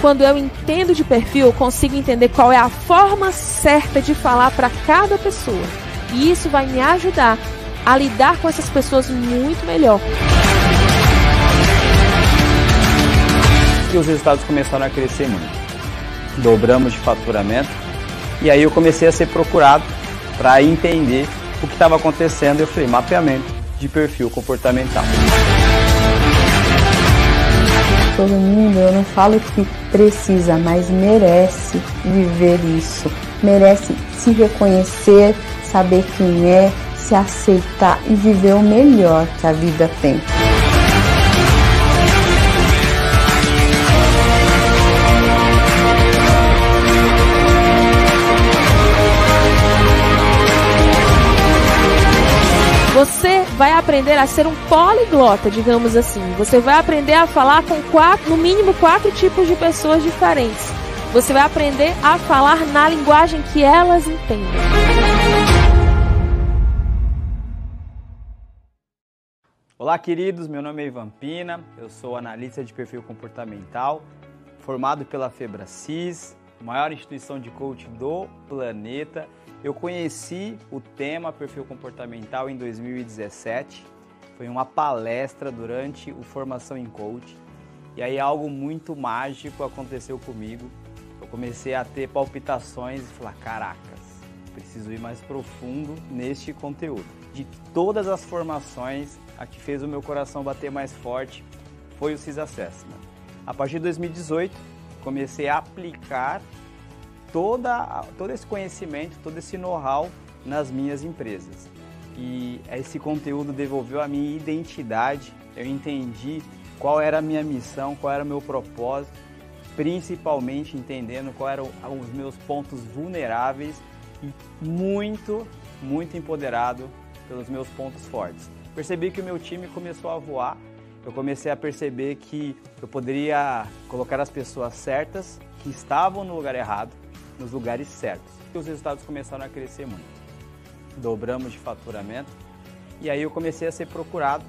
Quando eu entendo de perfil, eu consigo entender qual é a forma certa de falar para cada pessoa. E isso vai me ajudar a lidar com essas pessoas muito melhor. E os resultados começaram a crescer muito. Dobramos de faturamento e aí eu comecei a ser procurado para entender o que estava acontecendo. Eu falei, mapeamento de perfil comportamental. Todo mundo, eu não falo que precisa, mas merece viver isso. Merece se reconhecer, saber quem é, se aceitar e viver o melhor que a vida tem. Vai aprender a ser um poliglota, digamos assim. Você vai aprender a falar com quatro, no mínimo quatro tipos de pessoas diferentes. Você vai aprender a falar na linguagem que elas entendem. Olá, queridos. Meu nome é Ivan Pina. Eu sou analista de perfil comportamental, formado pela Febracis, maior instituição de coaching do planeta eu conheci o tema perfil comportamental em 2017. Foi uma palestra durante o Formação em Coach. E aí algo muito mágico aconteceu comigo. Eu comecei a ter palpitações e falar: caracas, preciso ir mais profundo neste conteúdo. De todas as formações, a que fez o meu coração bater mais forte foi o CIS Assessment. A partir de 2018, comecei a aplicar toda, todo esse conhecimento, todo esse know-how nas minhas empresas. E esse conteúdo devolveu a minha identidade, eu entendi qual era a minha missão, qual era o meu propósito, principalmente entendendo quais eram os meus pontos vulneráveis e muito, muito empoderado pelos meus pontos fortes. Percebi que o meu time começou a voar, eu comecei a perceber que eu poderia colocar as pessoas certas que estavam no lugar errado nos lugares certos. E os resultados começaram a crescer muito. Dobramos de faturamento e aí eu comecei a ser procurado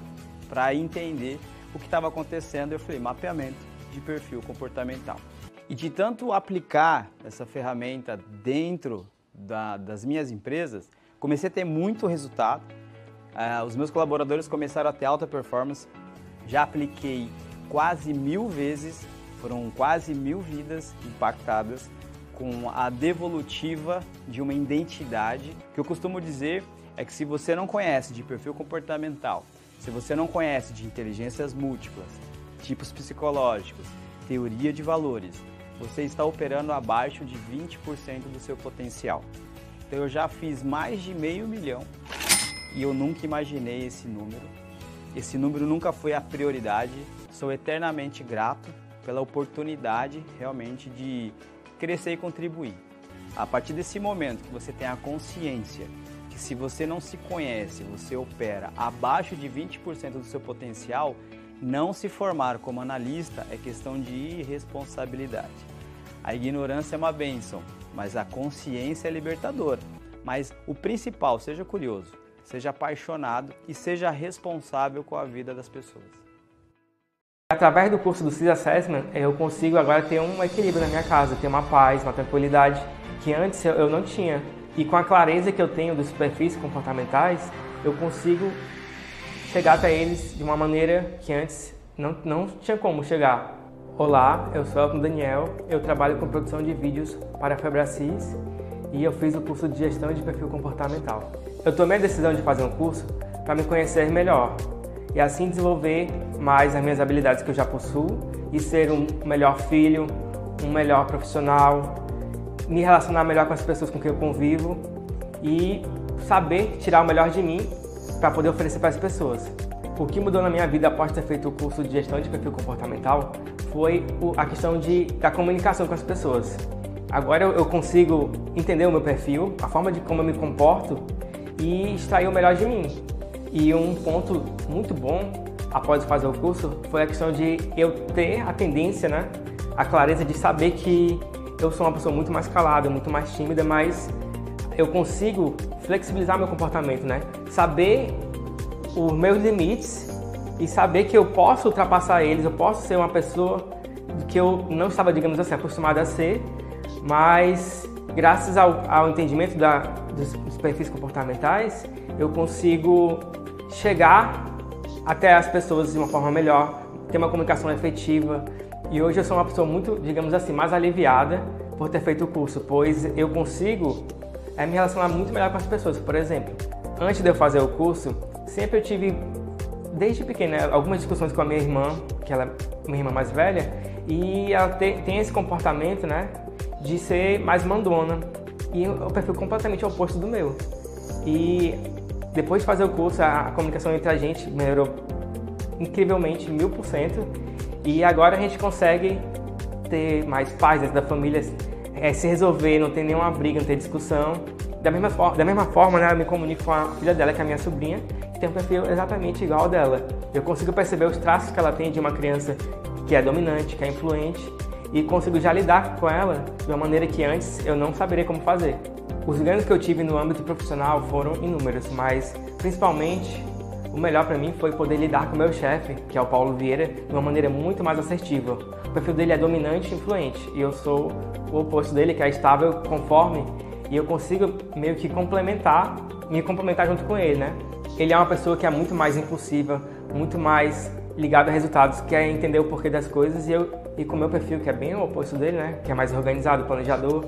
para entender o que estava acontecendo. Eu falei, mapeamento de perfil comportamental. E de tanto aplicar essa ferramenta dentro da, das minhas empresas, comecei a ter muito resultado. Uh, os meus colaboradores começaram a ter alta performance. Já apliquei quase mil vezes, foram quase mil vidas impactadas com a devolutiva de uma identidade. O que eu costumo dizer é que se você não conhece de perfil comportamental, se você não conhece de inteligências múltiplas, tipos psicológicos, teoria de valores, você está operando abaixo de 20% do seu potencial. Então eu já fiz mais de meio milhão e eu nunca imaginei esse número. Esse número nunca foi a prioridade. Sou eternamente grato pela oportunidade realmente de crescer e contribuir. A partir desse momento que você tem a consciência que se você não se conhece, você opera abaixo de 20% do seu potencial, não se formar como analista é questão de irresponsabilidade. A ignorância é uma bênção, mas a consciência é libertadora. Mas o principal, seja curioso, seja apaixonado e seja responsável com a vida das pessoas. Através do curso do CIS Assessment, eu consigo agora ter um equilíbrio na minha casa, ter uma paz, uma tranquilidade que antes eu não tinha. E com a clareza que eu tenho dos perfis comportamentais, eu consigo chegar até eles de uma maneira que antes não, não tinha como chegar. Olá, eu sou Elton Daniel, eu trabalho com produção de vídeos para a Febracis e eu fiz o curso de gestão de perfil comportamental. Eu tomei a decisão de fazer um curso para me conhecer melhor, e assim desenvolver mais as minhas habilidades que eu já possuo e ser um melhor filho, um melhor profissional, me relacionar melhor com as pessoas com quem eu convivo e saber tirar o melhor de mim para poder oferecer para as pessoas. O que mudou na minha vida após ter feito o curso de gestão de perfil comportamental foi a questão de, da comunicação com as pessoas. Agora eu consigo entender o meu perfil, a forma de como eu me comporto e extrair o melhor de mim. E um ponto muito bom após fazer o curso foi a questão de eu ter a tendência, né, a clareza de saber que eu sou uma pessoa muito mais calada, muito mais tímida, mas eu consigo flexibilizar meu comportamento, né? Saber os meus limites e saber que eu posso ultrapassar eles, eu posso ser uma pessoa que eu não estava, digamos assim, acostumado a ser, mas graças ao, ao entendimento da, dos, dos perfis comportamentais, eu consigo chegar até as pessoas de uma forma melhor, ter uma comunicação efetiva. E hoje eu sou uma pessoa muito, digamos assim, mais aliviada por ter feito o curso, pois eu consigo é, me relacionar muito melhor com as pessoas. Por exemplo, antes de eu fazer o curso, sempre eu tive, desde pequena, algumas discussões com a minha irmã, que ela é minha irmã mais velha, e ela te, tem esse comportamento, né, de ser mais mandona. E o perfil completamente oposto do meu. E depois de fazer o curso, a, a comunicação entre a gente melhorou incrivelmente, mil por cento. E agora a gente consegue ter mais paz dentro da família, é, se resolver, não ter nenhuma briga, não ter discussão. Da mesma, for da mesma forma, né, eu me comunico com a filha dela, que é a minha sobrinha, que tem um perfil exatamente igual ao dela. Eu consigo perceber os traços que ela tem de uma criança que é dominante, que é influente, e consigo já lidar com ela de uma maneira que antes eu não saberia como fazer. Os ganhos que eu tive no âmbito profissional foram inúmeros, mas principalmente o melhor para mim foi poder lidar com meu chefe, que é o Paulo Vieira, de uma maneira muito mais assertiva. O perfil dele é dominante e influente, e eu sou o oposto dele, que é estável, conforme, e eu consigo meio que complementar, me complementar junto com ele, né? Ele é uma pessoa que é muito mais impulsiva, muito mais ligada a resultados, quer entender o porquê das coisas, e eu e com o meu perfil, que é bem o oposto dele, né? Que é mais organizado, planejador,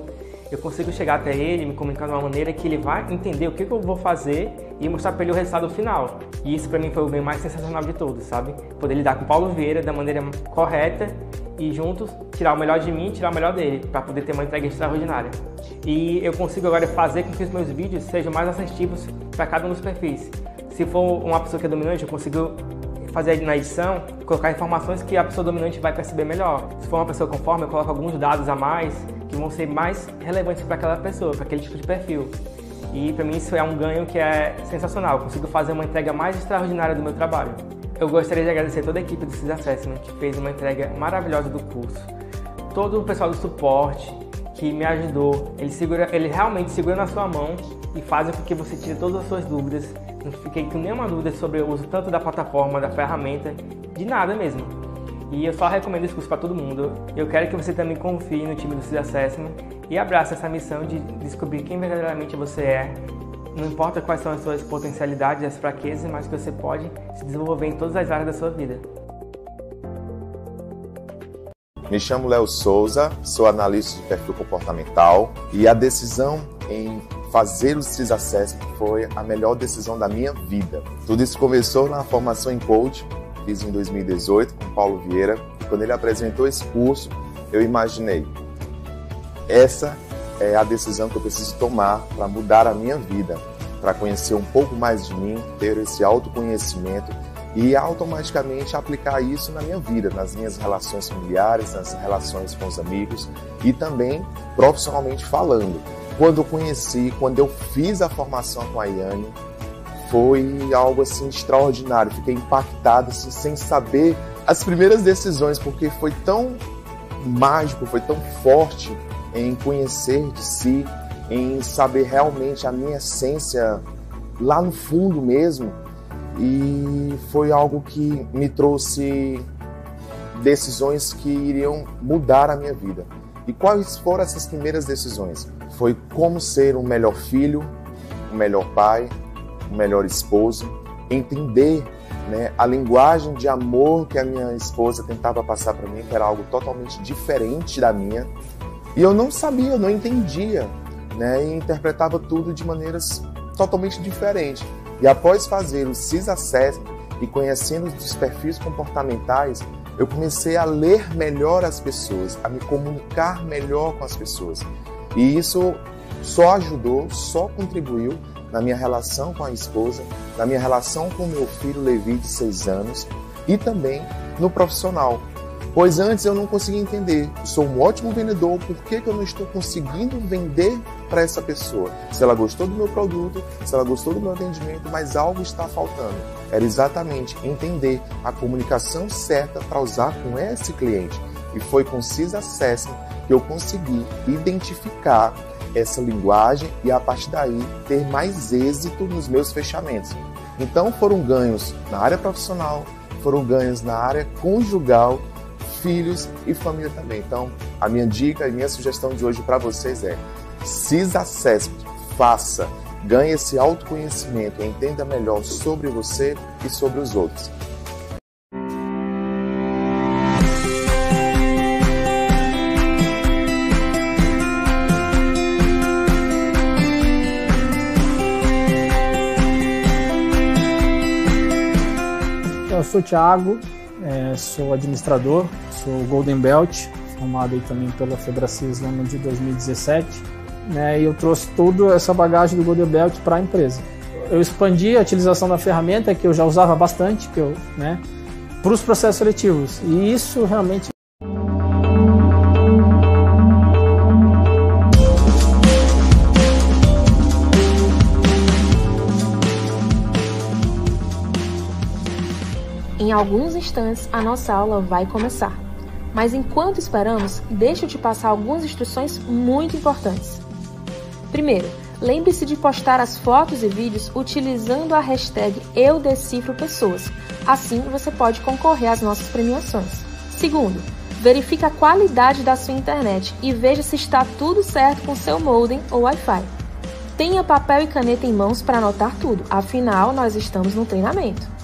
eu consigo chegar até ele, me comunicar de uma maneira que ele vai entender o que, que eu vou fazer e mostrar para ele o resultado final. E isso para mim foi o bem mais sensacional de todos, sabe? Poder lidar com o Paulo Vieira da maneira correta e juntos tirar o melhor de mim tirar o melhor dele, para poder ter uma entrega extraordinária. E eu consigo agora fazer com que os meus vídeos sejam mais assertivos para cada um dos perfis. Se for uma pessoa que é dominante, eu consigo fazer na edição, colocar informações que a pessoa dominante vai perceber melhor. Se for uma pessoa conforme, eu coloco alguns dados a mais que vão ser mais relevantes para aquela pessoa, para aquele tipo de perfil. E para mim isso é um ganho que é sensacional. Eu consigo fazer uma entrega mais extraordinária do meu trabalho. Eu gostaria de agradecer toda a equipe do CIS Assessment que fez uma entrega maravilhosa do curso. Todo o pessoal do suporte que me ajudou, ele, segura, ele realmente segura na sua mão e faz com que você tire todas as suas dúvidas. Não fiquei com nenhuma dúvida sobre o uso tanto da plataforma, da ferramenta, de nada mesmo. E eu só recomendo esse curso para todo mundo. Eu quero que você também confie no time do CIS Assessment e abrace essa missão de descobrir quem verdadeiramente você é. Não importa quais são as suas potencialidades as fraquezas, mas que você pode se desenvolver em todas as áreas da sua vida. Me chamo Léo Souza, sou analista de perfil comportamental e a decisão em fazer o CIS Assessment foi a melhor decisão da minha vida. Tudo isso começou na formação em coach, fiz em 2018 com Paulo Vieira. Quando ele apresentou esse curso, eu imaginei, essa é a decisão que eu preciso tomar para mudar a minha vida, para conhecer um pouco mais de mim, ter esse autoconhecimento e automaticamente aplicar isso na minha vida, nas minhas relações familiares, nas relações com os amigos e também profissionalmente falando. Quando conheci, quando eu fiz a formação com a Iane, foi algo assim extraordinário. Fiquei impactado assim, sem saber as primeiras decisões, porque foi tão mágico, foi tão forte em conhecer de si, em saber realmente a minha essência lá no fundo mesmo. E foi algo que me trouxe decisões que iriam mudar a minha vida. E quais foram essas primeiras decisões? Foi como ser um melhor filho, um melhor pai, um melhor esposo, entender né, a linguagem de amor que a minha esposa tentava passar para mim, que era algo totalmente diferente da minha. E eu não sabia, não entendia, né, e interpretava tudo de maneiras totalmente diferentes. E após fazer o CIS Assessment e conhecendo os perfis comportamentais, eu comecei a ler melhor as pessoas, a me comunicar melhor com as pessoas. E isso só ajudou, só contribuiu na minha relação com a esposa, na minha relação com meu filho Levi de seis anos e também no profissional. Pois antes eu não conseguia entender. Sou um ótimo vendedor, por que, que eu não estou conseguindo vender para essa pessoa? Se ela gostou do meu produto, se ela gostou do meu atendimento, mas algo está faltando. Era exatamente entender a comunicação certa para usar com esse cliente. E foi com CIS Assessment eu consegui identificar essa linguagem e a partir daí ter mais êxito nos meus fechamentos. Então foram ganhos na área profissional, foram ganhos na área conjugal, filhos e família também. Então, a minha dica e minha sugestão de hoje para vocês é: CISA Assessment, faça, ganhe esse autoconhecimento, entenda melhor sobre você e sobre os outros. Sou o Thiago, é, sou administrador, sou Golden Belt, formado aí também pela no ano de 2017, né, e eu trouxe toda essa bagagem do Golden Belt para a empresa. Eu expandi a utilização da ferramenta que eu já usava bastante, que eu, né, para os processos seletivos, e isso realmente Em alguns instantes, a nossa aula vai começar. Mas enquanto esperamos, deixa eu te passar algumas instruções muito importantes. Primeiro, lembre-se de postar as fotos e vídeos utilizando a hashtag EuDecifroPessoas. Assim, você pode concorrer às nossas premiações. Segundo, verifique a qualidade da sua internet e veja se está tudo certo com seu modem ou Wi-Fi. Tenha papel e caneta em mãos para anotar tudo, afinal, nós estamos no treinamento.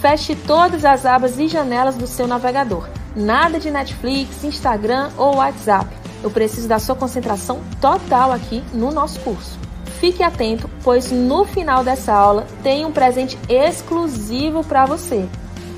Feche todas as abas e janelas do seu navegador. Nada de Netflix, Instagram ou WhatsApp. Eu preciso da sua concentração total aqui no nosso curso. Fique atento, pois no final dessa aula tem um presente exclusivo para você.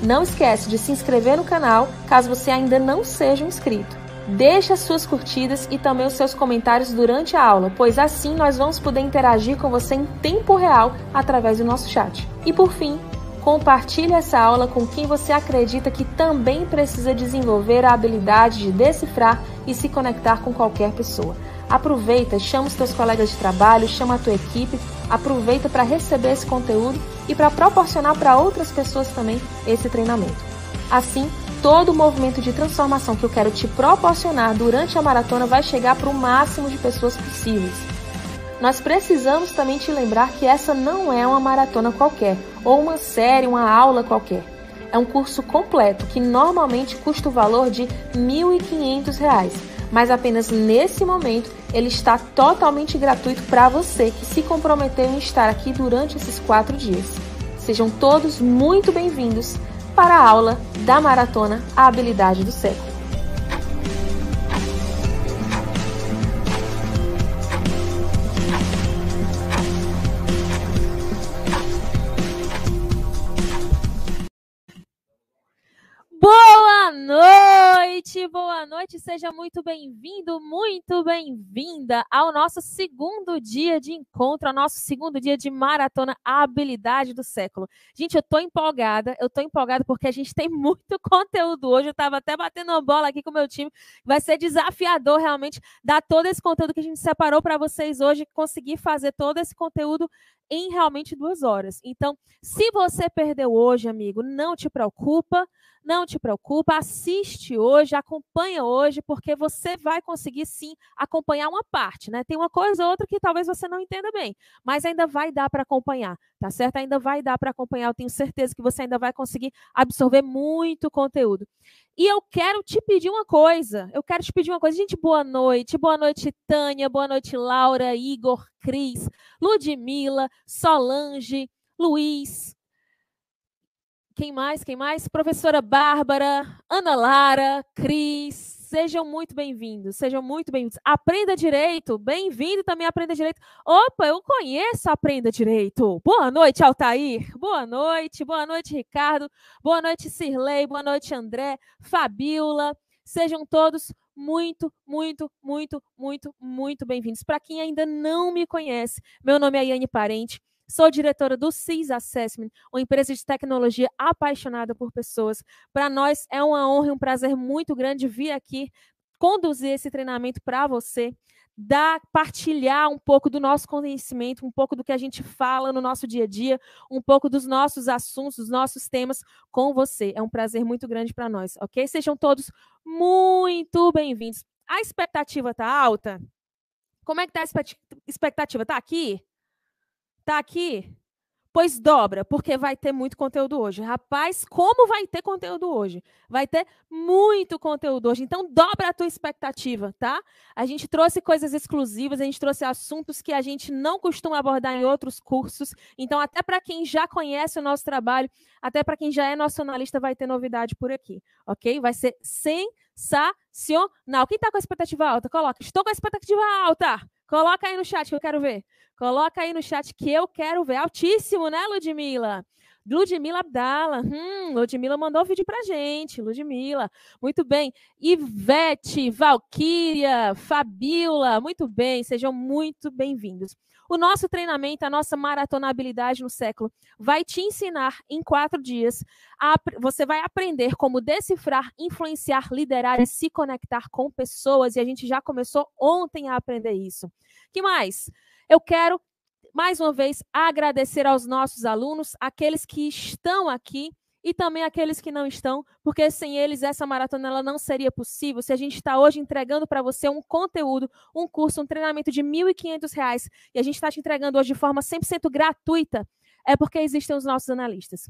Não esquece de se inscrever no canal caso você ainda não seja um inscrito. Deixe as suas curtidas e também os seus comentários durante a aula, pois assim nós vamos poder interagir com você em tempo real através do nosso chat. E por fim, Compartilhe essa aula com quem você acredita que também precisa desenvolver a habilidade de decifrar e se conectar com qualquer pessoa. Aproveita, chama os teus colegas de trabalho, chama a tua equipe, aproveita para receber esse conteúdo e para proporcionar para outras pessoas também esse treinamento. Assim, todo o movimento de transformação que eu quero te proporcionar durante a maratona vai chegar para o máximo de pessoas possíveis nós precisamos também te lembrar que essa não é uma maratona qualquer, ou uma série, uma aula qualquer. É um curso completo que normalmente custa o valor de R$ 1.500, mas apenas nesse momento ele está totalmente gratuito para você que se comprometeu em estar aqui durante esses quatro dias. Sejam todos muito bem-vindos para a aula da Maratona A Habilidade do Século. Noite, boa noite, seja muito bem-vindo, muito bem-vinda ao nosso segundo dia de encontro, ao nosso segundo dia de maratona Habilidade do Século. Gente, eu tô empolgada, eu tô empolgada porque a gente tem muito conteúdo hoje, eu tava até batendo uma bola aqui com o meu time, vai ser desafiador realmente dar todo esse conteúdo que a gente separou para vocês hoje, conseguir fazer todo esse conteúdo em realmente duas horas. Então, se você perdeu hoje, amigo, não te preocupa, não te preocupa, assiste hoje, acompanha hoje, porque você vai conseguir sim acompanhar uma parte, né? Tem uma coisa ou outra que talvez você não entenda bem, mas ainda vai dar para acompanhar, tá certo? Ainda vai dar para acompanhar, eu tenho certeza que você ainda vai conseguir absorver muito conteúdo. E eu quero te pedir uma coisa, eu quero te pedir uma coisa. Gente, boa noite, boa noite, Tânia, boa noite, Laura, Igor, Cris, Ludmila, Solange, Luiz, quem mais? Quem mais? Professora Bárbara, Ana Lara, Cris, sejam muito bem-vindos, sejam muito bem-vindos. Aprenda Direito, bem-vindo também Aprenda Direito. Opa, eu conheço Aprenda Direito. Boa noite, Altair. Boa noite, boa noite, Ricardo. Boa noite, Cirlei. Boa noite, André, Fabiola. Sejam todos muito, muito, muito, muito, muito bem-vindos. Para quem ainda não me conhece, meu nome é Yane Parente. Sou diretora do CIS Assessment, uma empresa de tecnologia apaixonada por pessoas. Para nós é uma honra e um prazer muito grande vir aqui conduzir esse treinamento para você, dar, partilhar um pouco do nosso conhecimento, um pouco do que a gente fala no nosso dia a dia, um pouco dos nossos assuntos, dos nossos temas com você. É um prazer muito grande para nós, ok? Sejam todos muito bem-vindos. A expectativa está alta? Como é que está a expectativa? Está aqui? Tá aqui? Pois dobra, porque vai ter muito conteúdo hoje. Rapaz, como vai ter conteúdo hoje? Vai ter muito conteúdo hoje. Então, dobra a tua expectativa, tá? A gente trouxe coisas exclusivas, a gente trouxe assuntos que a gente não costuma abordar em outros cursos. Então, até para quem já conhece o nosso trabalho, até para quem já é nosso analista, vai ter novidade por aqui, ok? Vai ser sensacional. Quem está com a expectativa alta? Coloca. Estou com a expectativa alta. Coloca aí no chat que eu quero ver. Coloca aí no chat que eu quero ver. Altíssimo, né, Ludmilla? Ludmila Abdala. Hum, Ludmila mandou vídeo pra gente. Ludmila. Muito bem. Ivete, Valquíria, Fabiola. Muito bem. Sejam muito bem-vindos. O nosso treinamento, a nossa maratonabilidade no século, vai te ensinar em quatro dias. A, você vai aprender como decifrar, influenciar, liderar e se conectar com pessoas. E a gente já começou ontem a aprender isso. que mais? Eu quero mais uma vez agradecer aos nossos alunos, aqueles que estão aqui e também aqueles que não estão, porque sem eles essa maratona ela não seria possível. Se a gente está hoje entregando para você um conteúdo, um curso, um treinamento de R$ 1.500 e a gente está te entregando hoje de forma 100% gratuita, é porque existem os nossos analistas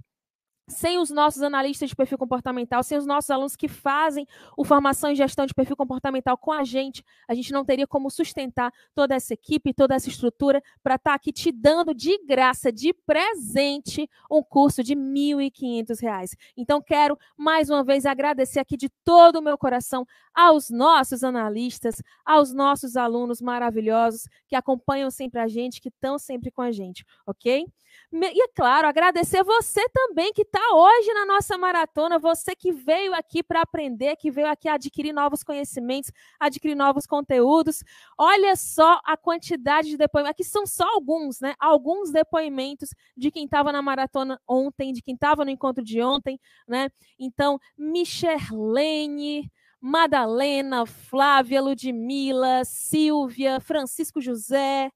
sem os nossos analistas de perfil comportamental, sem os nossos alunos que fazem o formação e gestão de perfil comportamental com a gente, a gente não teria como sustentar toda essa equipe, toda essa estrutura para estar tá aqui te dando de graça, de presente, um curso de R$ 1.500. Então, quero mais uma vez agradecer aqui de todo o meu coração aos nossos analistas, aos nossos alunos maravilhosos que acompanham sempre a gente, que estão sempre com a gente, ok? E, é claro, agradecer você também que está hoje na nossa maratona, você que veio aqui para aprender, que veio aqui adquirir novos conhecimentos, adquirir novos conteúdos. Olha só a quantidade de depoimentos. Aqui são só alguns, né? Alguns depoimentos de quem estava na maratona ontem, de quem estava no encontro de ontem, né? Então, Michelene. Madalena, Flávia, Ludmila, Silvia, Francisco José,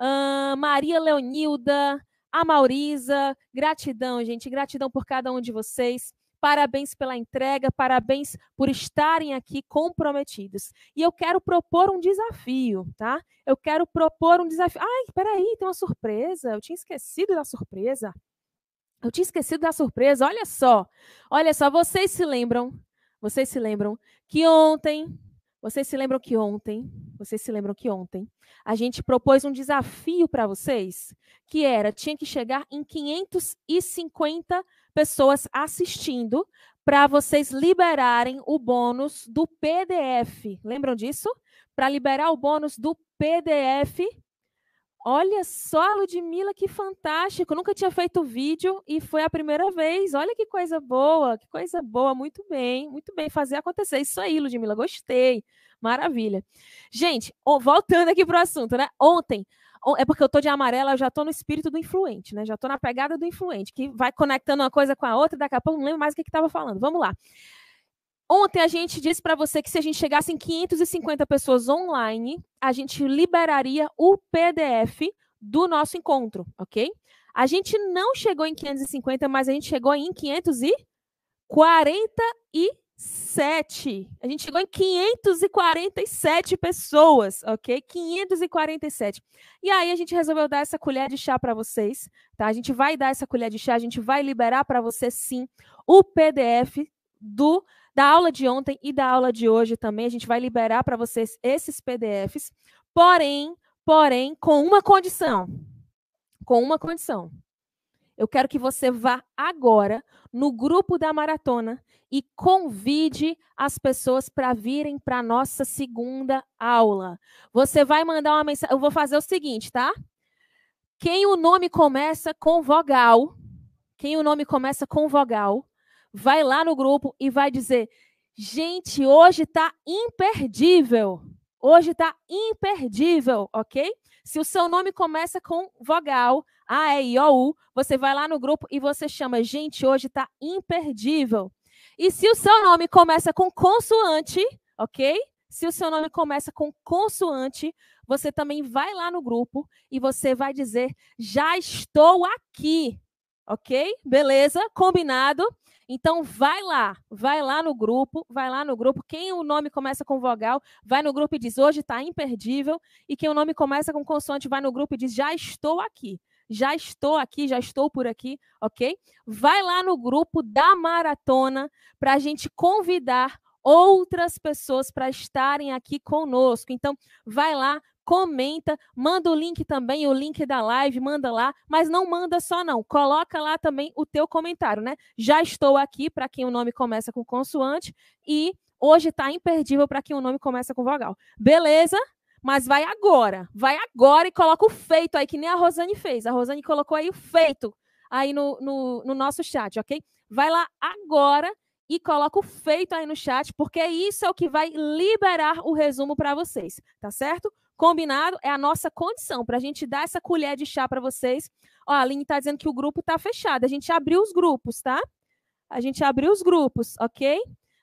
uh, Maria Leonilda, a Maurisa. Gratidão, gente. Gratidão por cada um de vocês. Parabéns pela entrega, parabéns por estarem aqui comprometidos. E eu quero propor um desafio, tá? Eu quero propor um desafio. Ai, peraí, tem uma surpresa. Eu tinha esquecido da surpresa. Eu tinha esquecido da surpresa. Olha só. Olha só, vocês se lembram? Vocês se lembram que ontem vocês se lembram que ontem, vocês se lembram que ontem, a gente propôs um desafio para vocês, que era, tinha que chegar em 550 pessoas assistindo para vocês liberarem o bônus do PDF. Lembram disso? Para liberar o bônus do PDF Olha só, Ludmilla, que fantástico. Nunca tinha feito vídeo e foi a primeira vez. Olha que coisa boa, que coisa boa. Muito bem, muito bem. Fazer acontecer. Isso aí, Ludmilla, gostei. Maravilha. Gente, voltando aqui para o assunto, né? Ontem, é porque eu tô de amarela, eu já tô no espírito do influente, né? Já tô na pegada do influente, que vai conectando uma coisa com a outra, daqui a pouco não lembro mais o que estava falando. Vamos lá. Ontem a gente disse para você que se a gente chegasse em 550 pessoas online, a gente liberaria o PDF do nosso encontro, ok? A gente não chegou em 550, mas a gente chegou em 547. A gente chegou em 547 pessoas, ok? 547. E aí a gente resolveu dar essa colher de chá para vocês, tá? A gente vai dar essa colher de chá, a gente vai liberar para você sim o PDF do da aula de ontem e da aula de hoje também. A gente vai liberar para vocês esses PDFs, porém, porém, com uma condição. Com uma condição. Eu quero que você vá agora no grupo da maratona e convide as pessoas para virem para nossa segunda aula. Você vai mandar uma mensagem. Eu vou fazer o seguinte, tá? Quem o nome começa com vogal, quem o nome começa com vogal, vai lá no grupo e vai dizer: gente, hoje está imperdível. Hoje está imperdível, ok? Se o seu nome começa com vogal, A, E, I, O, U, você vai lá no grupo e você chama, gente, hoje está imperdível. E se o seu nome começa com consoante, ok? Se o seu nome começa com consoante, você também vai lá no grupo e você vai dizer, já estou aqui, ok? Beleza? Combinado? Então vai lá, vai lá no grupo, vai lá no grupo. Quem o nome começa com vogal, vai no grupo e diz hoje está imperdível. E quem o nome começa com consoante, vai no grupo e diz já estou aqui. já estou aqui, já estou por aqui, ok? Vai lá no grupo da maratona para a gente convidar outras pessoas para estarem aqui conosco. Então, vai lá, comenta, manda o link também, o link da live, manda lá, mas não manda só não, coloca lá também o teu comentário, né? Já estou aqui para quem o nome começa com consoante e hoje está imperdível para quem o nome começa com vogal. Beleza? Mas vai agora, vai agora e coloca o feito aí, que nem a Rosane fez. A Rosane colocou aí o feito aí no, no, no nosso chat, ok? Vai lá agora e coloca o feito aí no chat, porque isso é o que vai liberar o resumo para vocês, tá certo? Combinado? É a nossa condição para a gente dar essa colher de chá para vocês. Ó, a Aline está dizendo que o grupo está fechado. A gente abriu os grupos, tá? A gente abriu os grupos, ok?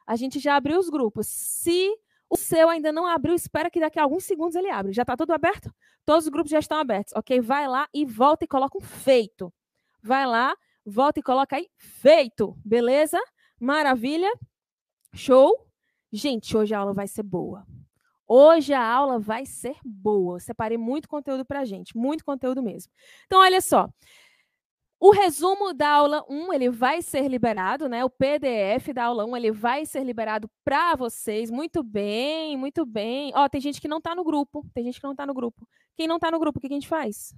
A gente já abriu os grupos. Se o seu ainda não abriu, espera que daqui a alguns segundos ele abre. Já está tudo aberto? Todos os grupos já estão abertos, ok? Vai lá e volta e coloca um feito. Vai lá, volta e coloca aí feito, beleza? Maravilha? Show? Gente, hoje a aula vai ser boa. Hoje a aula vai ser boa. Eu separei muito conteúdo para gente, muito conteúdo mesmo. Então, olha só. O resumo da aula 1, ele vai ser liberado, né? O PDF da aula 1, ele vai ser liberado para vocês. Muito bem, muito bem. Ó, tem gente que não está no grupo. Tem gente que não está no grupo. Quem não está no grupo, o que a gente faz?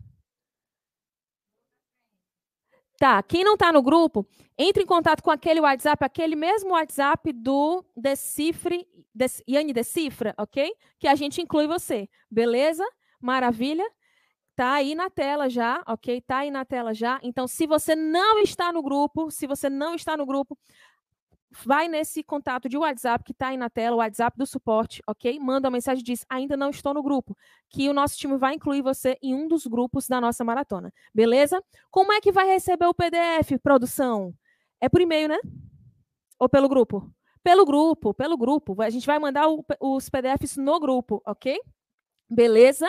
Tá, quem não está no grupo, entre em contato com aquele WhatsApp, aquele mesmo WhatsApp do Decifre, Des, Yane Decifra, ok? Que a gente inclui você, beleza? Maravilha? Tá aí na tela já, ok? Tá aí na tela já. Então, se você não está no grupo, se você não está no grupo, vai nesse contato de WhatsApp que está aí na tela, o WhatsApp do suporte, ok? Manda uma mensagem e diz: ainda não estou no grupo, que o nosso time vai incluir você em um dos grupos da nossa maratona, beleza? Como é que vai receber o PDF, produção? É por e-mail, né? Ou pelo grupo? Pelo grupo, pelo grupo. A gente vai mandar o, os PDFs no grupo, ok? Beleza?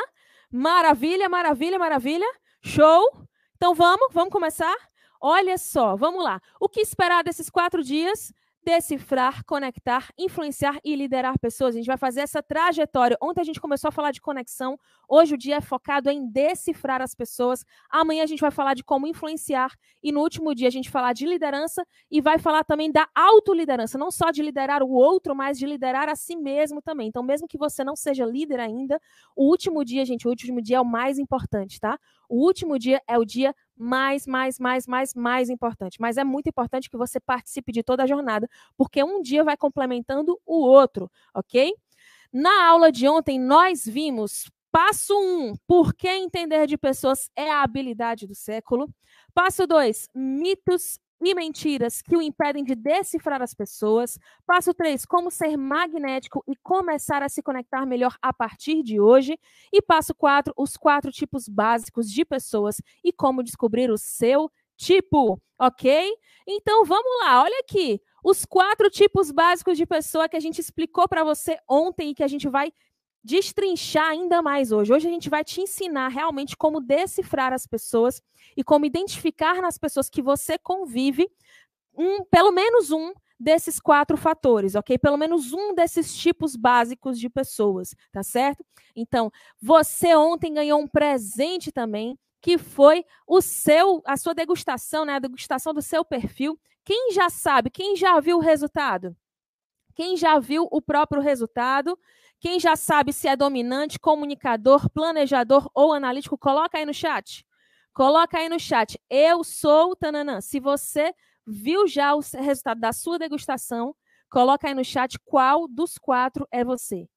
Maravilha, maravilha, maravilha. Show! Então vamos, vamos começar? Olha só, vamos lá. O que esperar desses quatro dias? Decifrar, conectar, influenciar e liderar pessoas. A gente vai fazer essa trajetória. Ontem a gente começou a falar de conexão, hoje o dia é focado em decifrar as pessoas. Amanhã a gente vai falar de como influenciar e no último dia a gente falar de liderança e vai falar também da autoliderança, não só de liderar o outro, mas de liderar a si mesmo também. Então, mesmo que você não seja líder ainda, o último dia, gente, o último dia é o mais importante, tá? O último dia é o dia mais, mais, mais, mais, mais importante. Mas é muito importante que você participe de toda a jornada, porque um dia vai complementando o outro, ok? Na aula de ontem, nós vimos Passo 1, um, por que entender de pessoas é a habilidade do século. Passo 2, mitos e mentiras que o impedem de decifrar as pessoas. Passo 3, como ser magnético e começar a se conectar melhor a partir de hoje. E passo 4, os quatro tipos básicos de pessoas e como descobrir o seu tipo, ok? Então vamos lá, olha aqui. Os quatro tipos básicos de pessoa que a gente explicou para você ontem e que a gente vai destrinchar ainda mais hoje. Hoje a gente vai te ensinar realmente como decifrar as pessoas e como identificar nas pessoas que você convive um, pelo menos um desses quatro fatores, ok? Pelo menos um desses tipos básicos de pessoas, tá certo? Então, você ontem ganhou um presente também, que foi o seu, a sua degustação, né? A degustação do seu perfil. Quem já sabe, quem já viu o resultado? Quem já viu o próprio resultado? Quem já sabe se é dominante, comunicador, planejador ou analítico, coloca aí no chat. Coloca aí no chat. Eu sou Tananã. Se você viu já o resultado da sua degustação, coloca aí no chat qual dos quatro é você.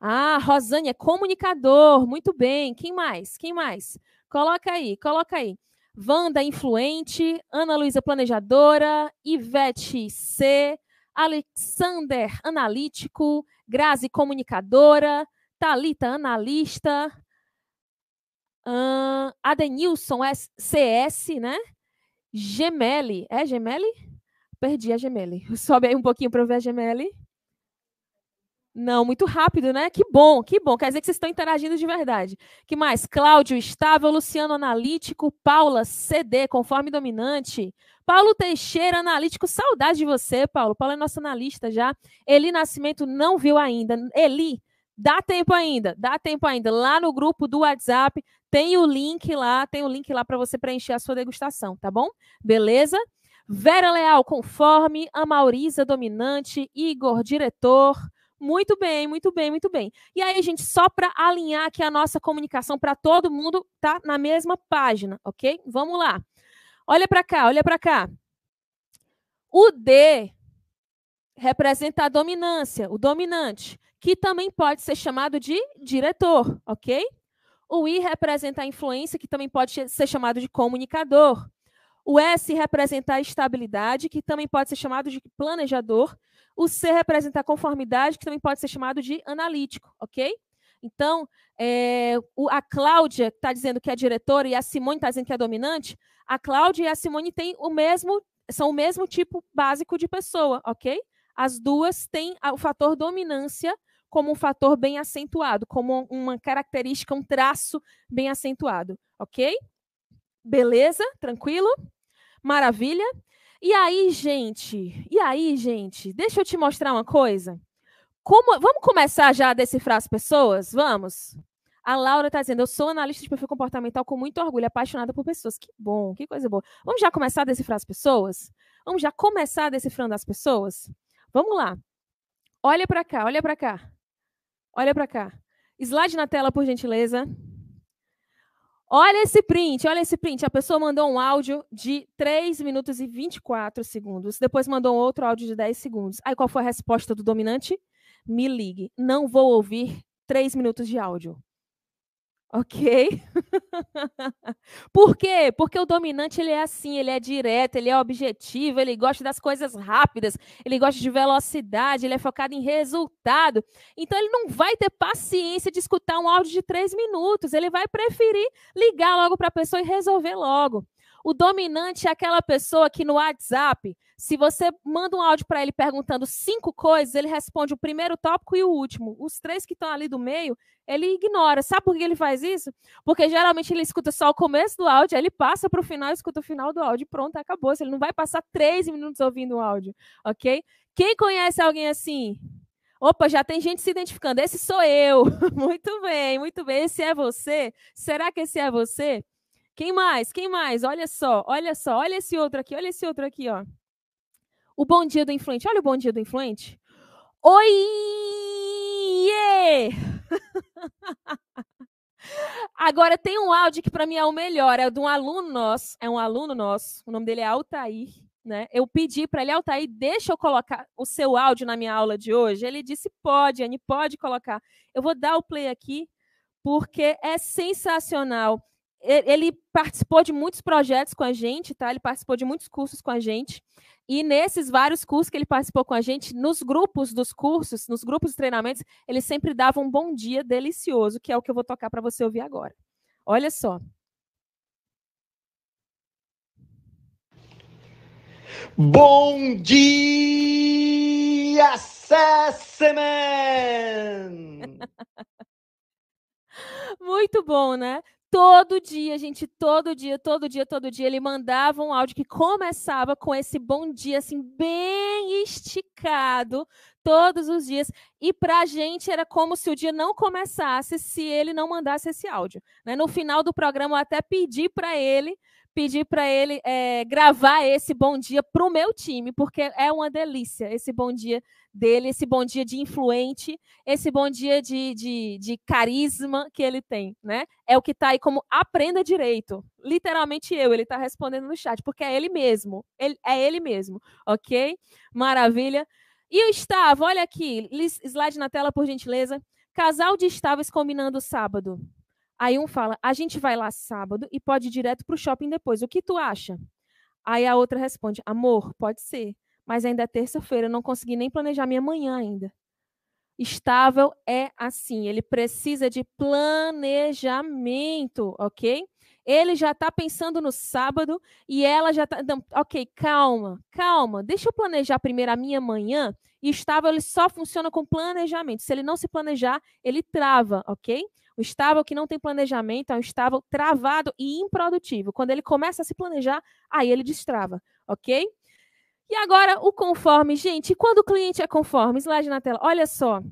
Ah, Rosane é comunicador. Muito bem. Quem mais? Quem mais? Coloca aí, coloca aí. Wanda, influente. Ana Luísa, planejadora. Ivete C. Alexander, analítico. Grazi, comunicadora. Talita, analista. Uh, Adenilson, CS, né? Gemeli. É Gemeli? Perdi a Gemeli. Sobe aí um pouquinho para eu ver a Gemeli. Não, muito rápido, né? Que bom, que bom. Quer dizer que vocês estão interagindo de verdade. que mais? Cláudio, estável, Luciano, analítico, Paula, CD, conforme dominante. Paulo Teixeira, analítico, saudade de você, Paulo. Paulo é nosso analista já. Eli Nascimento não viu ainda. Eli, dá tempo ainda, dá tempo ainda. Lá no grupo do WhatsApp Tem o link lá, tem o link lá para você preencher a sua degustação, tá bom? Beleza? Vera Leal, conforme, Amauriza, dominante, Igor, diretor. Muito bem, muito bem, muito bem. E aí, gente, só para alinhar aqui a nossa comunicação para todo mundo, tá na mesma página, ok? Vamos lá. Olha para cá, olha para cá. O D representa a dominância, o dominante, que também pode ser chamado de diretor, ok? O I representa a influência, que também pode ser chamado de comunicador. O S representa a estabilidade, que também pode ser chamado de planejador. O C representa a conformidade, que também pode ser chamado de analítico, ok? Então, é, o, a Cláudia está dizendo que é diretora e a Simone está dizendo que é dominante. A Cláudia e a Simone têm o mesmo, são o mesmo tipo básico de pessoa, ok? As duas têm o fator dominância como um fator bem acentuado, como uma característica, um traço bem acentuado, ok? Beleza? Tranquilo? Maravilha? E aí, gente? E aí, gente? Deixa eu te mostrar uma coisa. Como, vamos começar já a decifrar as pessoas? Vamos? A Laura está dizendo: Eu sou analista de perfil comportamental com muito orgulho, apaixonada por pessoas. Que bom, que coisa boa. Vamos já começar a decifrar as pessoas? Vamos já começar decifrando as pessoas? Vamos lá. Olha para cá, olha para cá. Olha para cá. Slide na tela, por gentileza. Olha esse print, olha esse print. A pessoa mandou um áudio de 3 minutos e 24 segundos. Depois mandou outro áudio de 10 segundos. Aí qual foi a resposta do dominante? Me ligue. Não vou ouvir 3 minutos de áudio. Ok? Por quê? Porque o dominante ele é assim, ele é direto, ele é objetivo, ele gosta das coisas rápidas, ele gosta de velocidade, ele é focado em resultado. Então ele não vai ter paciência de escutar um áudio de três minutos, ele vai preferir ligar logo para a pessoa e resolver logo. O dominante é aquela pessoa que no WhatsApp, se você manda um áudio para ele perguntando cinco coisas, ele responde o primeiro tópico e o último. Os três que estão ali do meio, ele ignora. Sabe por que ele faz isso? Porque geralmente ele escuta só o começo do áudio, aí ele passa para o final, escuta o final do áudio, pronto, acabou. Ele não vai passar três minutos ouvindo o áudio, ok? Quem conhece alguém assim? Opa, já tem gente se identificando. Esse sou eu. muito bem, muito bem. Esse é você? Será que esse é você? Quem mais? Quem mais? Olha só, olha só, olha esse outro aqui, olha esse outro aqui, ó. O bom dia do influente. Olha o bom dia do influente. Oi! Agora tem um áudio que para mim é o melhor, é de um aluno nosso, é um aluno nosso, o nome dele é Altair, né? Eu pedi para ele, Altair, deixa eu colocar o seu áudio na minha aula de hoje. Ele disse: "Pode, Anne, pode colocar". Eu vou dar o play aqui porque é sensacional ele participou de muitos projetos com a gente, tá? Ele participou de muitos cursos com a gente. E nesses vários cursos que ele participou com a gente, nos grupos dos cursos, nos grupos de treinamentos, ele sempre dava um bom dia delicioso, que é o que eu vou tocar para você ouvir agora. Olha só. Bom dia, Sesseman! Muito bom, né? Todo dia, gente, todo dia, todo dia, todo dia, ele mandava um áudio que começava com esse bom dia, assim, bem esticado, todos os dias. E para a gente era como se o dia não começasse se ele não mandasse esse áudio. Né? No final do programa, eu até pedi para ele pedir para ele é, gravar esse bom dia para o meu time, porque é uma delícia esse bom dia dele, esse bom dia de influente, esse bom dia de, de, de carisma que ele tem, né? É o que está aí como aprenda direito. Literalmente eu, ele está respondendo no chat, porque é ele mesmo. Ele, é ele mesmo, ok? Maravilha. E o Estava, olha aqui, slide na tela, por gentileza. Casal de estáveis combinando sábado. Aí um fala: a gente vai lá sábado e pode ir direto para o shopping depois. O que tu acha? Aí a outra responde: amor, pode ser, mas ainda é terça-feira, não consegui nem planejar minha manhã ainda. Estável é assim, ele precisa de planejamento, ok? Ele já está pensando no sábado e ela já está. Ok, calma, calma. Deixa eu planejar primeiro a minha manhã. E estável ele só funciona com planejamento. Se ele não se planejar, ele trava, ok? O estável que não tem planejamento é um estável travado e improdutivo. Quando ele começa a se planejar, aí ele destrava, ok? E agora o conforme, gente, quando o cliente é conforme, slide na tela, olha só,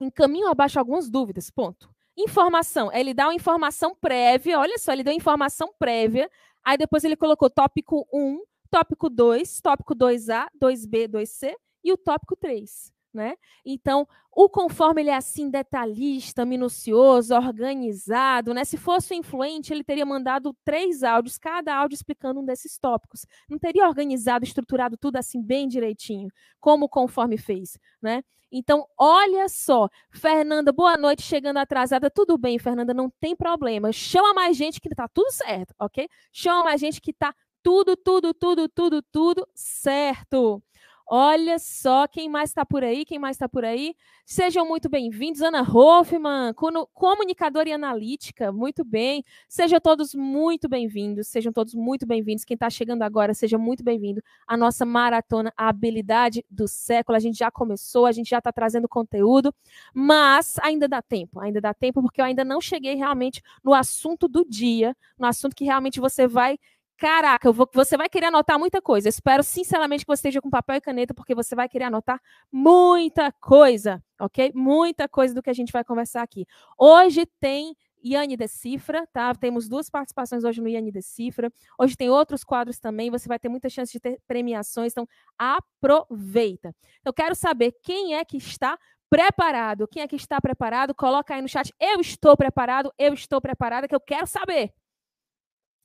encaminho abaixo algumas dúvidas, ponto. informação. Ele dá uma informação prévia, olha só, ele deu informação prévia, aí depois ele colocou tópico 1, tópico 2, tópico 2A, 2B, 2C e o tópico 3 né? Então, o conforme ele é assim detalhista, minucioso, organizado, né? Se fosse influente, ele teria mandado três áudios, cada áudio explicando um desses tópicos. Não teria organizado, estruturado tudo assim bem direitinho, como o conforme fez, né? Então, olha só, Fernanda, boa noite, chegando atrasada, tudo bem, Fernanda, não tem problema. Chama mais gente que tá tudo certo, ok? Chama mais gente que tá tudo, tudo, tudo, tudo, tudo certo. Olha só quem mais está por aí, quem mais está por aí. Sejam muito bem-vindos. Ana Hoffman, comunicadora e analítica, muito bem. Sejam todos muito bem-vindos, sejam todos muito bem-vindos. Quem está chegando agora, seja muito bem-vindo à nossa maratona A Habilidade do Século. A gente já começou, a gente já está trazendo conteúdo, mas ainda dá tempo, ainda dá tempo, porque eu ainda não cheguei realmente no assunto do dia, no assunto que realmente você vai Caraca, vou, você vai querer anotar muita coisa. espero sinceramente que você esteja com papel e caneta, porque você vai querer anotar muita coisa, ok? Muita coisa do que a gente vai conversar aqui. Hoje tem Iane Decifra, tá? Temos duas participações hoje no Iane Decifra. Hoje tem outros quadros também, você vai ter muita chance de ter premiações, então aproveita. Eu quero saber quem é que está preparado. Quem é que está preparado? Coloca aí no chat. Eu estou preparado, eu estou preparada, que eu quero saber.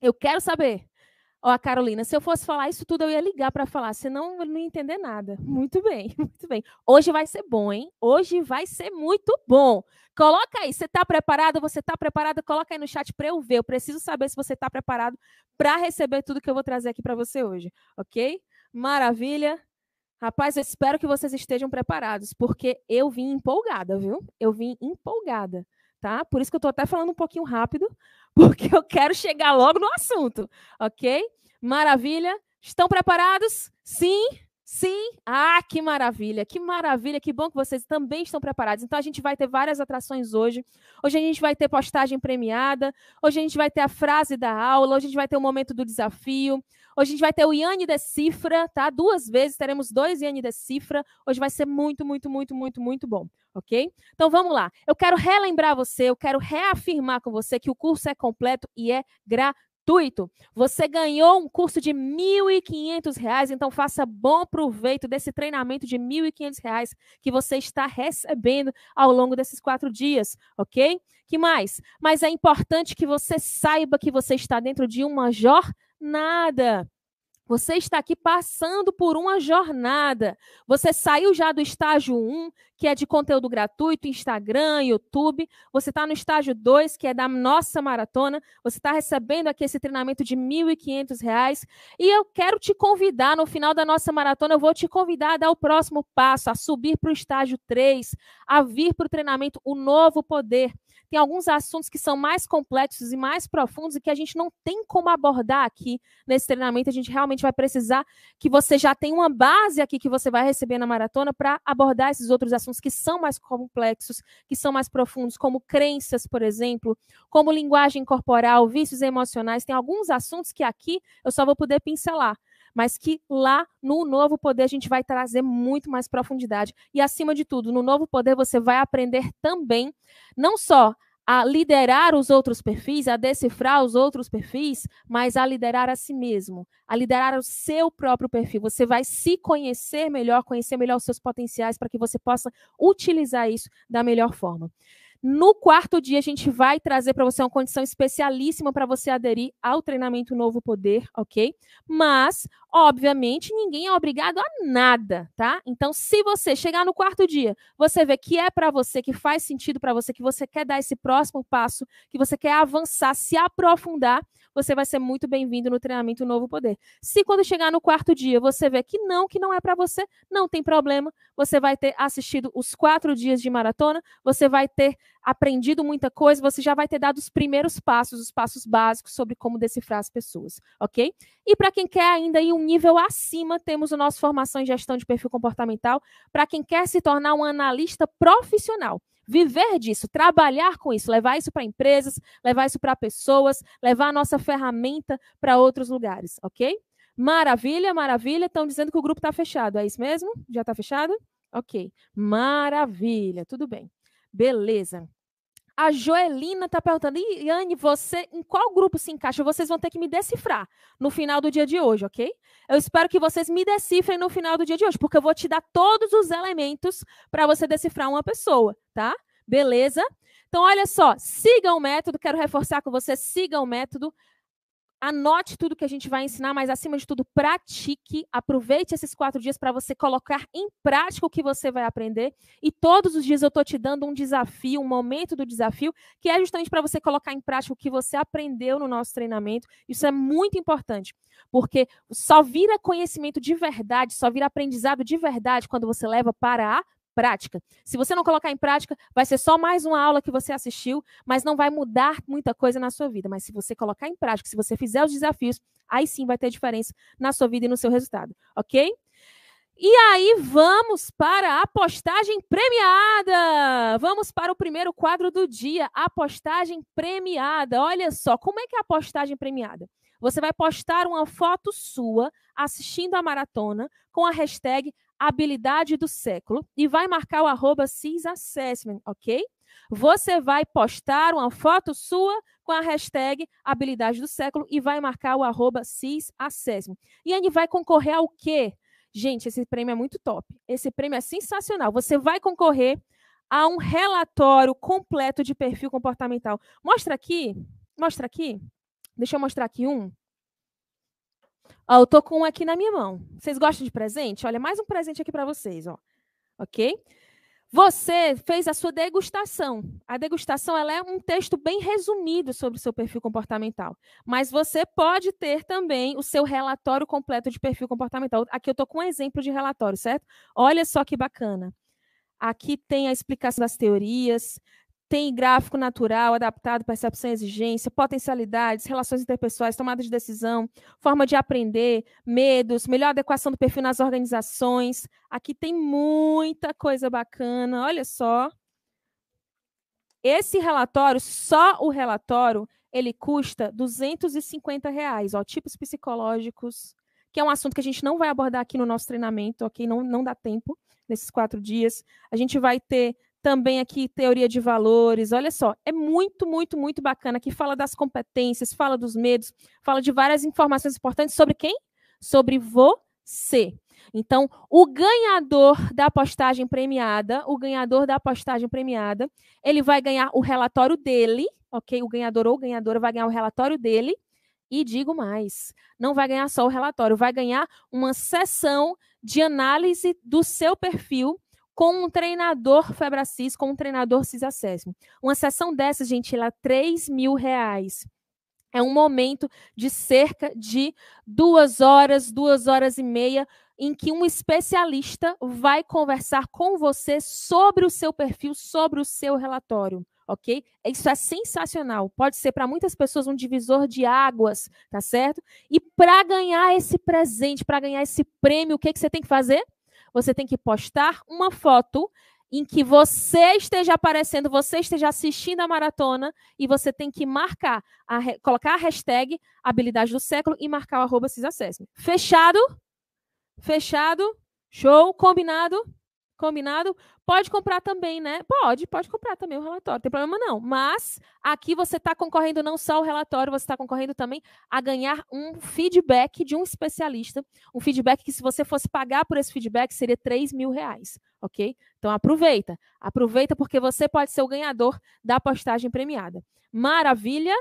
Eu quero saber. Ó, a Carolina, se eu fosse falar isso tudo, eu ia ligar para falar, senão eu não ia entender nada. Muito bem, muito bem. Hoje vai ser bom, hein? Hoje vai ser muito bom. Coloca aí, você está preparado? Você está preparado? Coloca aí no chat para eu ver. Eu preciso saber se você está preparado para receber tudo que eu vou trazer aqui para você hoje, ok? Maravilha. Rapaz, eu espero que vocês estejam preparados, porque eu vim empolgada, viu? Eu vim empolgada, tá? Por isso que eu estou até falando um pouquinho rápido, porque eu quero chegar logo no assunto, ok? Maravilha. Estão preparados? Sim? Sim? Ah, que maravilha, que maravilha, que bom que vocês também estão preparados. Então a gente vai ter várias atrações hoje. Hoje a gente vai ter postagem premiada, hoje a gente vai ter a frase da aula, hoje a gente vai ter o momento do desafio, hoje a gente vai ter o Iane Decifra, tá? Duas vezes teremos dois Iane Decifra. Hoje vai ser muito, muito, muito, muito, muito bom, ok? Então vamos lá. Eu quero relembrar você, eu quero reafirmar com você que o curso é completo e é gratuito gratuito. Você ganhou um curso de R$ 1.500, então faça bom proveito desse treinamento de R$ 1.500 que você está recebendo ao longo desses quatro dias, ok? Que mais? Mas é importante que você saiba que você está dentro de uma jornada. Você está aqui passando por uma jornada. Você saiu já do estágio 1, que é de conteúdo gratuito, Instagram, YouTube. Você está no estágio 2, que é da nossa maratona. Você está recebendo aqui esse treinamento de R$ 1.500. E eu quero te convidar, no final da nossa maratona, eu vou te convidar a dar o próximo passo, a subir para o estágio 3, a vir para o treinamento O Novo Poder tem alguns assuntos que são mais complexos e mais profundos e que a gente não tem como abordar aqui nesse treinamento. A gente realmente vai precisar que você já tenha uma base aqui que você vai receber na maratona para abordar esses outros assuntos que são mais complexos, que são mais profundos, como crenças, por exemplo, como linguagem corporal, vícios emocionais. Tem alguns assuntos que aqui eu só vou poder pincelar mas que lá no novo poder a gente vai trazer muito mais profundidade. E acima de tudo, no novo poder você vai aprender também não só a liderar os outros perfis, a decifrar os outros perfis, mas a liderar a si mesmo, a liderar o seu próprio perfil. Você vai se conhecer melhor, conhecer melhor os seus potenciais para que você possa utilizar isso da melhor forma. No quarto dia, a gente vai trazer para você uma condição especialíssima para você aderir ao treinamento Novo Poder, ok? Mas, obviamente, ninguém é obrigado a nada, tá? Então, se você chegar no quarto dia, você vê que é para você, que faz sentido para você, que você quer dar esse próximo passo, que você quer avançar, se aprofundar, você vai ser muito bem-vindo no treinamento Novo Poder. Se quando chegar no quarto dia você vê que não, que não é para você, não tem problema. Você vai ter assistido os quatro dias de maratona, você vai ter aprendido muita coisa, você já vai ter dado os primeiros passos, os passos básicos sobre como decifrar as pessoas, ok? E para quem quer ainda ir um nível acima, temos o nosso formação em gestão de perfil comportamental, para quem quer se tornar um analista profissional viver disso, trabalhar com isso, levar isso para empresas, levar isso para pessoas, levar a nossa ferramenta para outros lugares, ok? Maravilha, maravilha. Estão dizendo que o grupo está fechado, é isso mesmo? Já está fechado? Ok. Maravilha, tudo bem. Beleza. A Joelina está perguntando, Yane, você em qual grupo se encaixa? Vocês vão ter que me decifrar no final do dia de hoje, ok? Eu espero que vocês me decifrem no final do dia de hoje, porque eu vou te dar todos os elementos para você decifrar uma pessoa, tá? Beleza? Então, olha só, siga o método, quero reforçar com você, siga o método. Anote tudo que a gente vai ensinar, mas acima de tudo, pratique. Aproveite esses quatro dias para você colocar em prática o que você vai aprender. E todos os dias eu estou te dando um desafio, um momento do desafio, que é justamente para você colocar em prática o que você aprendeu no nosso treinamento. Isso é muito importante, porque só vira conhecimento de verdade, só vira aprendizado de verdade quando você leva para a prática. Se você não colocar em prática, vai ser só mais uma aula que você assistiu, mas não vai mudar muita coisa na sua vida. Mas se você colocar em prática, se você fizer os desafios, aí sim vai ter diferença na sua vida e no seu resultado, ok? E aí vamos para a postagem premiada. Vamos para o primeiro quadro do dia, a postagem premiada. Olha só, como é que é a postagem premiada? Você vai postar uma foto sua assistindo a maratona com a hashtag habilidade do século e vai marcar o arroba CISAssessment, ok? Você vai postar uma foto sua com a hashtag habilidade do século e vai marcar o arroba CISAssessment. E aí vai concorrer ao quê? Gente, esse prêmio é muito top. Esse prêmio é sensacional. Você vai concorrer a um relatório completo de perfil comportamental. Mostra aqui, mostra aqui. Deixa eu mostrar aqui um. Ó, eu tô com um aqui na minha mão. Vocês gostam de presente? Olha, mais um presente aqui para vocês, ó. Ok? Você fez a sua degustação. A degustação ela é um texto bem resumido sobre o seu perfil comportamental. Mas você pode ter também o seu relatório completo de perfil comportamental. Aqui eu estou com um exemplo de relatório, certo? Olha só que bacana. Aqui tem a explicação das teorias, tem gráfico natural, adaptado, percepção e exigência, potencialidades, relações interpessoais, tomada de decisão, forma de aprender, medos, melhor adequação do perfil nas organizações. Aqui tem muita coisa bacana, olha só. Esse relatório, só o relatório, ele custa 250 reais, ó, tipos psicológicos, que é um assunto que a gente não vai abordar aqui no nosso treinamento, ok? Não, não dá tempo nesses quatro dias. A gente vai ter também aqui teoria de valores. Olha só, é muito, muito, muito bacana. Aqui fala das competências, fala dos medos, fala de várias informações importantes sobre quem? Sobre você. Então, o ganhador da postagem premiada, o ganhador da postagem premiada, ele vai ganhar o relatório dele, ok? O ganhador ou ganhadora vai ganhar o relatório dele. E digo mais, não vai ganhar só o relatório, vai ganhar uma sessão de análise do seu perfil com um treinador Febracis, com um treinador CISACESM. Uma sessão dessas, gente, ela é 3 mil reais. É um momento de cerca de duas horas, duas horas e meia, em que um especialista vai conversar com você sobre o seu perfil, sobre o seu relatório, ok? Isso é sensacional. Pode ser para muitas pessoas um divisor de águas, tá certo? E para ganhar esse presente, para ganhar esse prêmio, o que, que você tem que fazer? Você tem que postar uma foto em que você esteja aparecendo, você esteja assistindo a maratona e você tem que marcar, a, colocar a hashtag habilidade do século e marcar o arroba Fechado? Fechado? Show? Combinado? Combinado? Pode comprar também, né? Pode, pode comprar também o relatório, não tem problema não. Mas aqui você está concorrendo não só ao relatório, você está concorrendo também a ganhar um feedback de um especialista. Um feedback que, se você fosse pagar por esse feedback, seria 3 mil reais, ok? Então aproveita. Aproveita porque você pode ser o ganhador da postagem premiada. Maravilha?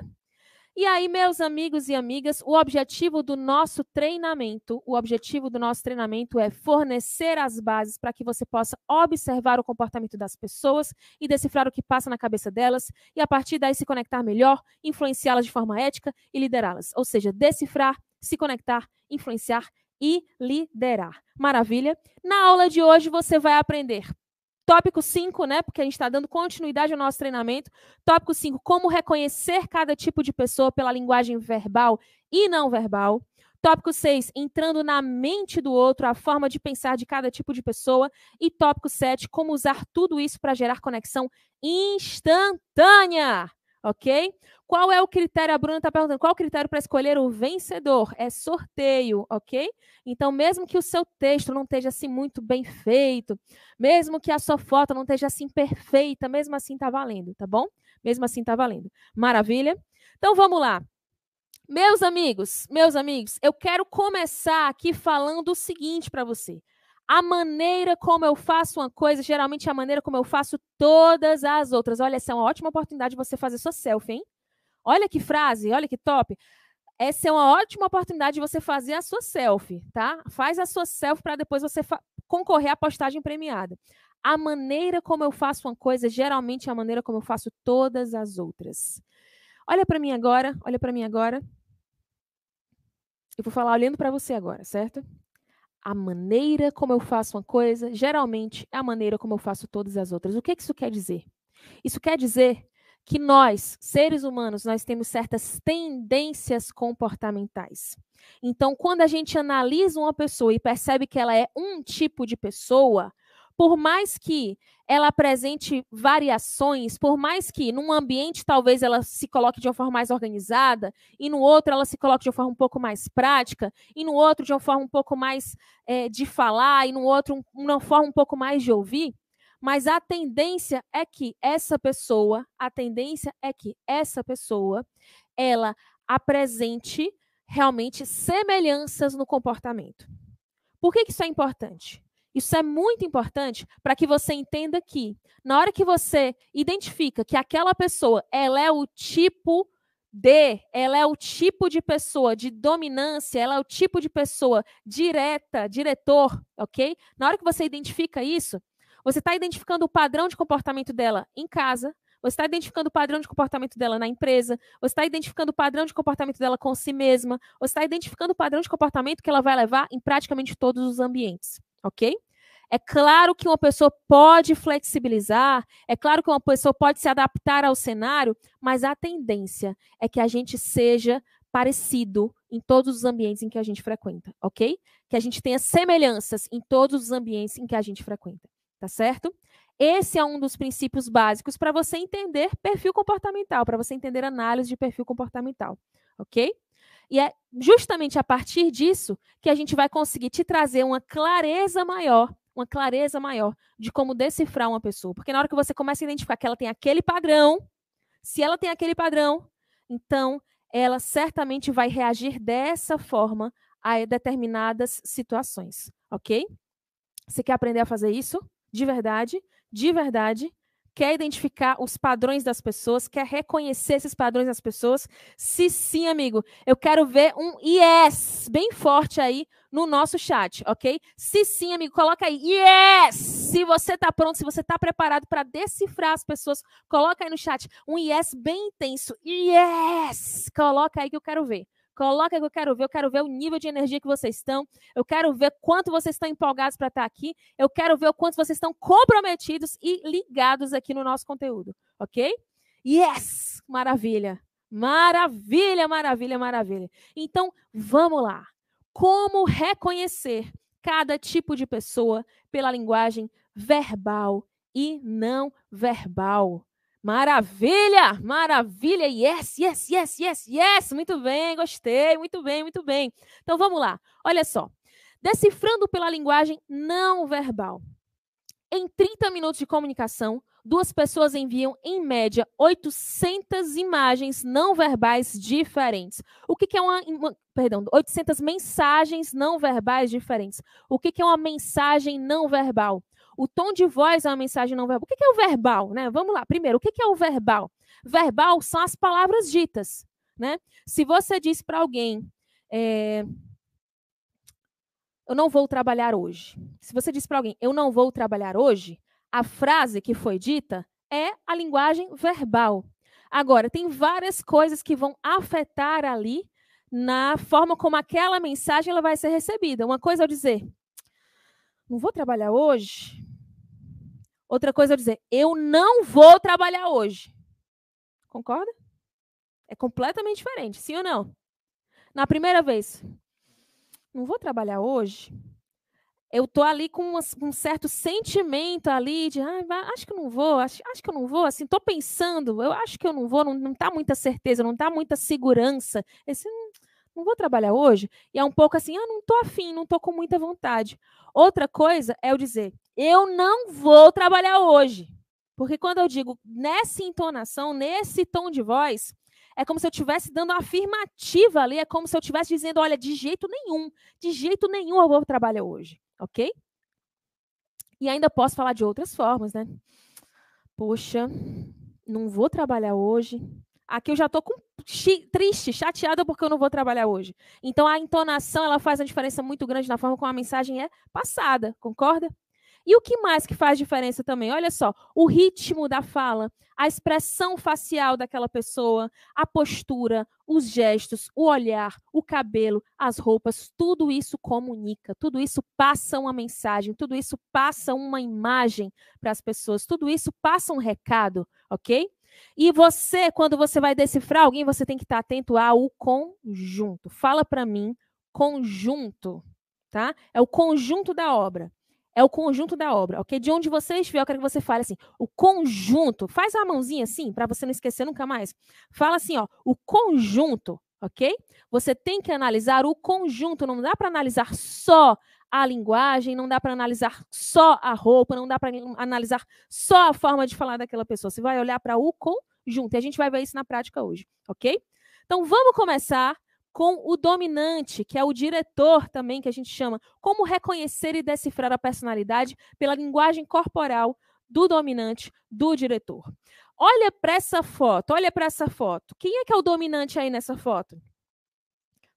E aí, meus amigos e amigas, o objetivo do nosso treinamento, o objetivo do nosso treinamento é fornecer as bases para que você possa observar o comportamento das pessoas e decifrar o que passa na cabeça delas e a partir daí se conectar melhor, influenciá-las de forma ética e liderá-las. Ou seja, decifrar, se conectar, influenciar e liderar. Maravilha? Na aula de hoje você vai aprender Tópico 5, né? Porque a gente está dando continuidade ao nosso treinamento. Tópico 5, como reconhecer cada tipo de pessoa pela linguagem verbal e não verbal. Tópico 6, entrando na mente do outro, a forma de pensar de cada tipo de pessoa. E tópico 7, como usar tudo isso para gerar conexão instantânea. Ok? Qual é o critério? A Bruna está perguntando. Qual o critério para escolher o vencedor? É sorteio, ok? Então, mesmo que o seu texto não esteja assim muito bem feito, mesmo que a sua foto não esteja assim perfeita, mesmo assim está valendo, tá bom? Mesmo assim está valendo. Maravilha? Então, vamos lá. Meus amigos, meus amigos, eu quero começar aqui falando o seguinte para você. A maneira como eu faço uma coisa, geralmente é a maneira como eu faço todas as outras. Olha, essa é uma ótima oportunidade de você fazer sua selfie, hein? Olha que frase, olha que top. Essa é uma ótima oportunidade de você fazer a sua selfie, tá? Faz a sua selfie para depois você concorrer à postagem premiada. A maneira como eu faço uma coisa, geralmente é a maneira como eu faço todas as outras. Olha para mim agora, olha para mim agora. Eu vou falar olhando para você agora, certo? A maneira como eu faço uma coisa, geralmente é a maneira como eu faço todas as outras. O que, que isso quer dizer? Isso quer dizer que nós, seres humanos, nós temos certas tendências comportamentais. Então, quando a gente analisa uma pessoa e percebe que ela é um tipo de pessoa, por mais que ela apresente variações, por mais que num ambiente talvez ela se coloque de uma forma mais organizada, e no outro ela se coloque de uma forma um pouco mais prática, e no outro de uma forma um pouco mais é, de falar, e no outro um, uma forma um pouco mais de ouvir, mas a tendência é que essa pessoa, a tendência é que essa pessoa, ela apresente realmente semelhanças no comportamento. Por que, que isso é importante? Isso é muito importante para que você entenda que, na hora que você identifica que aquela pessoa ela é o tipo de, ela é o tipo de pessoa de dominância, ela é o tipo de pessoa direta, diretor, ok? Na hora que você identifica isso, você está identificando o padrão de comportamento dela em casa, você está identificando o padrão de comportamento dela na empresa, você está identificando o padrão de comportamento dela com si mesma, você está identificando o padrão de comportamento que ela vai levar em praticamente todos os ambientes ok? É claro que uma pessoa pode flexibilizar, é claro que uma pessoa pode se adaptar ao cenário, mas a tendência é que a gente seja parecido em todos os ambientes em que a gente frequenta, ok? Que a gente tenha semelhanças em todos os ambientes em que a gente frequenta, tá certo? Esse é um dos princípios básicos para você entender perfil comportamental, para você entender análise de perfil comportamental, ok? E é justamente a partir disso que a gente vai conseguir te trazer uma clareza maior, uma clareza maior de como decifrar uma pessoa. Porque na hora que você começa a identificar que ela tem aquele padrão, se ela tem aquele padrão, então ela certamente vai reagir dessa forma a determinadas situações, ok? Você quer aprender a fazer isso? De verdade? De verdade? Quer identificar os padrões das pessoas, quer reconhecer esses padrões das pessoas? Se sim, amigo, eu quero ver um yes bem forte aí no nosso chat, ok? Se sim, amigo, coloca aí yes! Se você está pronto, se você está preparado para decifrar as pessoas, coloca aí no chat um yes bem intenso. Yes! Coloca aí que eu quero ver. Coloca que eu quero ver, eu quero ver o nível de energia que vocês estão, eu quero ver quanto vocês estão empolgados para estar aqui, eu quero ver o quanto vocês estão comprometidos e ligados aqui no nosso conteúdo, ok? Yes! Maravilha! Maravilha, maravilha, maravilha. Então, vamos lá. Como reconhecer cada tipo de pessoa pela linguagem verbal e não verbal? Maravilha! Maravilha! Yes, yes, yes, yes, yes! Muito bem, gostei, muito bem, muito bem. Então vamos lá. Olha só. Decifrando pela linguagem não verbal. Em 30 minutos de comunicação, duas pessoas enviam, em média, 800 imagens não verbais diferentes. O que, que é uma, uma, Perdão, 800 mensagens não verbais diferentes. O que, que é uma mensagem não verbal? O tom de voz é uma mensagem não verbal. O que é o verbal? Né? Vamos lá. Primeiro, o que é o verbal? Verbal são as palavras ditas. Né? Se você diz para alguém, é, eu não vou trabalhar hoje. Se você diz para alguém, eu não vou trabalhar hoje, a frase que foi dita é a linguagem verbal. Agora, tem várias coisas que vão afetar ali na forma como aquela mensagem ela vai ser recebida. Uma coisa é eu dizer, não vou trabalhar hoje, Outra coisa é dizer, eu não vou trabalhar hoje. Concorda? É completamente diferente, sim ou não? Na primeira vez, não vou trabalhar hoje. eu tô ali com um certo sentimento ali de, ah, acho que eu não vou, acho, acho que eu não vou, assim, tô pensando, eu acho que eu não vou, não, não tá muita certeza, não tá muita segurança. Esse não, não vou trabalhar hoje. E é um pouco assim, ah, não tô afim, não tô com muita vontade. Outra coisa é eu dizer, eu não vou trabalhar hoje. Porque quando eu digo nessa entonação, nesse tom de voz, é como se eu estivesse dando uma afirmativa ali, é como se eu estivesse dizendo, olha, de jeito nenhum, de jeito nenhum eu vou trabalhar hoje ok? E ainda posso falar de outras formas, né? Poxa, não vou trabalhar hoje. Aqui eu já estou triste, chateada porque eu não vou trabalhar hoje. Então a entonação ela faz uma diferença muito grande na forma como a mensagem é passada, concorda? E o que mais que faz diferença também? Olha só, o ritmo da fala, a expressão facial daquela pessoa, a postura, os gestos, o olhar, o cabelo, as roupas, tudo isso comunica, tudo isso passa uma mensagem, tudo isso passa uma imagem para as pessoas, tudo isso passa um recado, ok? E você, quando você vai decifrar alguém, você tem que estar atento ao conjunto. Fala para mim, conjunto, tá? É o conjunto da obra é o conjunto da obra, ok? De onde você estiver, eu quero que você fale assim, o conjunto. Faz a mãozinha assim, para você não esquecer nunca mais. Fala assim, ó, o conjunto, ok? Você tem que analisar o conjunto, não dá para analisar só a linguagem, não dá para analisar só a roupa, não dá para analisar só a forma de falar daquela pessoa. Você vai olhar para o conjunto. E a gente vai ver isso na prática hoje, ok? Então vamos começar com o dominante, que é o diretor também, que a gente chama. Como reconhecer e decifrar a personalidade pela linguagem corporal do dominante, do diretor. Olha para essa foto, olha para essa foto. Quem é que é o dominante aí nessa foto?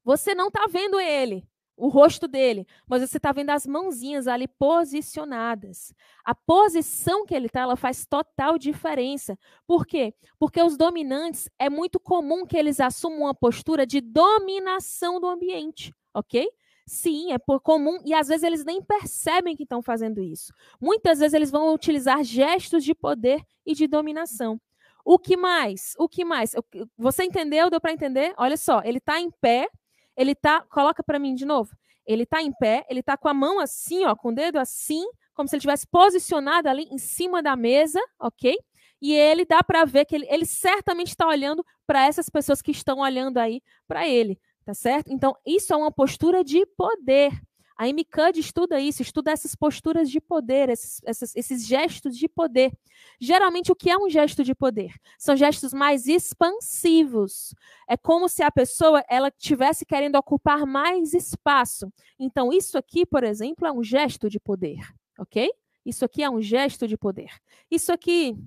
Você não está vendo ele o rosto dele, mas você está vendo as mãozinhas ali posicionadas. A posição que ele está, ela faz total diferença. Por quê? Porque os dominantes é muito comum que eles assumam uma postura de dominação do ambiente, ok? Sim, é por comum e às vezes eles nem percebem que estão fazendo isso. Muitas vezes eles vão utilizar gestos de poder e de dominação. O que mais? O que mais? Você entendeu? Deu para entender? Olha só, ele está em pé, ele tá, coloca para mim de novo. Ele tá em pé, ele tá com a mão assim, ó, com o dedo assim, como se ele tivesse posicionado ali em cima da mesa, ok? E ele dá para ver que ele, ele certamente está olhando para essas pessoas que estão olhando aí para ele, tá certo? Então, isso é uma postura de poder. A MCUD estuda isso, estuda essas posturas de poder, esses, esses, esses, gestos de poder. Geralmente, o que é um gesto de poder? São gestos mais expansivos. É como se a pessoa ela tivesse querendo ocupar mais espaço. Então, isso aqui, por exemplo, é um gesto de poder, ok? Isso aqui é um gesto de poder. Isso aqui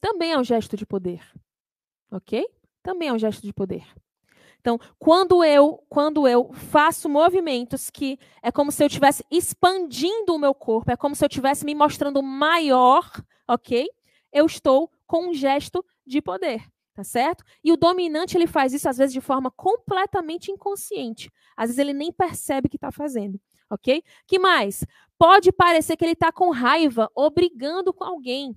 também é um gesto de poder, ok? Também é um gesto de poder. Então, quando eu, quando eu faço movimentos que é como se eu estivesse expandindo o meu corpo, é como se eu estivesse me mostrando maior, ok? Eu estou com um gesto de poder, tá certo? E o dominante ele faz isso às vezes de forma completamente inconsciente. Às vezes ele nem percebe que está fazendo, ok? Que mais? Pode parecer que ele está com raiva ou brigando com alguém.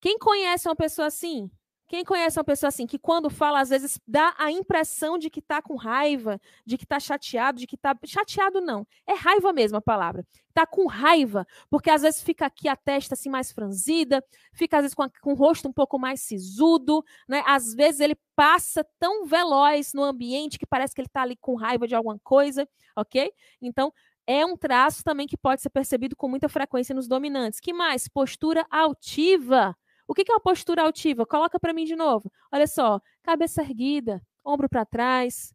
Quem conhece uma pessoa assim? Quem conhece uma pessoa assim, que quando fala, às vezes dá a impressão de que está com raiva, de que está chateado, de que está. Chateado não, é raiva mesmo a palavra. Está com raiva, porque às vezes fica aqui a testa assim mais franzida, fica às vezes com, a, com o rosto um pouco mais sisudo, né? Às vezes ele passa tão veloz no ambiente que parece que ele está ali com raiva de alguma coisa, ok? Então, é um traço também que pode ser percebido com muita frequência nos dominantes. Que mais? Postura altiva. O que é uma postura altiva? Coloca para mim de novo. Olha só, cabeça erguida, ombro para trás.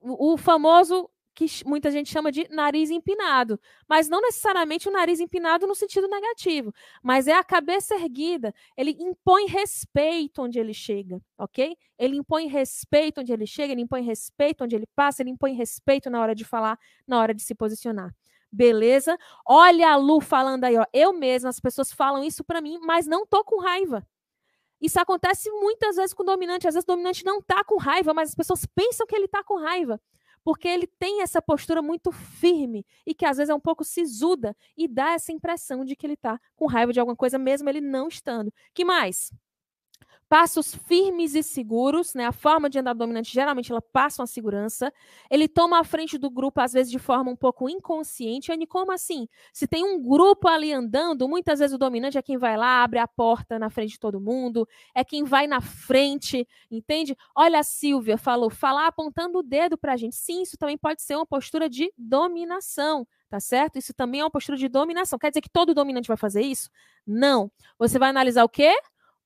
O, o famoso que muita gente chama de nariz empinado, mas não necessariamente o nariz empinado no sentido negativo, mas é a cabeça erguida. Ele impõe respeito onde ele chega, ok? Ele impõe respeito onde ele chega, ele impõe respeito onde ele passa, ele impõe respeito na hora de falar, na hora de se posicionar. Beleza? Olha a Lu falando aí, ó. Eu mesma, as pessoas falam isso para mim, mas não tô com raiva. Isso acontece muitas vezes com o dominante. Às vezes o dominante não tá com raiva, mas as pessoas pensam que ele tá com raiva. Porque ele tem essa postura muito firme e que às vezes é um pouco sisuda e dá essa impressão de que ele tá com raiva de alguma coisa, mesmo ele não estando. Que mais? Passos firmes e seguros, né? A forma de andar dominante geralmente ela passa uma segurança. Ele toma a frente do grupo às vezes de forma um pouco inconsciente. E como assim? Se tem um grupo ali andando, muitas vezes o dominante é quem vai lá, abre a porta na frente de todo mundo, é quem vai na frente, entende? Olha a Silvia falou, falar apontando o dedo pra gente. Sim, isso também pode ser uma postura de dominação tá certo? Isso também é uma postura de dominação. Quer dizer que todo dominante vai fazer isso? Não. Você vai analisar o quê?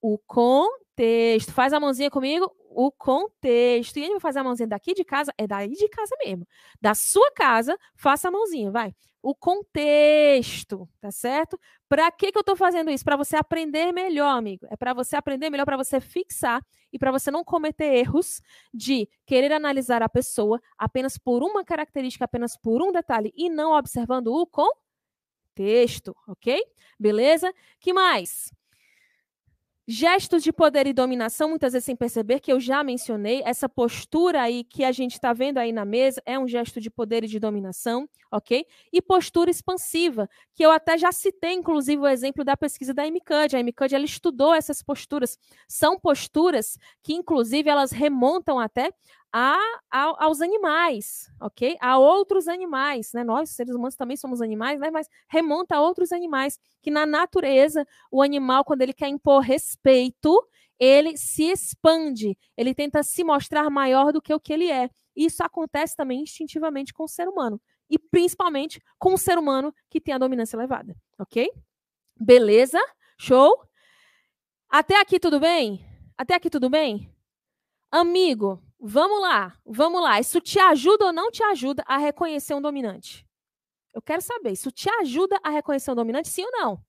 O contexto. Faz a mãozinha comigo. O contexto. E ele vai fazer a mãozinha daqui de casa, é daí de casa mesmo. Da sua casa, faça a mãozinha, vai. O contexto, tá certo? Para que, que eu estou fazendo isso? Para você aprender melhor, amigo. É para você aprender melhor, para você fixar e para você não cometer erros de querer analisar a pessoa apenas por uma característica, apenas por um detalhe e não observando o contexto, ok? Beleza? Que mais? Gestos de poder e dominação, muitas vezes sem perceber, que eu já mencionei, essa postura aí que a gente está vendo aí na mesa é um gesto de poder e de dominação, ok? E postura expansiva, que eu até já citei, inclusive, o exemplo da pesquisa da MCUD. A MCUD, ela estudou essas posturas. São posturas que, inclusive, elas remontam até a, a, aos animais, ok? A outros animais, né? Nós, seres humanos, também somos animais, né? Mas remonta a outros animais, que na natureza, o animal, quando ele quer impor respeito, ele se expande, ele tenta se mostrar maior do que o que ele é. Isso acontece também instintivamente com o ser humano. E principalmente com o ser humano que tem a dominância elevada, ok? Beleza? Show? Até aqui tudo bem? Até aqui tudo bem? Amigo, Vamos lá, vamos lá. Isso te ajuda ou não te ajuda a reconhecer um dominante? Eu quero saber, isso te ajuda a reconhecer um dominante, sim ou não?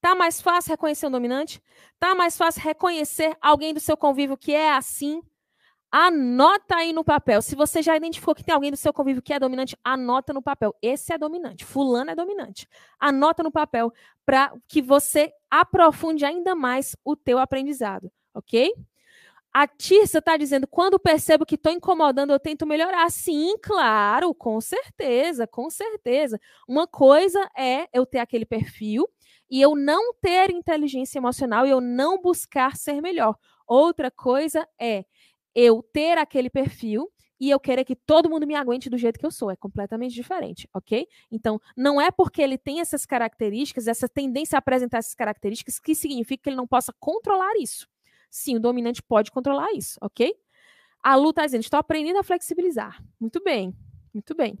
Tá mais fácil reconhecer um dominante? Tá mais fácil reconhecer alguém do seu convívio que é assim? Anota aí no papel. Se você já identificou que tem alguém do seu convívio que é dominante, anota no papel. Esse é dominante, fulano é dominante. Anota no papel para que você aprofunde ainda mais o teu aprendizado, ok? A Tirsa está dizendo: quando percebo que estou incomodando, eu tento melhorar. Sim, claro, com certeza, com certeza. Uma coisa é eu ter aquele perfil e eu não ter inteligência emocional e eu não buscar ser melhor. Outra coisa é eu ter aquele perfil e eu querer que todo mundo me aguente do jeito que eu sou. É completamente diferente, ok? Então, não é porque ele tem essas características, essa tendência a apresentar essas características, que significa que ele não possa controlar isso. Sim, o dominante pode controlar isso, ok? A Lu está dizendo, estou aprendendo a flexibilizar. Muito bem, muito bem.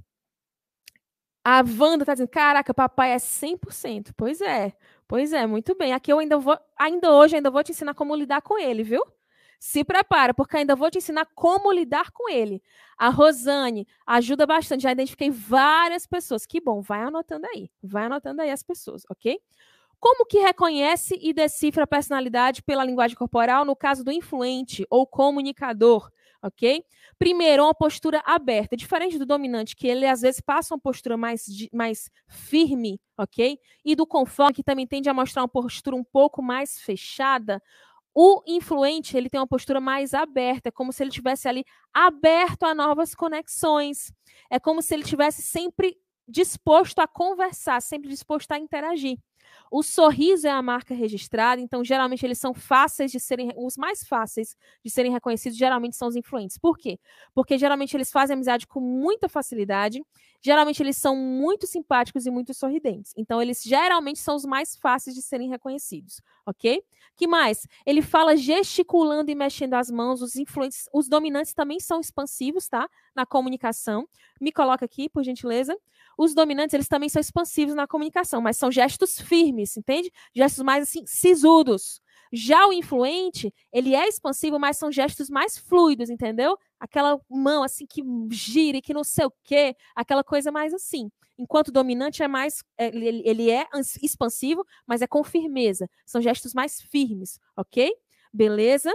A Wanda está dizendo, caraca, papai é 100%. Pois é, pois é, muito bem. Aqui eu ainda vou, ainda hoje, ainda vou te ensinar como lidar com ele, viu? Se prepara, porque ainda vou te ensinar como lidar com ele. A Rosane ajuda bastante. Já identifiquei várias pessoas. Que bom, vai anotando aí. Vai anotando aí as pessoas, ok? Como que reconhece e decifra a personalidade pela linguagem corporal no caso do influente ou comunicador? ok? Primeiro, uma postura aberta, diferente do dominante, que ele às vezes passa uma postura mais, mais firme, ok? E do conforme, que também tende a mostrar uma postura um pouco mais fechada. O influente, ele tem uma postura mais aberta, é como se ele tivesse ali aberto a novas conexões. É como se ele tivesse sempre disposto a conversar, sempre disposto a interagir. O sorriso é a marca registrada, então geralmente eles são fáceis de serem, os mais fáceis de serem reconhecidos, geralmente são os influentes. Por quê? Porque geralmente eles fazem amizade com muita facilidade, geralmente eles são muito simpáticos e muito sorridentes. Então eles geralmente são os mais fáceis de serem reconhecidos, ok? Que mais? Ele fala gesticulando e mexendo as mãos, os influentes, os dominantes também são expansivos, tá? Na comunicação. Me coloca aqui, por gentileza. Os dominantes, eles também são expansivos na comunicação, mas são gestos firmes, entende? Gestos mais assim, sisudos. Já o influente, ele é expansivo, mas são gestos mais fluidos, entendeu? Aquela mão assim que gira e que não sei o quê, aquela coisa mais assim. Enquanto o dominante é mais, é, ele, é expansivo, mas é com firmeza. São gestos mais firmes, ok? Beleza?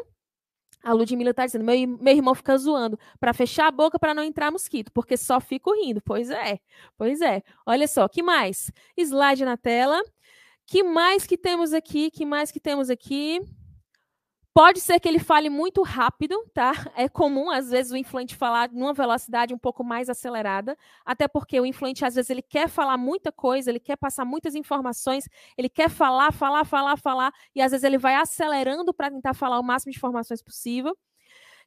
A Ludmilla está dizendo, meu, meu irmão fica zoando para fechar a boca para não entrar mosquito, porque só fico rindo. Pois é, pois é. Olha só, que mais? Slide na tela. Que mais que temos aqui? Que mais que temos aqui? Pode ser que ele fale muito rápido, tá? É comum, às vezes, o influente falar numa velocidade um pouco mais acelerada, até porque o influente, às vezes, ele quer falar muita coisa, ele quer passar muitas informações, ele quer falar, falar, falar, falar, e às vezes ele vai acelerando para tentar falar o máximo de informações possível.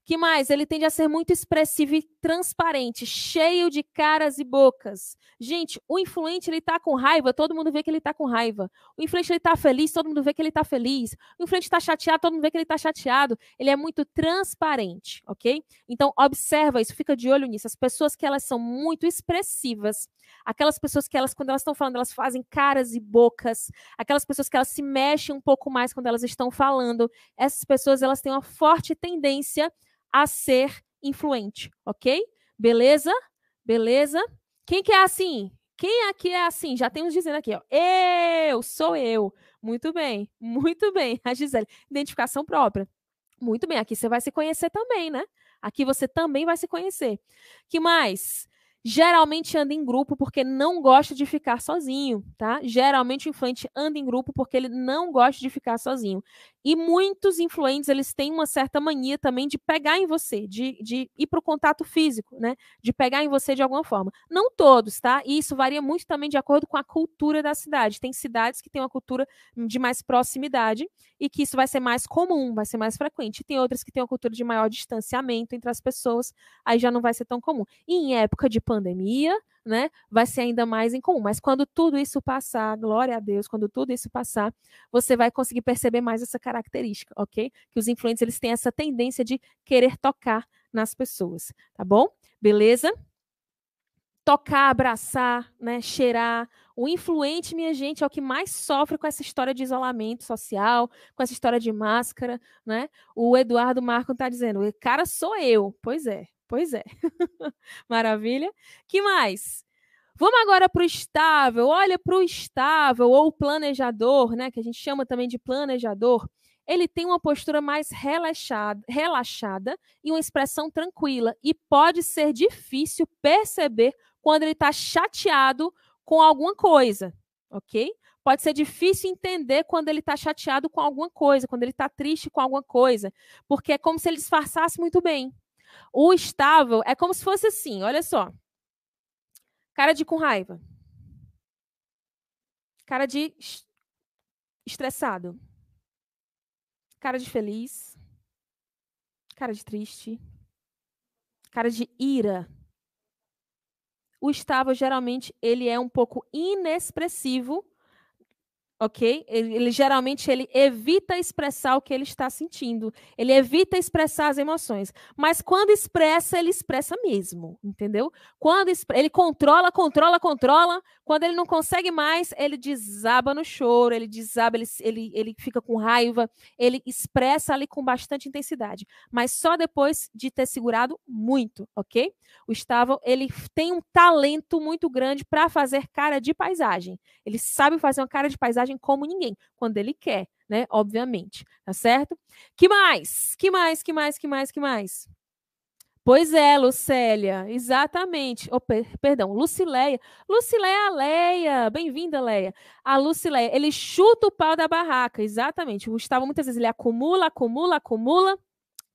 Que mais? Ele tende a ser muito expressivo e transparente, cheio de caras e bocas. Gente, o influente ele tá com raiva, todo mundo vê que ele tá com raiva. O influente ele tá feliz, todo mundo vê que ele tá feliz. O influente está chateado, todo mundo vê que ele tá chateado. Ele é muito transparente, ok? Então observa isso, fica de olho nisso. As pessoas que elas são muito expressivas, aquelas pessoas que elas quando elas estão falando, elas fazem caras e bocas, aquelas pessoas que elas se mexem um pouco mais quando elas estão falando, essas pessoas elas têm uma forte tendência a ser influente, ok? Beleza? Beleza? Quem que é assim? Quem aqui é assim? Já tem uns dizendo aqui, ó. Eu, sou eu. Muito bem, muito bem. A Gisele, identificação própria. Muito bem, aqui você vai se conhecer também, né? Aqui você também vai se conhecer. Que mais? Geralmente anda em grupo porque não gosta de ficar sozinho, tá? Geralmente o influente anda em grupo porque ele não gosta de ficar sozinho. E muitos influentes, eles têm uma certa mania também de pegar em você, de, de ir para o contato físico, né? De pegar em você de alguma forma. Não todos, tá? E isso varia muito também de acordo com a cultura da cidade. Tem cidades que têm uma cultura de mais proximidade e que isso vai ser mais comum, vai ser mais frequente. Tem outras que têm uma cultura de maior distanciamento entre as pessoas, aí já não vai ser tão comum. E em época de pandemia, né, vai ser ainda mais incomum. Mas quando tudo isso passar, glória a Deus, quando tudo isso passar, você vai conseguir perceber mais essa característica, ok? Que os influentes eles têm essa tendência de querer tocar nas pessoas, tá bom? Beleza? Tocar, abraçar, né, cheirar. O influente, minha gente, é o que mais sofre com essa história de isolamento social, com essa história de máscara, né? O Eduardo Marco está dizendo, cara sou eu. Pois é, Pois é. Maravilha. Que mais? Vamos agora para o estável. Olha para o estável ou planejador, né? Que a gente chama também de planejador. Ele tem uma postura mais relaxada, relaxada e uma expressão tranquila. E pode ser difícil perceber quando ele está chateado com alguma coisa, ok? Pode ser difícil entender quando ele está chateado com alguma coisa, quando ele está triste com alguma coisa, porque é como se ele disfarçasse muito bem. O estável é como se fosse assim, olha só. Cara de com raiva. Cara de estressado. Cara de feliz. Cara de triste. Cara de ira. O estável geralmente ele é um pouco inexpressivo ok? Ele, ele, geralmente ele evita expressar o que ele está sentindo, ele evita expressar as emoções, mas quando expressa, ele expressa mesmo, entendeu? Quando ele controla, controla, controla, quando ele não consegue mais, ele desaba no choro, ele desaba, ele, ele, ele fica com raiva, ele expressa ali com bastante intensidade, mas só depois de ter segurado muito, ok? O Estávão, ele tem um talento muito grande para fazer cara de paisagem, ele sabe fazer uma cara de paisagem como ninguém, quando ele quer, né? Obviamente, tá certo? Que mais? Que mais? Que mais? Que mais? Que mais? Pois é, Lucélia, exatamente. Oh, per perdão, Lucileia. Lucileia Leia, bem-vinda, Leia. A Lucileia, ele chuta o pau da barraca, exatamente. O Gustavo muitas vezes ele acumula, acumula, acumula,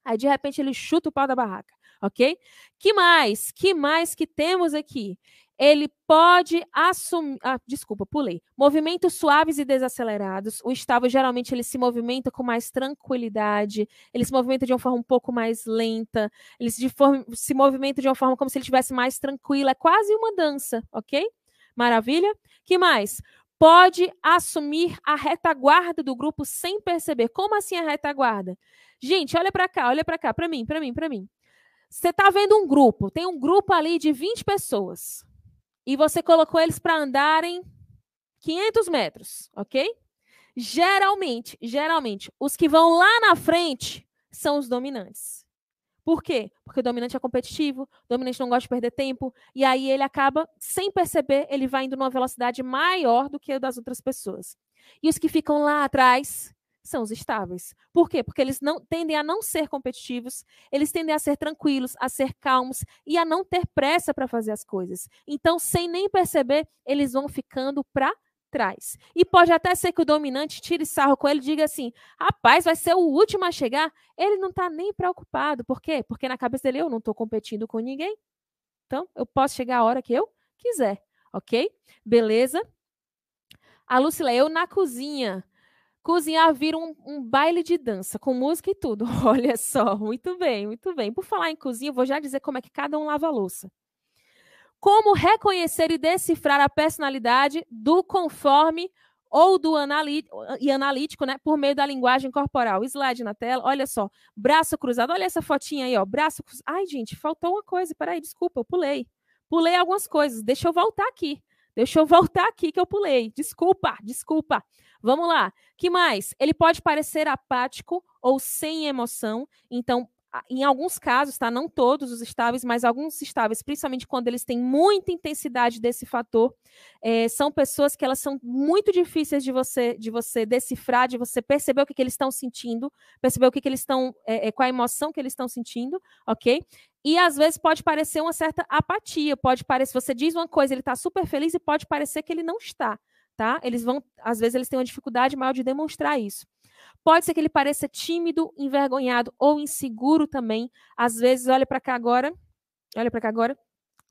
aí de repente ele chuta o pau da barraca, ok? Que mais? Que mais que temos aqui? Ele pode assumir. Ah, desculpa, pulei. Movimentos suaves e desacelerados. O estável geralmente ele se movimenta com mais tranquilidade, ele se movimenta de uma forma um pouco mais lenta, ele se, se movimenta de uma forma como se ele estivesse mais tranquilo. É quase uma dança, ok? Maravilha? que mais? Pode assumir a retaguarda do grupo sem perceber. Como assim a retaguarda? Gente, olha para cá, olha para cá, para mim, para mim, para mim. Você está vendo um grupo, tem um grupo ali de 20 pessoas e você colocou eles para andarem 500 metros, ok? Geralmente, geralmente, os que vão lá na frente são os dominantes. Por quê? Porque o dominante é competitivo, o dominante não gosta de perder tempo, e aí ele acaba, sem perceber, ele vai indo numa velocidade maior do que a das outras pessoas. E os que ficam lá atrás são os estáveis. Por quê? Porque eles não tendem a não ser competitivos, eles tendem a ser tranquilos, a ser calmos e a não ter pressa para fazer as coisas. Então, sem nem perceber, eles vão ficando para traz. E pode até ser que o dominante tire sarro com ele e diga assim: rapaz, vai ser o último a chegar. Ele não está nem preocupado. Por quê? Porque na cabeça dele eu não estou competindo com ninguém. Então, eu posso chegar a hora que eu quiser, ok? Beleza? A Lucila, eu na cozinha. Cozinhar vira um, um, baile de dança, com música e tudo. Olha só, muito bem, muito bem. Por falar em cozinha, vou já dizer como é que cada um lava a louça. Como reconhecer e decifrar a personalidade do conforme ou do analítico, né, por meio da linguagem corporal. Slide na tela, olha só, braço cruzado, olha essa fotinha aí, ó, braço cruzado. Ai, gente, faltou uma coisa, peraí, desculpa, eu pulei. Pulei algumas coisas, deixa eu voltar aqui. Deixa eu voltar aqui que eu pulei. Desculpa, desculpa. Vamos lá. Que mais? Ele pode parecer apático ou sem emoção. Então, em alguns casos, tá? Não todos os estáveis, mas alguns estáveis, principalmente quando eles têm muita intensidade desse fator, é, são pessoas que elas são muito difíceis de você de você decifrar, de você perceber o que, que eles estão sentindo, perceber o que, que eles estão, é, é, qual a emoção que eles estão sentindo, ok? E às vezes pode parecer uma certa apatia, pode parecer, você diz uma coisa, ele está super feliz e pode parecer que ele não está, tá? Eles vão, às vezes eles têm uma dificuldade maior de demonstrar isso. Pode ser que ele pareça tímido, envergonhado ou inseguro também. Às vezes, olha para cá agora. Olha para cá agora.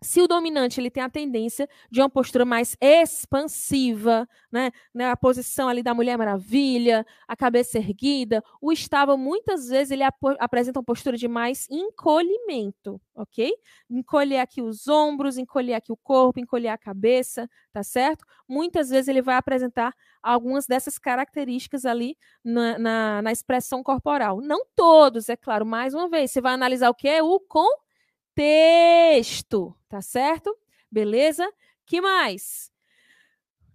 Se o dominante ele tem a tendência de uma postura mais expansiva, né, né, a posição ali da Mulher Maravilha, a cabeça erguida, o estável muitas vezes ele ap apresenta uma postura de mais encolhimento, ok? Encolher aqui os ombros, encolher aqui o corpo, encolher a cabeça, tá certo? Muitas vezes ele vai apresentar algumas dessas características ali na, na, na expressão corporal. Não todos, é claro. Mais uma vez, você vai analisar o que é o com texto, tá certo? Beleza? Que mais?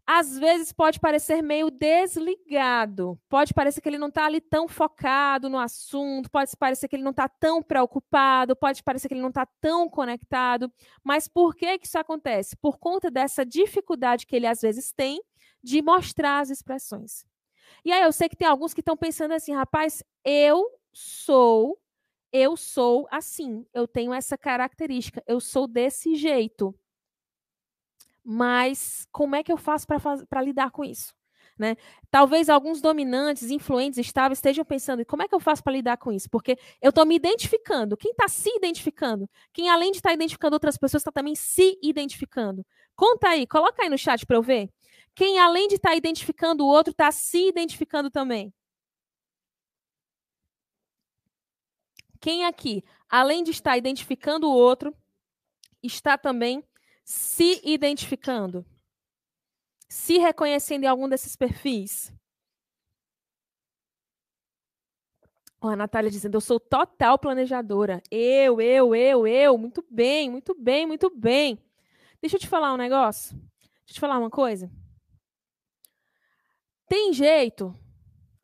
Às vezes pode parecer meio desligado, pode parecer que ele não está ali tão focado no assunto, pode parecer que ele não está tão preocupado, pode parecer que ele não está tão conectado. Mas por que, que isso acontece? Por conta dessa dificuldade que ele às vezes tem de mostrar as expressões. E aí eu sei que tem alguns que estão pensando assim, rapaz, eu sou eu sou assim, eu tenho essa característica, eu sou desse jeito. Mas como é que eu faço para lidar com isso? Né? Talvez alguns dominantes, influentes, estáveis estejam pensando: como é que eu faço para lidar com isso? Porque eu estou me identificando. Quem está se identificando? Quem, além de estar tá identificando outras pessoas, está também se identificando. Conta aí, coloca aí no chat para eu ver. Quem, além de estar tá identificando o outro, está se identificando também. Quem aqui, além de estar identificando o outro, está também se identificando? Se reconhecendo em algum desses perfis? Ó, a Natália dizendo, eu sou total planejadora. Eu, eu, eu, eu. Muito bem, muito bem, muito bem. Deixa eu te falar um negócio. Deixa eu te falar uma coisa. Tem jeito?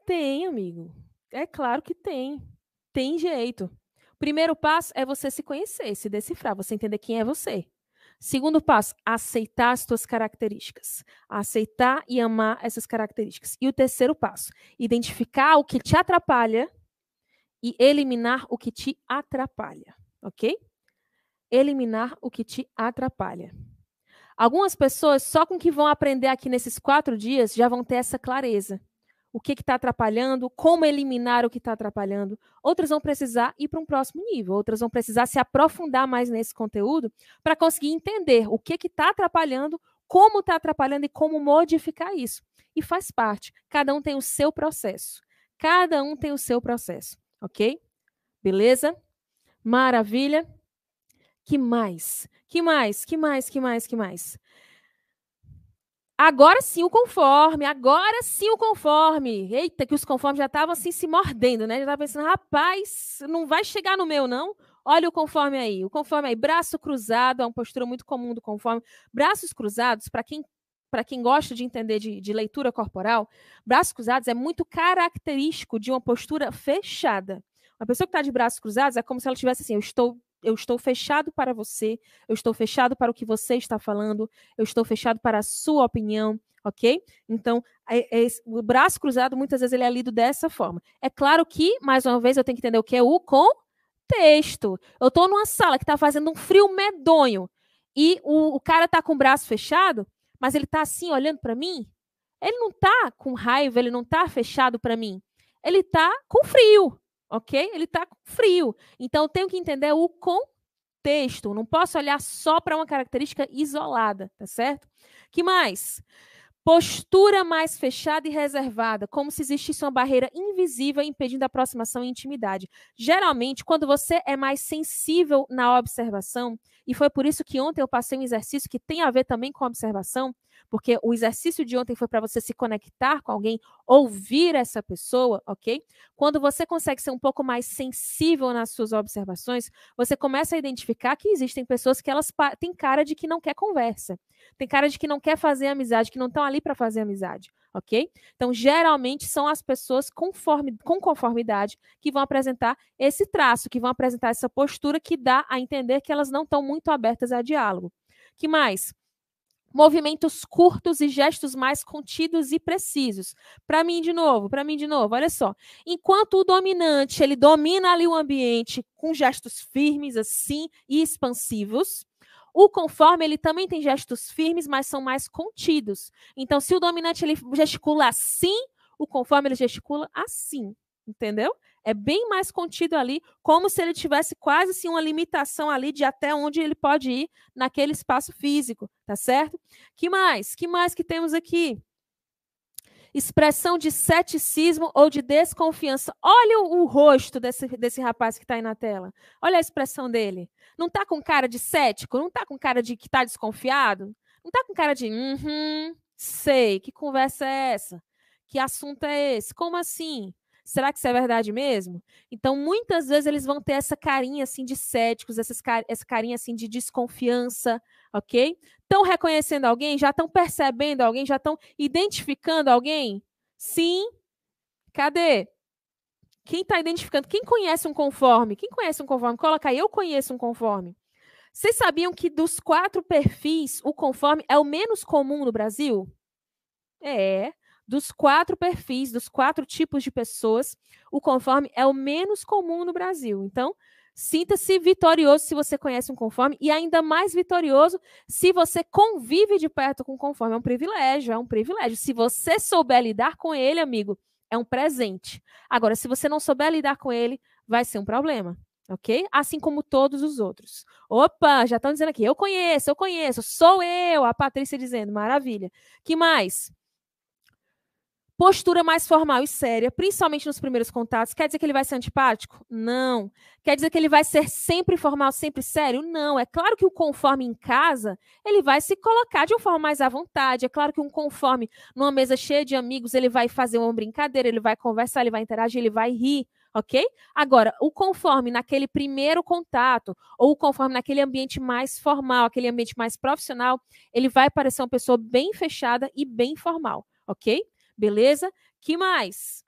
Tem, amigo. É claro que tem tem jeito. Primeiro passo é você se conhecer, se decifrar, você entender quem é você. Segundo passo, aceitar as tuas características. Aceitar e amar essas características. E o terceiro passo, identificar o que te atrapalha e eliminar o que te atrapalha, ok? Eliminar o que te atrapalha. Algumas pessoas, só com que vão aprender aqui nesses quatro dias, já vão ter essa clareza o que está atrapalhando, como eliminar o que está atrapalhando. Outras vão precisar ir para um próximo nível, outras vão precisar se aprofundar mais nesse conteúdo para conseguir entender o que está atrapalhando, como está atrapalhando e como modificar isso. E faz parte. Cada um tem o seu processo. Cada um tem o seu processo, ok? Beleza? Maravilha. Que mais? Que mais? Que mais? Que mais? Que mais? Agora sim o conforme, agora sim o conforme. Eita, que os conformes já estavam assim se mordendo, né? Já estava pensando, rapaz, não vai chegar no meu, não? Olha o conforme aí. O conforme aí, braço cruzado, é uma postura muito comum do conforme. Braços cruzados, para quem para quem gosta de entender de, de, leitura corporal, braços cruzados é muito característico de uma postura fechada. Uma pessoa que está de braços cruzados é como se ela tivesse assim: eu estou eu estou fechado para você, eu estou fechado para o que você está falando, eu estou fechado para a sua opinião, ok? Então, é, é, o braço cruzado, muitas vezes, ele é lido dessa forma. É claro que, mais uma vez, eu tenho que entender o que é o contexto. Eu estou numa sala que está fazendo um frio medonho e o, o cara está com o braço fechado, mas ele está assim, olhando para mim. ele não tá com raiva, ele não tá fechado para mim. Ele tá com frio, ok? Ele tá com frio. Então eu tenho que entender o contexto. Não posso olhar só para uma característica isolada, tá certo? Que mais? Postura mais fechada e reservada, como se existisse uma barreira invisível impedindo a aproximação e intimidade. Geralmente, quando você é mais sensível na observação, e foi por isso que ontem eu passei um exercício que tem a ver também com a observação, porque o exercício de ontem foi para você se conectar com alguém, ouvir essa pessoa, ok? Quando você consegue ser um pouco mais sensível nas suas observações, você começa a identificar que existem pessoas que elas têm cara de que não quer conversa, tem cara de que não quer fazer amizade, que não estão ali para fazer amizade, ok? Então, geralmente são as pessoas conforme, com conformidade que vão apresentar esse traço, que vão apresentar essa postura que dá a entender que elas não estão muito abertas a diálogo. Que mais? Movimentos curtos e gestos mais contidos e precisos. Para mim de novo, para mim de novo, olha só. Enquanto o dominante, ele domina ali o ambiente com gestos firmes assim e expansivos, o conforme ele também tem gestos firmes, mas são mais contidos. Então, se o dominante ele gesticula assim, o conforme ele gesticula assim, entendeu? É bem mais contido ali, como se ele tivesse quase assim, uma limitação ali de até onde ele pode ir naquele espaço físico, tá certo? Que mais? Que mais que temos aqui? Expressão de ceticismo ou de desconfiança. Olha o, o rosto desse, desse rapaz que está aí na tela. Olha a expressão dele. Não está com cara de cético? Não está com cara de que está desconfiado? Não está com cara de, uhum, sei, que conversa é essa? Que assunto é esse? Como assim? Será que isso é verdade mesmo? Então, muitas vezes eles vão ter essa carinha assim de céticos, essas, essa carinha assim de desconfiança, ok? Estão reconhecendo alguém? Já estão percebendo alguém? Já estão identificando alguém? Sim. Cadê? Quem está identificando? Quem conhece um conforme? Quem conhece um conforme? Coloca aí, eu conheço um conforme. Vocês sabiam que dos quatro perfis, o conforme é o menos comum no Brasil? É dos quatro perfis, dos quatro tipos de pessoas, o conforme é o menos comum no Brasil. Então, sinta-se vitorioso se você conhece um conforme e ainda mais vitorioso se você convive de perto com o conforme. É um privilégio, é um privilégio. Se você souber lidar com ele, amigo, é um presente. Agora, se você não souber lidar com ele, vai ser um problema. Ok? Assim como todos os outros. Opa, já estão dizendo aqui, eu conheço, eu conheço, sou eu, a Patrícia dizendo, maravilha. Que mais? Postura mais formal e séria, principalmente nos primeiros contatos, quer dizer que ele vai ser antipático? Não. Quer dizer que ele vai ser sempre formal, sempre sério? Não. É claro que o conforme em casa, ele vai se colocar de uma forma mais à vontade. É claro que um conforme numa mesa cheia de amigos, ele vai fazer uma brincadeira, ele vai conversar, ele vai interagir, ele vai rir ok? Agora, o conforme naquele primeiro contato, ou o conforme naquele ambiente mais formal, aquele ambiente mais profissional, ele vai parecer uma pessoa bem fechada e bem formal, ok? Beleza? Que mais?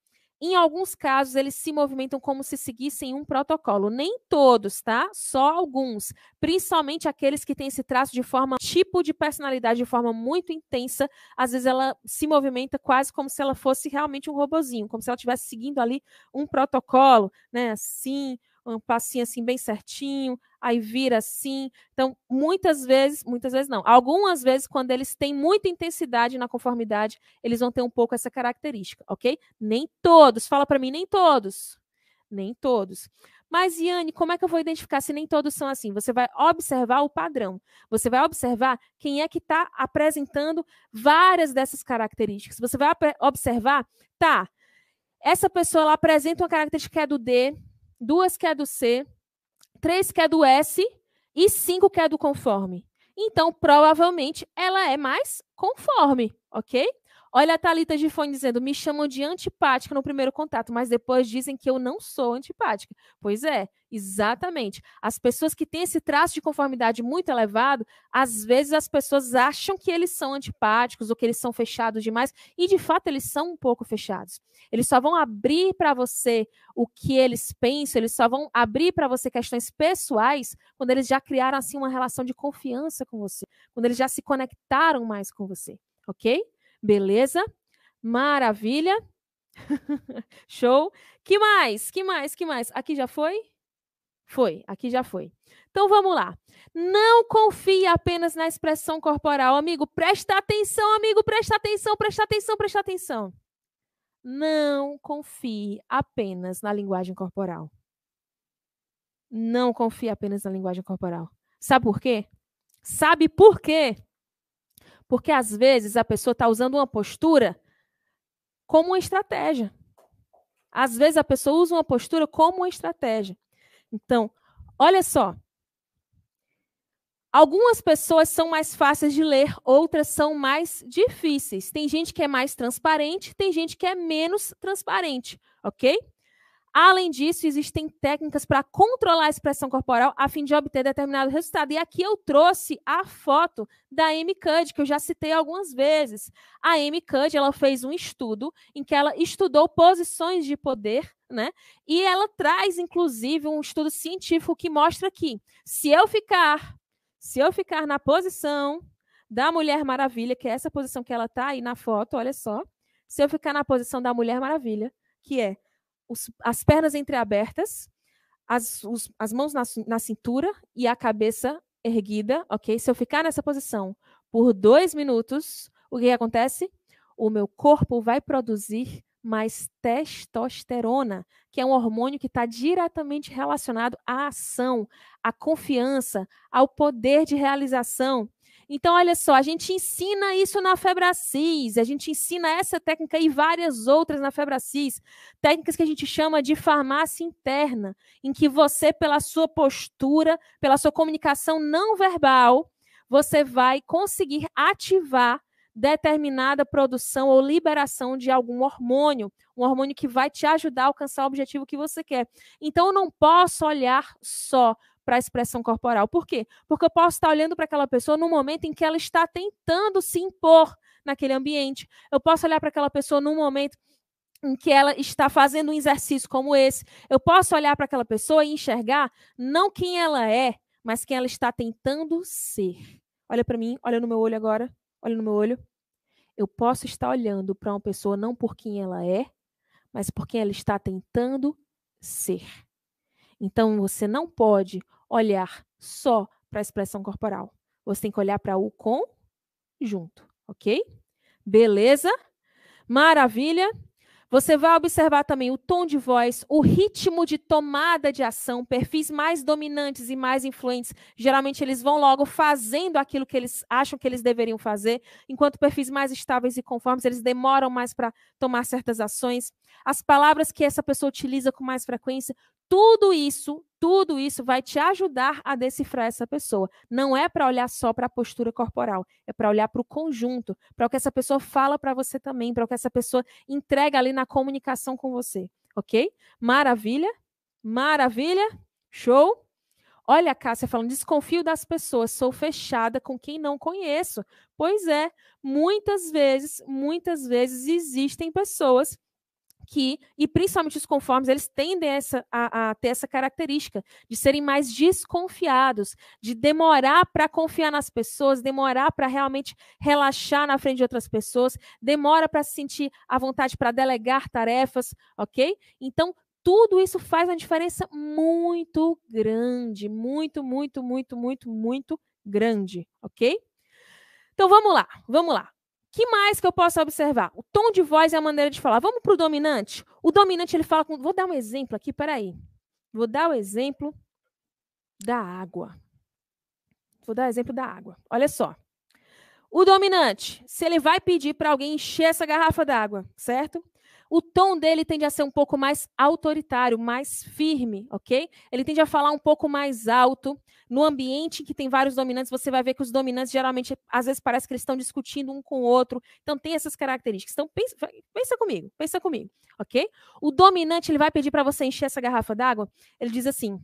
Em alguns casos, eles se movimentam como se seguissem um protocolo. Nem todos, tá? Só alguns. Principalmente aqueles que têm esse traço de forma, tipo de personalidade de forma muito intensa. Às vezes ela se movimenta quase como se ela fosse realmente um robozinho, como se ela estivesse seguindo ali um protocolo, né? Assim, um passinho assim bem certinho, aí vira assim. Então, muitas vezes, muitas vezes não, algumas vezes, quando eles têm muita intensidade na conformidade, eles vão ter um pouco essa característica, ok? Nem todos, fala para mim, nem todos. Nem todos. Mas, Iane, como é que eu vou identificar se nem todos são assim? Você vai observar o padrão. Você vai observar quem é que está apresentando várias dessas características. Você vai observar, tá, essa pessoa ela apresenta uma característica que é do D, duas que é do C, três que é do S e cinco que é do conforme. Então, provavelmente, ela é mais conforme, ok? Olha a Thalita de fone dizendo: me chamam de antipática no primeiro contato, mas depois dizem que eu não sou antipática. Pois é, exatamente. As pessoas que têm esse traço de conformidade muito elevado, às vezes as pessoas acham que eles são antipáticos ou que eles são fechados demais, e de fato eles são um pouco fechados. Eles só vão abrir para você o que eles pensam, eles só vão abrir para você questões pessoais quando eles já criaram assim uma relação de confiança com você, quando eles já se conectaram mais com você, ok? Beleza? Maravilha. Show. Que mais? Que mais? Que mais? Aqui já foi? Foi, aqui já foi. Então vamos lá. Não confie apenas na expressão corporal. Amigo, presta atenção, amigo, presta atenção, presta atenção, presta atenção. Não confie apenas na linguagem corporal. Não confie apenas na linguagem corporal. Sabe por quê? Sabe por quê? Porque às vezes a pessoa está usando uma postura como uma estratégia. Às vezes a pessoa usa uma postura como uma estratégia. Então, olha só. Algumas pessoas são mais fáceis de ler, outras são mais difíceis. Tem gente que é mais transparente, tem gente que é menos transparente, ok? Além disso, existem técnicas para controlar a expressão corporal a fim de obter determinado resultado. E aqui eu trouxe a foto da Amy Cuddy, que eu já citei algumas vezes. A Amy Cuddy, ela fez um estudo em que ela estudou posições de poder, né? E ela traz, inclusive, um estudo científico que mostra que se eu ficar, se eu ficar na posição da Mulher Maravilha, que é essa posição que ela está aí na foto, olha só. Se eu ficar na posição da Mulher Maravilha, que é os, as pernas entreabertas, as, os, as mãos na, na cintura e a cabeça erguida, ok? Se eu ficar nessa posição por dois minutos, o que acontece? O meu corpo vai produzir mais testosterona, que é um hormônio que está diretamente relacionado à ação, à confiança, ao poder de realização. Então, olha só, a gente ensina isso na Febracis, a gente ensina essa técnica e várias outras na Febracis, técnicas que a gente chama de farmácia interna, em que você, pela sua postura, pela sua comunicação não verbal, você vai conseguir ativar determinada produção ou liberação de algum hormônio, um hormônio que vai te ajudar a alcançar o objetivo que você quer. Então, eu não posso olhar só para a expressão corporal. Por quê? Porque eu posso estar olhando para aquela pessoa no momento em que ela está tentando se impor naquele ambiente. Eu posso olhar para aquela pessoa num momento em que ela está fazendo um exercício como esse. Eu posso olhar para aquela pessoa e enxergar não quem ela é, mas quem ela está tentando ser. Olha para mim, olha no meu olho agora, olha no meu olho. Eu posso estar olhando para uma pessoa não por quem ela é, mas por quem ela está tentando ser. Então você não pode olhar só para a expressão corporal. Você tem que olhar para o conjunto, ok? Beleza? Maravilha. Você vai observar também o tom de voz, o ritmo de tomada de ação, perfis mais dominantes e mais influentes. Geralmente eles vão logo fazendo aquilo que eles acham que eles deveriam fazer, enquanto perfis mais estáveis e conformes, eles demoram mais para tomar certas ações. As palavras que essa pessoa utiliza com mais frequência, tudo isso, tudo isso vai te ajudar a decifrar essa pessoa. Não é para olhar só para a postura corporal, é para olhar para o conjunto, para o que essa pessoa fala para você também, para o que essa pessoa entrega ali na comunicação com você, ok? Maravilha? Maravilha? Show? Olha a Cássia falando, desconfio das pessoas, sou fechada com quem não conheço. Pois é, muitas vezes, muitas vezes existem pessoas que, e principalmente os conformes, eles tendem essa, a, a ter essa característica de serem mais desconfiados, de demorar para confiar nas pessoas, demorar para realmente relaxar na frente de outras pessoas, demora para se sentir à vontade para delegar tarefas, ok? Então, tudo isso faz uma diferença muito grande, muito, muito, muito, muito, muito grande, ok? Então vamos lá, vamos lá que mais que eu posso observar? O tom de voz e a maneira de falar. Vamos para o dominante? O dominante, ele fala com... Vou dar um exemplo aqui, peraí. Vou dar o exemplo da água. Vou dar o exemplo da água. Olha só. O dominante, se ele vai pedir para alguém encher essa garrafa d'água, certo? O tom dele tende a ser um pouco mais autoritário, mais firme, ok? Ele tende a falar um pouco mais alto. No ambiente que tem vários dominantes, você vai ver que os dominantes geralmente, às vezes, parece que eles estão discutindo um com o outro. Então, tem essas características. Então, pensa, pensa comigo, pensa comigo, ok? O dominante, ele vai pedir para você encher essa garrafa d'água. Ele diz assim: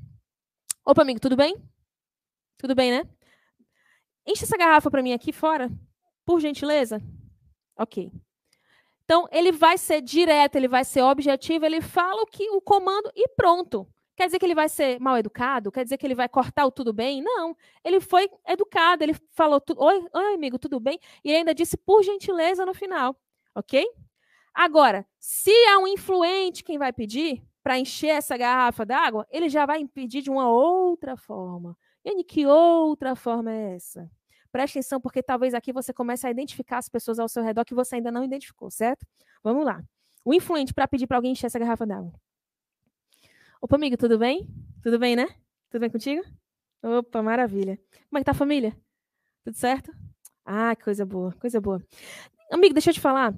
Opa, amigo, tudo bem? Tudo bem, né? Enche essa garrafa para mim aqui fora, por gentileza. Ok. Então, ele vai ser direto, ele vai ser objetivo, ele fala o que o comando e pronto. Quer dizer que ele vai ser mal educado? Quer dizer que ele vai cortar o tudo bem? Não. Ele foi educado, ele falou: Oi, oi amigo, tudo bem? E ainda disse por gentileza no final. Ok? Agora, se é um influente quem vai pedir, para encher essa garrafa d'água, ele já vai pedir de uma outra forma. E que outra forma é essa? Preste atenção, porque talvez aqui você comece a identificar as pessoas ao seu redor que você ainda não identificou, certo? Vamos lá. O influente para pedir para alguém encher essa garrafa d'água. Opa, amigo, tudo bem? Tudo bem, né? Tudo bem contigo? Opa, maravilha. Como é que tá a família? Tudo certo? Ah, coisa boa, coisa boa. Amigo, deixa eu te falar.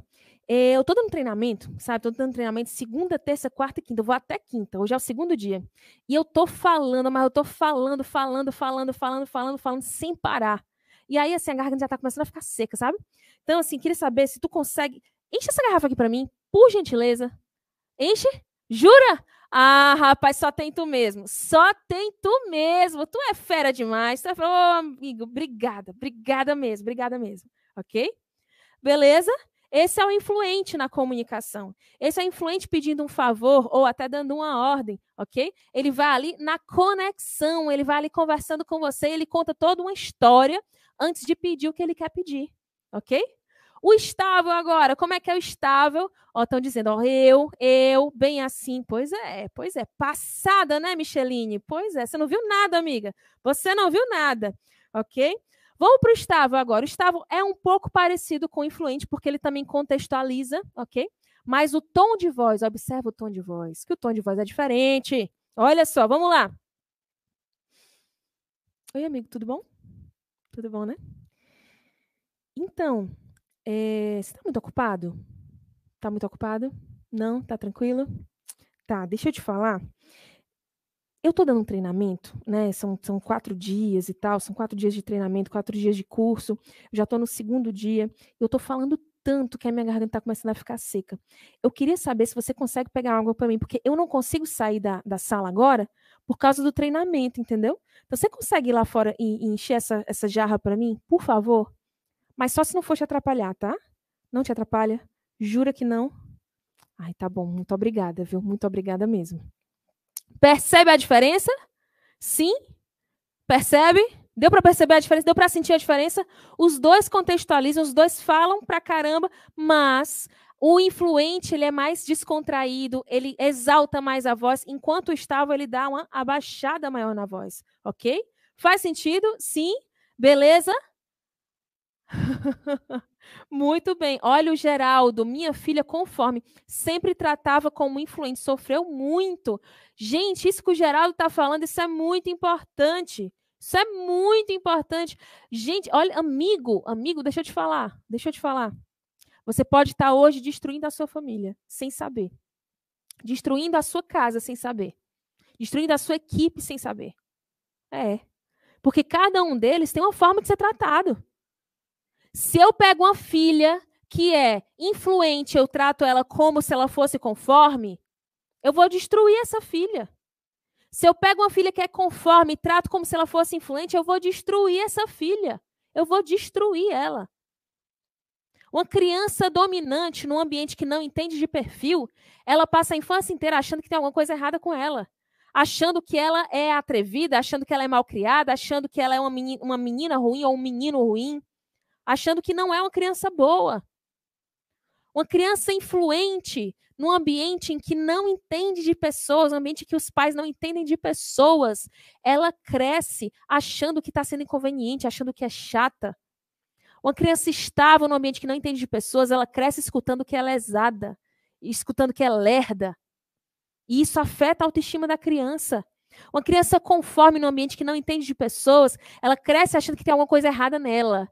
É, eu tô dando treinamento, sabe? Tô dando treinamento segunda, terça, quarta e quinta. Eu vou até quinta. Hoje é o segundo dia. E eu tô falando, mas eu tô falando, falando, falando, falando, falando, falando, sem parar. E aí, assim, a garganta já tá começando a ficar seca, sabe? Então, assim, queria saber se tu consegue. Enche essa garrafa aqui para mim, por gentileza. Enche? Jura? Ah, rapaz, só tem tu mesmo. Só tem tu mesmo. Tu é fera demais. Tu é... oh, amigo, obrigada. Obrigada mesmo. Obrigada mesmo. Ok? Beleza? Esse é o influente na comunicação. Esse é o influente pedindo um favor ou até dando uma ordem, ok? Ele vai ali na conexão, ele vai ali conversando com você, ele conta toda uma história antes de pedir o que ele quer pedir, ok? O estável agora, como é que é o estável? Ó, estão dizendo, ó, eu, eu, bem assim. Pois é, pois é. Passada, né, Micheline? Pois é, você não viu nada, amiga. Você não viu nada, ok? Vamos para o estável agora. O estável é um pouco parecido com o influente, porque ele também contextualiza, ok? Mas o tom de voz, observa o tom de voz, que o tom de voz é diferente. Olha só, vamos lá. Oi, amigo, tudo bom? Tudo bom, né? Então, é, você está muito ocupado? Está muito ocupado? Não? Está tranquilo? Tá, deixa eu te falar. Eu estou dando um treinamento, né? São, são quatro dias e tal, são quatro dias de treinamento, quatro dias de curso. Já estou no segundo dia. Eu estou falando tanto que a minha garganta está começando a ficar seca. Eu queria saber se você consegue pegar água para mim, porque eu não consigo sair da, da sala agora por causa do treinamento, entendeu? Então, você consegue ir lá fora e, e encher essa, essa jarra para mim, por favor? Mas só se não for te atrapalhar, tá? Não te atrapalha? Jura que não? Ai, tá bom. Muito obrigada, viu? Muito obrigada mesmo. Percebe a diferença? Sim? Percebe? Deu para perceber a diferença? Deu para sentir a diferença? Os dois contextualizam, os dois falam pra caramba, mas o influente ele é mais descontraído, ele exalta mais a voz, enquanto o estável ele dá uma abaixada maior na voz, ok? Faz sentido? Sim? Beleza? Muito bem. Olha o Geraldo, minha filha, conforme sempre tratava como influente, sofreu muito. Gente, isso que o Geraldo está falando, isso é muito importante. Isso é muito importante. Gente, olha, amigo, amigo, deixa eu te falar, deixa eu te falar. Você pode estar hoje destruindo a sua família sem saber. Destruindo a sua casa sem saber. Destruindo a sua equipe sem saber. É. Porque cada um deles tem uma forma de ser tratado. Se eu pego uma filha que é influente, eu trato ela como se ela fosse conforme, eu vou destruir essa filha. Se eu pego uma filha que é conforme e trato como se ela fosse influente, eu vou destruir essa filha. Eu vou destruir ela. Uma criança dominante num ambiente que não entende de perfil, ela passa a infância inteira achando que tem alguma coisa errada com ela. Achando que ela é atrevida, achando que ela é mal criada, achando que ela é uma menina, ruim ou um menino ruim achando que não é uma criança boa. Uma criança influente num ambiente em que não entende de pessoas, um ambiente em que os pais não entendem de pessoas, ela cresce achando que está sendo inconveniente, achando que é chata. Uma criança estável num ambiente que não entende de pessoas, ela cresce escutando que é exada, escutando que é lerda. E isso afeta a autoestima da criança. Uma criança conforme no ambiente que não entende de pessoas, ela cresce achando que tem alguma coisa errada nela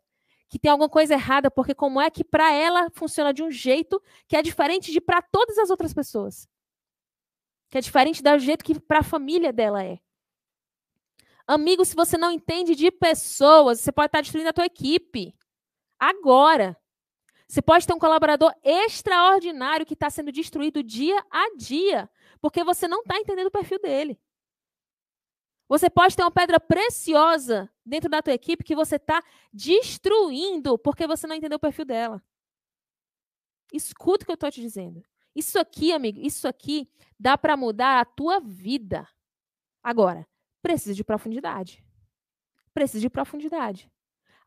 que tem alguma coisa errada, porque como é que para ela funciona de um jeito que é diferente de para todas as outras pessoas? Que é diferente do jeito que para a família dela é. Amigo, se você não entende de pessoas, você pode estar destruindo a tua equipe. Agora. Você pode ter um colaborador extraordinário que está sendo destruído dia a dia, porque você não está entendendo o perfil dele. Você pode ter uma pedra preciosa dentro da tua equipe que você está destruindo porque você não entendeu o perfil dela. Escuta o que eu estou te dizendo. Isso aqui, amigo, isso aqui dá para mudar a tua vida. Agora, precisa de profundidade. Precisa de profundidade.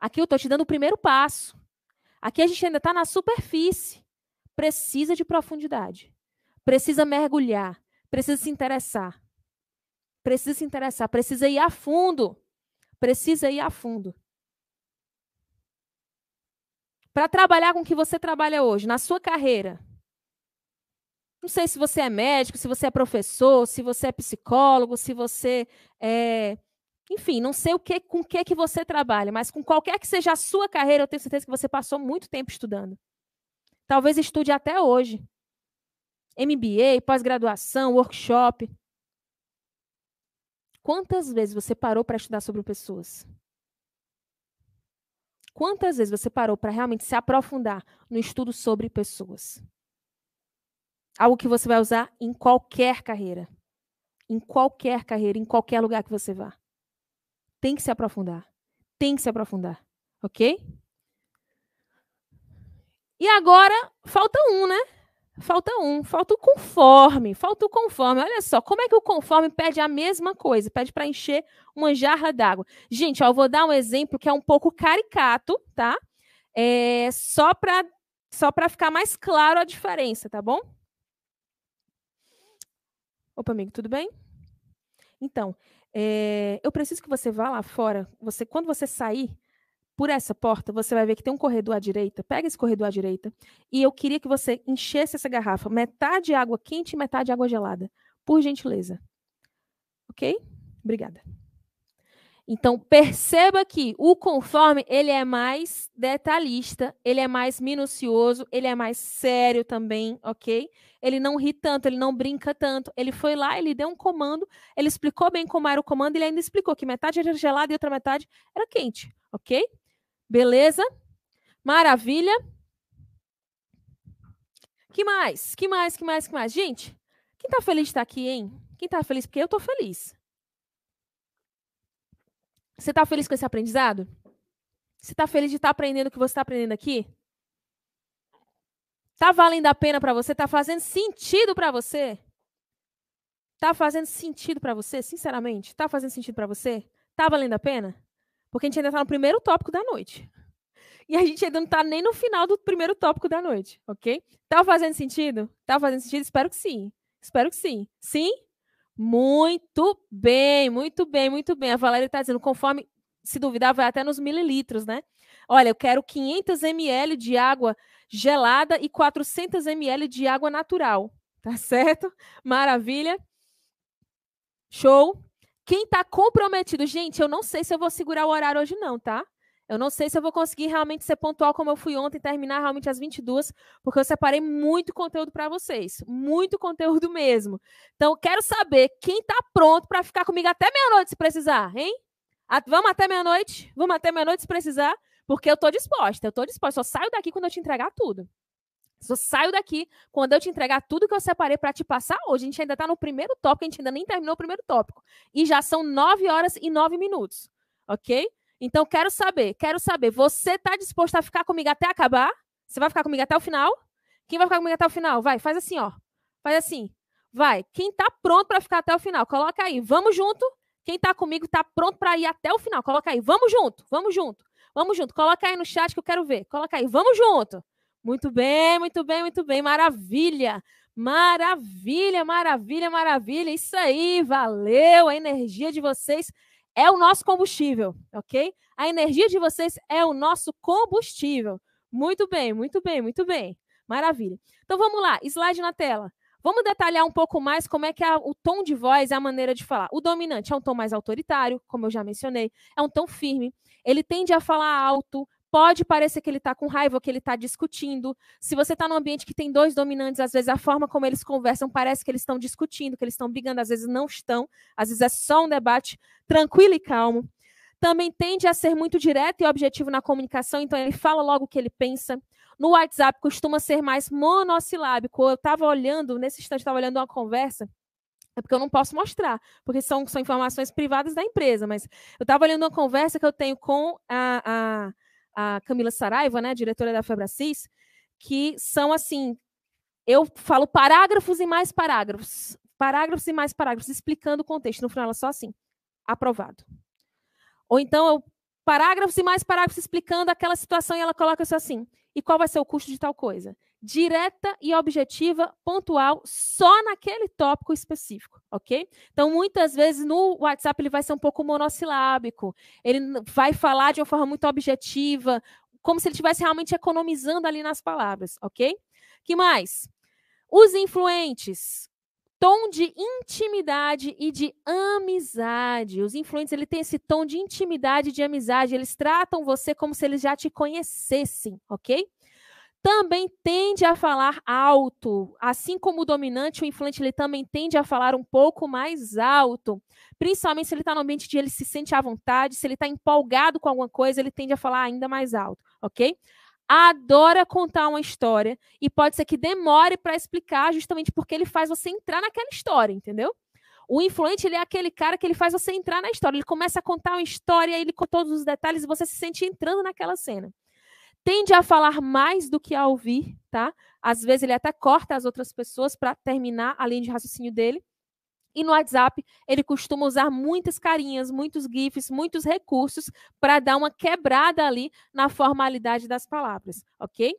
Aqui eu estou te dando o primeiro passo. Aqui a gente ainda está na superfície. Precisa de profundidade. Precisa mergulhar precisa se interessar. Precisa se interessar, precisa ir a fundo. Precisa ir a fundo. Para trabalhar com o que você trabalha hoje, na sua carreira. Não sei se você é médico, se você é professor, se você é psicólogo, se você é. Enfim, não sei o que, com o que, que você trabalha, mas com qualquer que seja a sua carreira, eu tenho certeza que você passou muito tempo estudando. Talvez estude até hoje. MBA, pós-graduação, workshop. Quantas vezes você parou para estudar sobre pessoas? Quantas vezes você parou para realmente se aprofundar no estudo sobre pessoas? Algo que você vai usar em qualquer carreira. Em qualquer carreira, em qualquer lugar que você vá. Tem que se aprofundar. Tem que se aprofundar. Ok? E agora, falta um, né? Falta um, falta o conforme, falta o conforme. Olha só, como é que o conforme pede a mesma coisa? Pede para encher uma jarra d'água. Gente, ó, eu vou dar um exemplo que é um pouco caricato, tá? É, só para só para ficar mais claro a diferença, tá bom? Opa, amigo, tudo bem? Então, é, eu preciso que você vá lá fora. Você, quando você sair por essa porta, você vai ver que tem um corredor à direita. Pega esse corredor à direita. E eu queria que você enchesse essa garrafa, metade água quente e metade água gelada. Por gentileza. Ok? Obrigada. Então, perceba que o conforme, ele é mais detalhista, ele é mais minucioso, ele é mais sério também, ok? Ele não ri tanto, ele não brinca tanto. Ele foi lá, ele deu um comando, ele explicou bem como era o comando, ele ainda explicou que metade era gelada e outra metade era quente, ok? Beleza? Maravilha. Que mais? Que mais? Que mais? Que mais? Gente, quem tá feliz de estar aqui, hein? Quem tá feliz? Porque eu tô feliz. Você tá feliz com esse aprendizado? Você tá feliz de estar tá aprendendo o que você está aprendendo aqui? Tá valendo a pena para você? Tá fazendo sentido para você? Tá fazendo sentido para você? Sinceramente, tá fazendo sentido para você? Tá valendo a pena? Porque a gente ainda está no primeiro tópico da noite. E a gente ainda não está nem no final do primeiro tópico da noite, ok? Tá fazendo sentido? Tá fazendo sentido? Espero que sim. Espero que sim. Sim? Muito bem, muito bem, muito bem. A Valéria está dizendo, conforme, se duvidar, vai até nos mililitros, né? Olha, eu quero 500 ml de água gelada e 400 ml de água natural. Tá certo? Maravilha. Show. Quem está comprometido, gente, eu não sei se eu vou segurar o horário hoje, não, tá? Eu não sei se eu vou conseguir realmente ser pontual como eu fui ontem, terminar realmente às 22, porque eu separei muito conteúdo para vocês. Muito conteúdo mesmo. Então, quero saber quem está pronto para ficar comigo até meia-noite se precisar, hein? Vamos até meia-noite? Vamos até meia-noite se precisar? Porque eu estou disposta, eu estou disposta. Só saio daqui quando eu te entregar tudo. Só saio daqui quando eu te entregar tudo que eu separei para te passar hoje. A gente ainda está no primeiro tópico, a gente ainda nem terminou o primeiro tópico. E já são nove horas e nove minutos. Ok? Então, quero saber, quero saber, você está disposto a ficar comigo até acabar? Você vai ficar comigo até o final? Quem vai ficar comigo até o final? Vai, faz assim, ó. Faz assim. Vai. Quem está pronto para ficar até o final? Coloca aí. Vamos junto. Quem está comigo está pronto para ir até o final. Coloca aí. Vamos junto. Vamos junto. Vamos junto. Coloca aí no chat que eu quero ver. Coloca aí. Vamos junto. Muito bem, muito bem, muito bem. Maravilha. Maravilha, maravilha, maravilha. Isso aí, valeu. A energia de vocês é o nosso combustível, ok? A energia de vocês é o nosso combustível. Muito bem, muito bem, muito bem. Maravilha. Então vamos lá, slide na tela. Vamos detalhar um pouco mais como é que é o tom de voz é a maneira de falar. O dominante é um tom mais autoritário, como eu já mencionei, é um tom firme. Ele tende a falar alto, Pode parecer que ele está com raiva, que ele está discutindo. Se você está num ambiente que tem dois dominantes, às vezes a forma como eles conversam parece que eles estão discutindo, que eles estão brigando, às vezes não estão. Às vezes é só um debate tranquilo e calmo. Também tende a ser muito direto e objetivo na comunicação, então ele fala logo o que ele pensa. No WhatsApp costuma ser mais monossilábico. Eu estava olhando, nesse instante, estava olhando uma conversa é porque eu não posso mostrar, porque são, são informações privadas da empresa. Mas eu estava olhando uma conversa que eu tenho com a, a, a Camila Saraiva, né, diretora da Febracis, que são assim, eu falo parágrafos e mais parágrafos, parágrafos e mais parágrafos, explicando o contexto. No final, ela só assim, aprovado. Ou então, eu, parágrafos e mais parágrafos explicando aquela situação e ela coloca isso assim, e qual vai ser o custo de tal coisa? Direta e objetiva, pontual, só naquele tópico específico, ok? Então, muitas vezes no WhatsApp ele vai ser um pouco monossilábico, ele vai falar de uma forma muito objetiva, como se ele estivesse realmente economizando ali nas palavras, ok? Que mais? Os influentes, tom de intimidade e de amizade. Os influentes ele tem esse tom de intimidade e de amizade. Eles tratam você como se eles já te conhecessem, ok? Também tende a falar alto, assim como o dominante, o influente ele também tende a falar um pouco mais alto, principalmente se ele está no ambiente de ele se sente à vontade, se ele está empolgado com alguma coisa, ele tende a falar ainda mais alto, ok? adora contar uma história e pode ser que demore para explicar, justamente porque ele faz você entrar naquela história, entendeu? O influente ele é aquele cara que ele faz você entrar na história. Ele começa a contar uma história, ele com todos os detalhes e você se sente entrando naquela cena. Tende a falar mais do que a ouvir, tá? Às vezes ele até corta as outras pessoas para terminar a linha de raciocínio dele. E no WhatsApp, ele costuma usar muitas carinhas, muitos GIFs, muitos recursos para dar uma quebrada ali na formalidade das palavras, ok?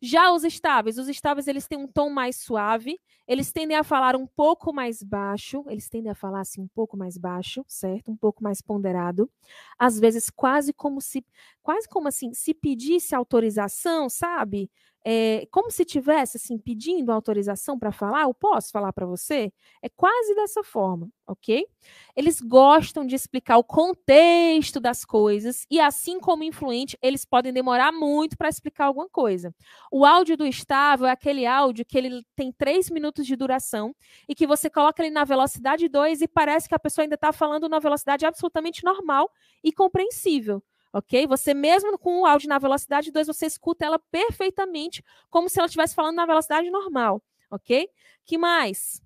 Já os estáveis, os estáveis eles têm um tom mais suave, eles tendem a falar um pouco mais baixo, eles tendem a falar assim um pouco mais baixo, certo? Um pouco mais ponderado. Às vezes quase como se quase como assim, se pedisse autorização, sabe? É, como se tivesse assim pedindo autorização para falar, eu posso falar para você? É quase dessa forma, ok? Eles gostam de explicar o contexto das coisas e, assim como influente, eles podem demorar muito para explicar alguma coisa. O áudio do estável é aquele áudio que ele tem três minutos de duração e que você coloca ele na velocidade 2 e parece que a pessoa ainda está falando na velocidade absolutamente normal e compreensível ok? Você mesmo com o áudio na velocidade 2, você escuta ela perfeitamente, como se ela estivesse falando na velocidade normal, ok? Que mais?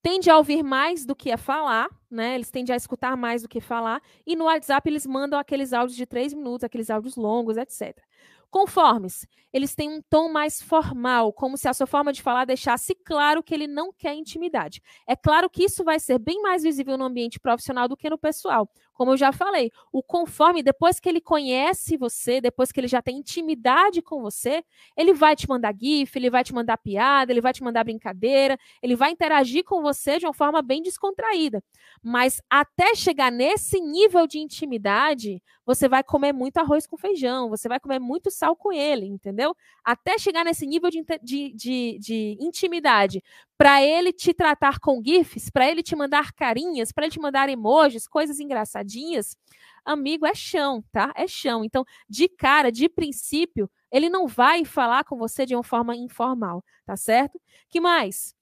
Tende a ouvir mais do que a falar, né? Eles tendem a escutar mais do que falar. E no WhatsApp eles mandam aqueles áudios de três minutos, aqueles áudios longos, etc. Conformes, eles têm um tom mais formal, como se a sua forma de falar deixasse claro que ele não quer intimidade. É claro que isso vai ser bem mais visível no ambiente profissional do que no pessoal. Como eu já falei, o conforme, depois que ele conhece você, depois que ele já tem intimidade com você, ele vai te mandar GIF, ele vai te mandar piada, ele vai te mandar brincadeira, ele vai interagir com você de uma forma bem descontraída. Mas até chegar nesse nível de intimidade, você vai comer muito arroz com feijão, você vai comer muito sal com ele, entendeu? Até chegar nesse nível de, de, de, de intimidade, para ele te tratar com GIFs, para ele te mandar carinhas, para ele te mandar emojis, coisas engraçadinhas, amigo, é chão, tá? É chão. Então, de cara, de princípio, ele não vai falar com você de uma forma informal, tá certo? Que mais?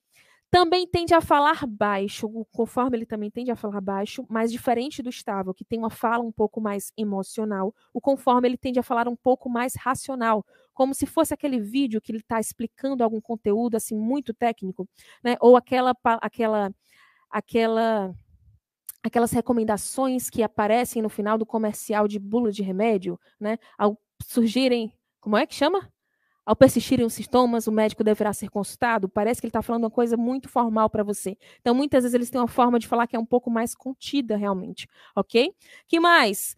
Também tende a falar baixo, conforme ele também tende a falar baixo, mas diferente do estável, que tem uma fala um pouco mais emocional, o conforme ele tende a falar um pouco mais racional, como se fosse aquele vídeo que ele está explicando algum conteúdo assim muito técnico, né? Ou aquela aquela aquela aquelas recomendações que aparecem no final do comercial de bula de remédio, né? Ao surgirem, como é que chama? Ao persistirem os sintomas, o médico deverá ser consultado. Parece que ele está falando uma coisa muito formal para você. Então, muitas vezes eles têm uma forma de falar que é um pouco mais contida, realmente. Ok? que mais?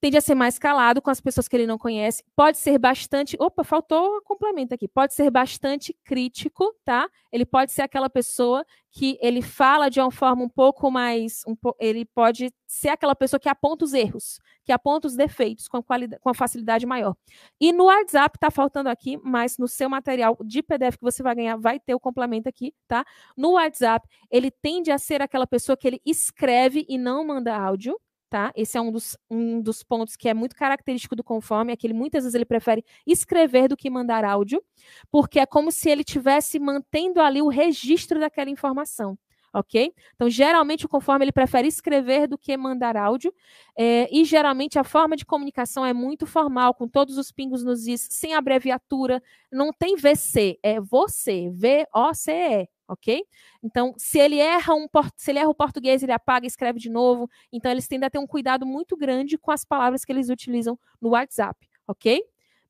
Tende a ser mais calado com as pessoas que ele não conhece, pode ser bastante, opa, faltou um complemento aqui, pode ser bastante crítico, tá? Ele pode ser aquela pessoa que ele fala de uma forma um pouco mais, um ele pode ser aquela pessoa que aponta os erros, que aponta os defeitos com, com a facilidade maior. E no WhatsApp tá faltando aqui, mas no seu material de PDF que você vai ganhar vai ter o complemento aqui, tá? No WhatsApp, ele tende a ser aquela pessoa que ele escreve e não manda áudio, tá? Esse é um dos, um dos pontos que é muito característico do conforme, é que ele, muitas vezes ele prefere escrever do que mandar áudio, porque é como se ele tivesse mantendo ali o registro daquela informação. Ok? Então, geralmente, o conforme ele prefere escrever do que mandar áudio, é, e geralmente a forma de comunicação é muito formal, com todos os pingos nos is, sem abreviatura, não tem VC, é você, V-O-C-E, ok? Então, se ele erra um se ele erra o português, ele apaga e escreve de novo. Então, eles tendem a ter um cuidado muito grande com as palavras que eles utilizam no WhatsApp, ok?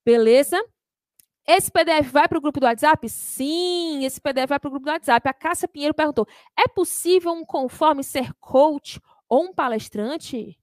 Beleza? Esse PDF vai para o grupo do WhatsApp? Sim, esse PDF vai para o grupo do WhatsApp. A Cássia Pinheiro perguntou: é possível um conforme ser coach ou um palestrante?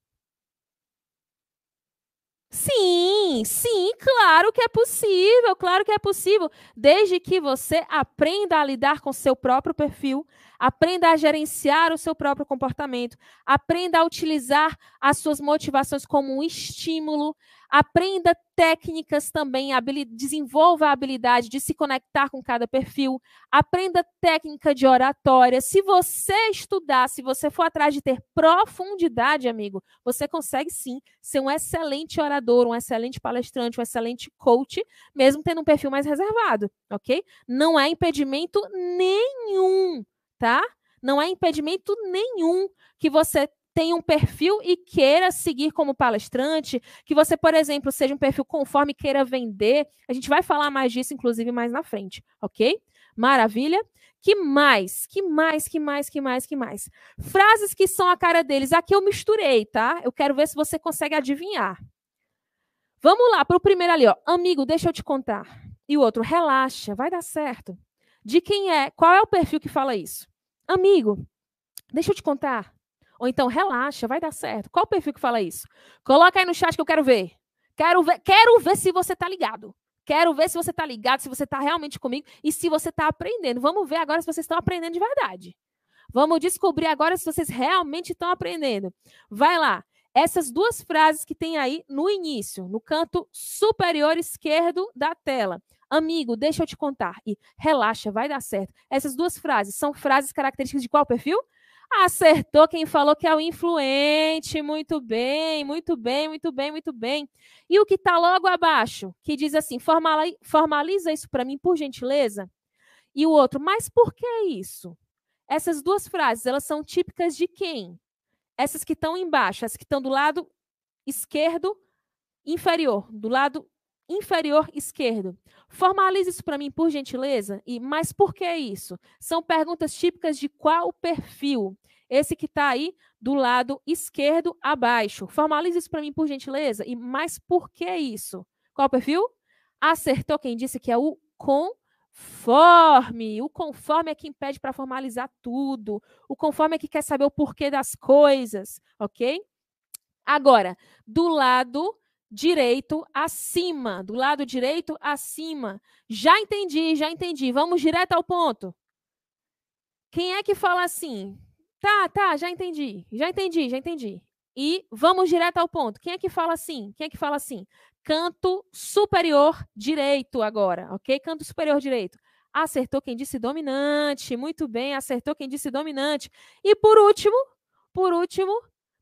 Sim, sim, claro que é possível, claro que é possível, desde que você aprenda a lidar com seu próprio perfil, aprenda a gerenciar o seu próprio comportamento, aprenda a utilizar as suas motivações como um estímulo, aprenda técnicas também, desenvolva a habilidade de se conectar com cada perfil, aprenda técnica de oratória. Se você estudar, se você for atrás de ter profundidade, amigo, você consegue sim ser um excelente orador, um excelente palestrante, um excelente coach, mesmo tendo um perfil mais reservado, ok? Não é impedimento nenhum, tá? Não é impedimento nenhum que você tenha um perfil e queira seguir como palestrante, que você, por exemplo, seja um perfil conforme queira vender. A gente vai falar mais disso, inclusive, mais na frente, ok? Maravilha. Que mais? Que mais? Que mais? Que mais? Que mais? Frases que são a cara deles. Aqui eu misturei, tá? Eu quero ver se você consegue adivinhar. Vamos lá para o primeiro ali, ó. Amigo, deixa eu te contar. E o outro, relaxa, vai dar certo. De quem é? Qual é o perfil que fala isso? Amigo, deixa eu te contar. Ou então, relaxa, vai dar certo. Qual perfil que fala isso? Coloca aí no chat que eu quero ver. Quero ver, quero ver se você está ligado. Quero ver se você está ligado, se você está realmente comigo e se você está aprendendo. Vamos ver agora se vocês estão aprendendo de verdade. Vamos descobrir agora se vocês realmente estão aprendendo. Vai lá. Essas duas frases que tem aí no início, no canto superior esquerdo da tela. Amigo, deixa eu te contar. E relaxa, vai dar certo. Essas duas frases são frases características de qual perfil? Acertou quem falou que é o influente. Muito bem, muito bem, muito bem, muito bem. E o que está logo abaixo, que diz assim: formaliza isso para mim, por gentileza. E o outro, mas por que isso? Essas duas frases, elas são típicas de quem? Essas que estão embaixo, as que estão do lado esquerdo inferior, do lado inferior esquerdo. Formalize isso para mim, por gentileza. E mas por que isso? São perguntas típicas de qual perfil? Esse que está aí do lado esquerdo abaixo. Formalize isso para mim, por gentileza. E mas por que isso? Qual perfil? Acertou quem disse que é o conforme. O conforme é quem pede para formalizar tudo. O conforme é que quer saber o porquê das coisas, ok? Agora, do lado direito acima, do lado direito acima. Já entendi, já entendi. Vamos direto ao ponto. Quem é que fala assim? Tá, tá, já entendi. Já entendi, já entendi. E vamos direto ao ponto. Quem é que fala assim? Quem é que fala assim? Canto superior direito agora, ok? Canto superior direito. Acertou quem disse dominante. Muito bem, acertou quem disse dominante. E por último, por último,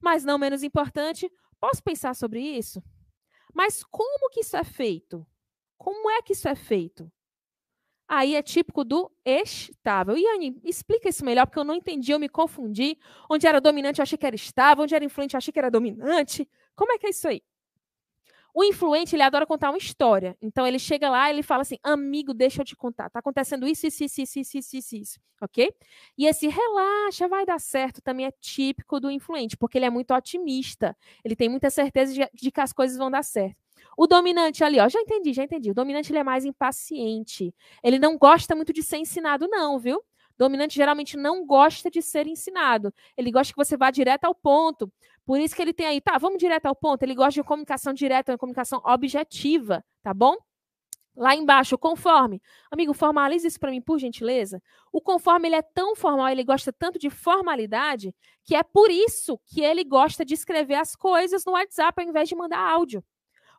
mas não menos importante, posso pensar sobre isso? Mas como que isso é feito? Como é que isso é feito? Aí é típico do estável. E explica isso melhor, porque eu não entendi, eu me confundi. Onde era dominante, eu achei que era estável. Onde era influente, eu achei que era dominante. Como é que é isso aí? O influente, ele adora contar uma história. Então, ele chega lá ele fala assim, amigo, deixa eu te contar. Tá acontecendo isso, isso, isso, isso, isso, isso, isso, isso. Ok? E esse relaxa, vai dar certo, também é típico do influente, porque ele é muito otimista. Ele tem muita certeza de, de que as coisas vão dar certo. O dominante ali, ó, já entendi, já entendi. O dominante ele é mais impaciente. Ele não gosta muito de ser ensinado, não, viu? Dominante geralmente não gosta de ser ensinado. Ele gosta que você vá direto ao ponto. Por isso que ele tem aí, tá, vamos direto ao ponto. Ele gosta de comunicação direta, uma comunicação objetiva, tá bom? Lá embaixo, conforme. Amigo, formalize isso para mim, por gentileza. O conforme ele é tão formal, ele gosta tanto de formalidade, que é por isso que ele gosta de escrever as coisas no WhatsApp ao invés de mandar áudio.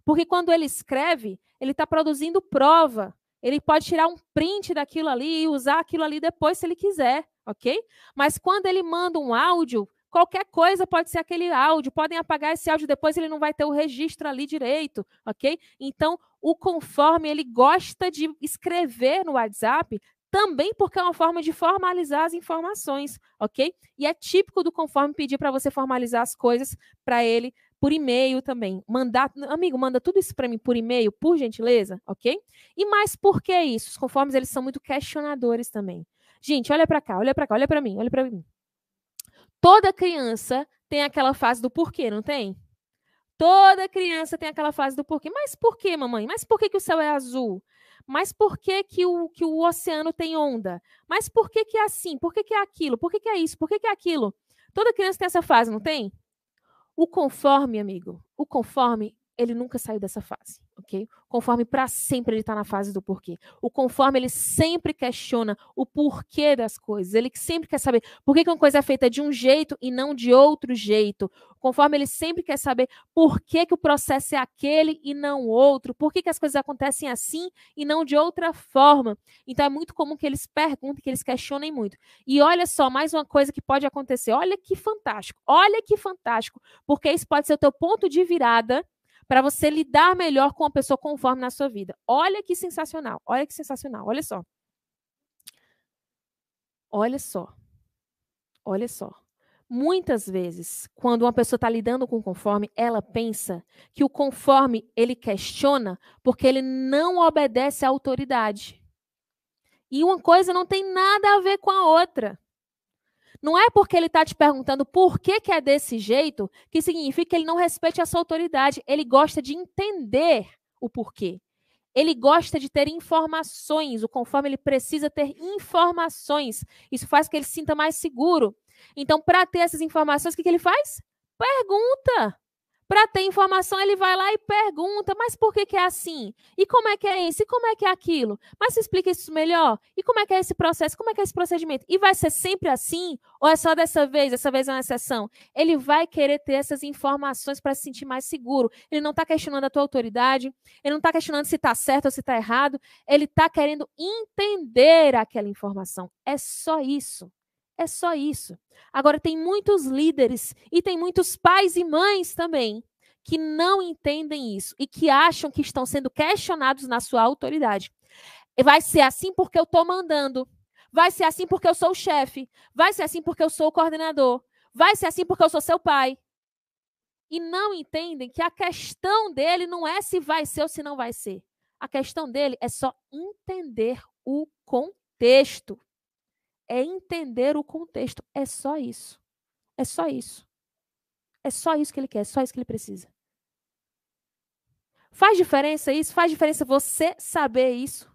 Porque quando ele escreve, ele está produzindo prova. Ele pode tirar um print daquilo ali e usar aquilo ali depois se ele quiser, ok? Mas quando ele manda um áudio, Qualquer coisa pode ser aquele áudio, podem apagar esse áudio depois, ele não vai ter o registro ali direito, ok? Então, o conforme ele gosta de escrever no WhatsApp também porque é uma forma de formalizar as informações, ok? E é típico do conforme pedir para você formalizar as coisas para ele por e-mail também. Mandar, amigo, manda tudo isso para mim por e-mail, por gentileza, ok? E mais por que isso? Os conformes eles são muito questionadores também. Gente, olha para cá, olha para cá, olha para mim, olha para mim. Toda criança tem aquela fase do porquê, não tem? Toda criança tem aquela fase do porquê. Mas por que, mamãe? Mas por que, que o céu é azul? Mas por que, que, o, que o oceano tem onda? Mas por que, que é assim? Por que, que é aquilo? Por que, que é isso? Por que, que é aquilo? Toda criança tem essa fase, não tem? O conforme, amigo, o conforme ele nunca saiu dessa fase, ok? Conforme para sempre ele está na fase do porquê. O conforme ele sempre questiona o porquê das coisas. Ele sempre quer saber por que, que uma coisa é feita de um jeito e não de outro jeito. Conforme ele sempre quer saber por que, que o processo é aquele e não outro. Por que, que as coisas acontecem assim e não de outra forma. Então é muito comum que eles perguntem, que eles questionem muito. E olha só, mais uma coisa que pode acontecer. Olha que fantástico. Olha que fantástico. Porque isso pode ser o teu ponto de virada para você lidar melhor com a pessoa conforme na sua vida. Olha que sensacional, olha que sensacional, olha só. Olha só. Olha só. Muitas vezes, quando uma pessoa está lidando com o conforme, ela pensa que o conforme ele questiona porque ele não obedece à autoridade. E uma coisa não tem nada a ver com a outra. Não é porque ele está te perguntando por que, que é desse jeito que significa que ele não respeite a sua autoridade. Ele gosta de entender o porquê. Ele gosta de ter informações, o conforme ele precisa ter informações. Isso faz que ele se sinta mais seguro. Então, para ter essas informações, o que, que ele faz? Pergunta. Para ter informação, ele vai lá e pergunta: mas por que, que é assim? E como é que é isso? E como é que é aquilo? Mas se explica isso melhor? E como é que é esse processo? Como é que é esse procedimento? E vai ser sempre assim? Ou é só dessa vez? Dessa vez é uma exceção? Ele vai querer ter essas informações para se sentir mais seguro. Ele não está questionando a tua autoridade, ele não está questionando se está certo ou se está errado. Ele está querendo entender aquela informação. É só isso. É só isso. Agora, tem muitos líderes e tem muitos pais e mães também que não entendem isso e que acham que estão sendo questionados na sua autoridade. Vai ser assim porque eu estou mandando. Vai ser assim porque eu sou o chefe. Vai ser assim porque eu sou o coordenador. Vai ser assim porque eu sou seu pai. E não entendem que a questão dele não é se vai ser ou se não vai ser. A questão dele é só entender o contexto é entender o contexto. É só isso. É só isso. É só isso que ele quer, é só isso que ele precisa. Faz diferença isso? Faz diferença você saber isso?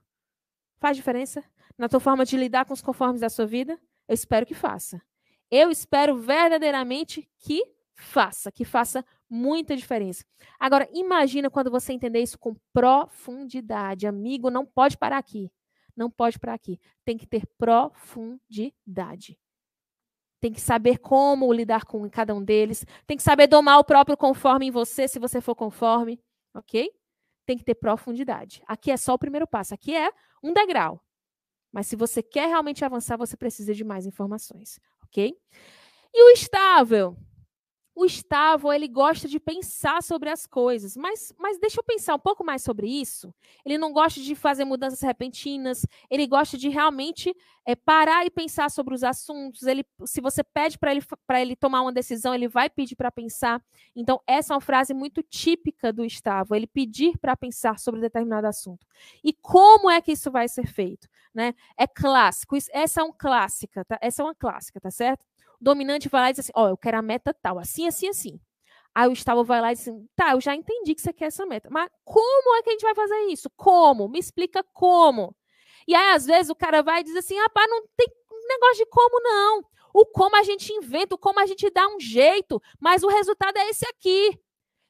Faz diferença na tua forma de lidar com os conformes da sua vida? Eu espero que faça. Eu espero verdadeiramente que faça, que faça muita diferença. Agora, imagina quando você entender isso com profundidade. Amigo, não pode parar aqui não pode para aqui. Tem que ter profundidade. Tem que saber como lidar com cada um deles. Tem que saber domar o próprio conforme em você, se você for conforme. Ok? Tem que ter profundidade. Aqui é só o primeiro passo. Aqui é um degrau. Mas se você quer realmente avançar, você precisa de mais informações. Ok? E o estável? O Estavo, ele gosta de pensar sobre as coisas, mas, mas deixa eu pensar um pouco mais sobre isso. Ele não gosta de fazer mudanças repentinas, ele gosta de realmente é, parar e pensar sobre os assuntos. Ele, se você pede para ele, ele tomar uma decisão, ele vai pedir para pensar. Então, essa é uma frase muito típica do Estavo, ele pedir para pensar sobre determinado assunto. E como é que isso vai ser feito? Né? É clássico, essa é um clássica, tá? Essa é uma clássica, tá certo? O dominante vai lá e diz assim: Ó, oh, eu quero a meta tal, assim, assim, assim. Aí o estável vai lá e diz assim: tá, eu já entendi que você quer essa meta. Mas como é que a gente vai fazer isso? Como? Me explica como. E aí, às vezes, o cara vai e diz assim: rapaz, não tem negócio de como, não. O como a gente inventa, o como a gente dá um jeito, mas o resultado é esse aqui.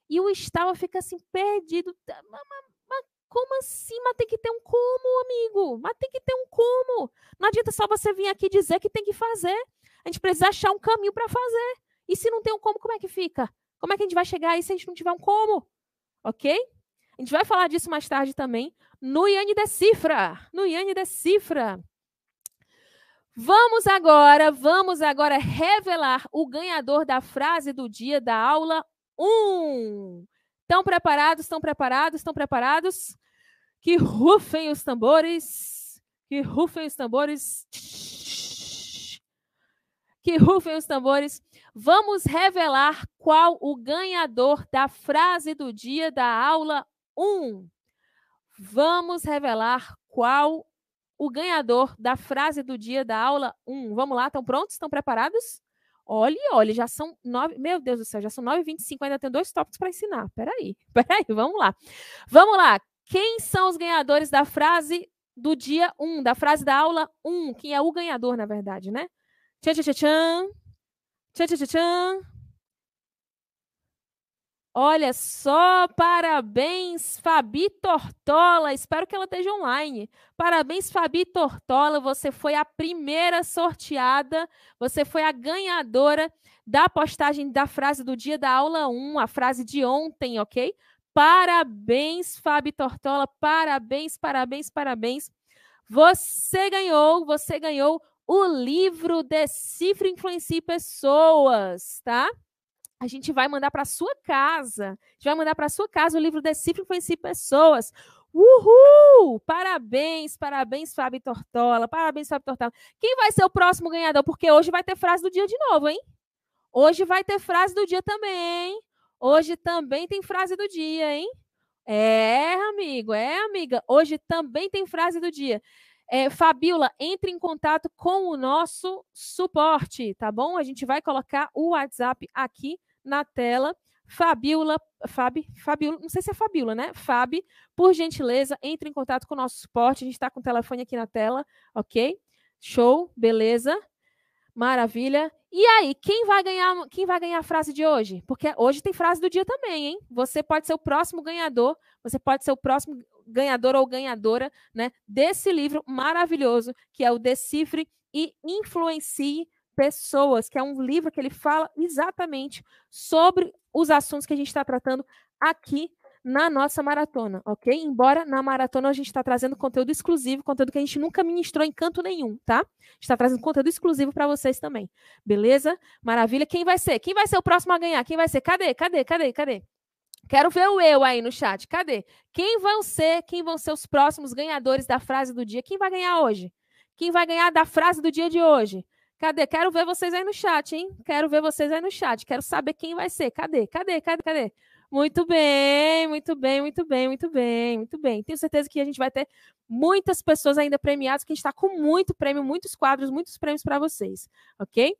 E o estável fica assim, perdido. Mas, mas, mas como assim? Mas tem que ter um como, amigo. Mas tem que ter um como. Não adianta só você vir aqui dizer que tem que fazer. A gente precisa achar um caminho para fazer. E se não tem um como, como é que fica? Como é que a gente vai chegar aí se a gente não tiver um como? Ok? A gente vai falar disso mais tarde também no Iane Decifra. No Iane Decifra. Vamos agora, vamos agora revelar o ganhador da frase do dia da aula 1. Estão preparados? Estão preparados? Estão preparados? Que rufem os tambores. Que rufem os tambores que rufem os tambores. Vamos revelar qual o ganhador da frase do dia da aula 1. Vamos revelar qual o ganhador da frase do dia da aula 1. Vamos lá, estão prontos? Estão preparados? Olhe, olhe, já são nove. Meu Deus do céu, já são 9h25, ainda tem dois tópicos para ensinar. Peraí, peraí, vamos lá. Vamos lá. Quem são os ganhadores da frase do dia 1, da frase da aula 1? Quem é o ganhador, na verdade, né? Tchan, tchan, tchan, tchan. Tchan, tchan, Olha só, parabéns, Fabi Tortola. Espero que ela esteja online. Parabéns, Fabi Tortola. Você foi a primeira sorteada, você foi a ganhadora da postagem da frase do dia da aula 1, a frase de ontem, ok? Parabéns, Fabi Tortola. Parabéns, parabéns, parabéns. Você ganhou, você ganhou o livro Decifre Influencie Pessoas, tá? a gente vai mandar para sua casa. A gente vai mandar para sua casa o livro Decifre Influencie Pessoas. Uhul! Parabéns, parabéns, Fábio Tortola. Parabéns, Fábio Tortola. Quem vai ser o próximo ganhador? Porque hoje vai ter frase do dia de novo, hein? Hoje vai ter frase do dia também? Hoje também tem frase do dia, hein? É, amigo, é, amiga. Hoje também tem frase do dia. É, Fabiola, entre em contato com o nosso suporte, tá bom? A gente vai colocar o WhatsApp aqui na tela. Fabiola, Fabi, Fabiola, não sei se é Fabiola, né? Fabi, por gentileza, entre em contato com o nosso suporte. A gente está com o telefone aqui na tela, ok? Show, beleza? Maravilha. E aí, quem vai ganhar, quem vai ganhar a frase de hoje? Porque hoje tem frase do dia também, hein? Você pode ser o próximo ganhador, você pode ser o próximo ganhador ou ganhadora, né, desse livro maravilhoso que é o Decifre e Influencie pessoas, que é um livro que ele fala exatamente sobre os assuntos que a gente está tratando aqui na nossa maratona, ok? Embora na maratona a gente está trazendo conteúdo exclusivo, conteúdo que a gente nunca ministrou em canto nenhum, tá? Está trazendo conteúdo exclusivo para vocês também, beleza? Maravilha. Quem vai ser? Quem vai ser o próximo a ganhar? Quem vai ser? Cadê? Cadê? Cadê? Cadê? Quero ver o eu aí no chat. Cadê? Quem vão ser? Quem vão ser os próximos ganhadores da frase do dia? Quem vai ganhar hoje? Quem vai ganhar da frase do dia de hoje? Cadê? Quero ver vocês aí no chat, hein? Quero ver vocês aí no chat. Quero saber quem vai ser. Cadê? Cadê? Cadê? Cadê? Muito bem, muito bem, muito bem, muito bem, muito bem. Tenho certeza que a gente vai ter muitas pessoas ainda premiadas, que a gente está com muito prêmio, muitos quadros, muitos prêmios para vocês, ok?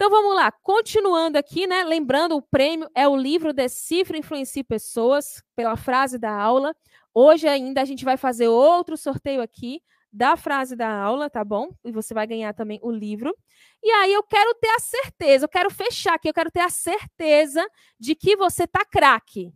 Então vamos lá, continuando aqui, né? Lembrando, o prêmio é o livro Decifra Influencie Pessoas, pela frase da aula. Hoje ainda a gente vai fazer outro sorteio aqui da frase da aula, tá bom? E você vai ganhar também o livro. E aí eu quero ter a certeza, eu quero fechar aqui, eu quero ter a certeza de que você tá craque.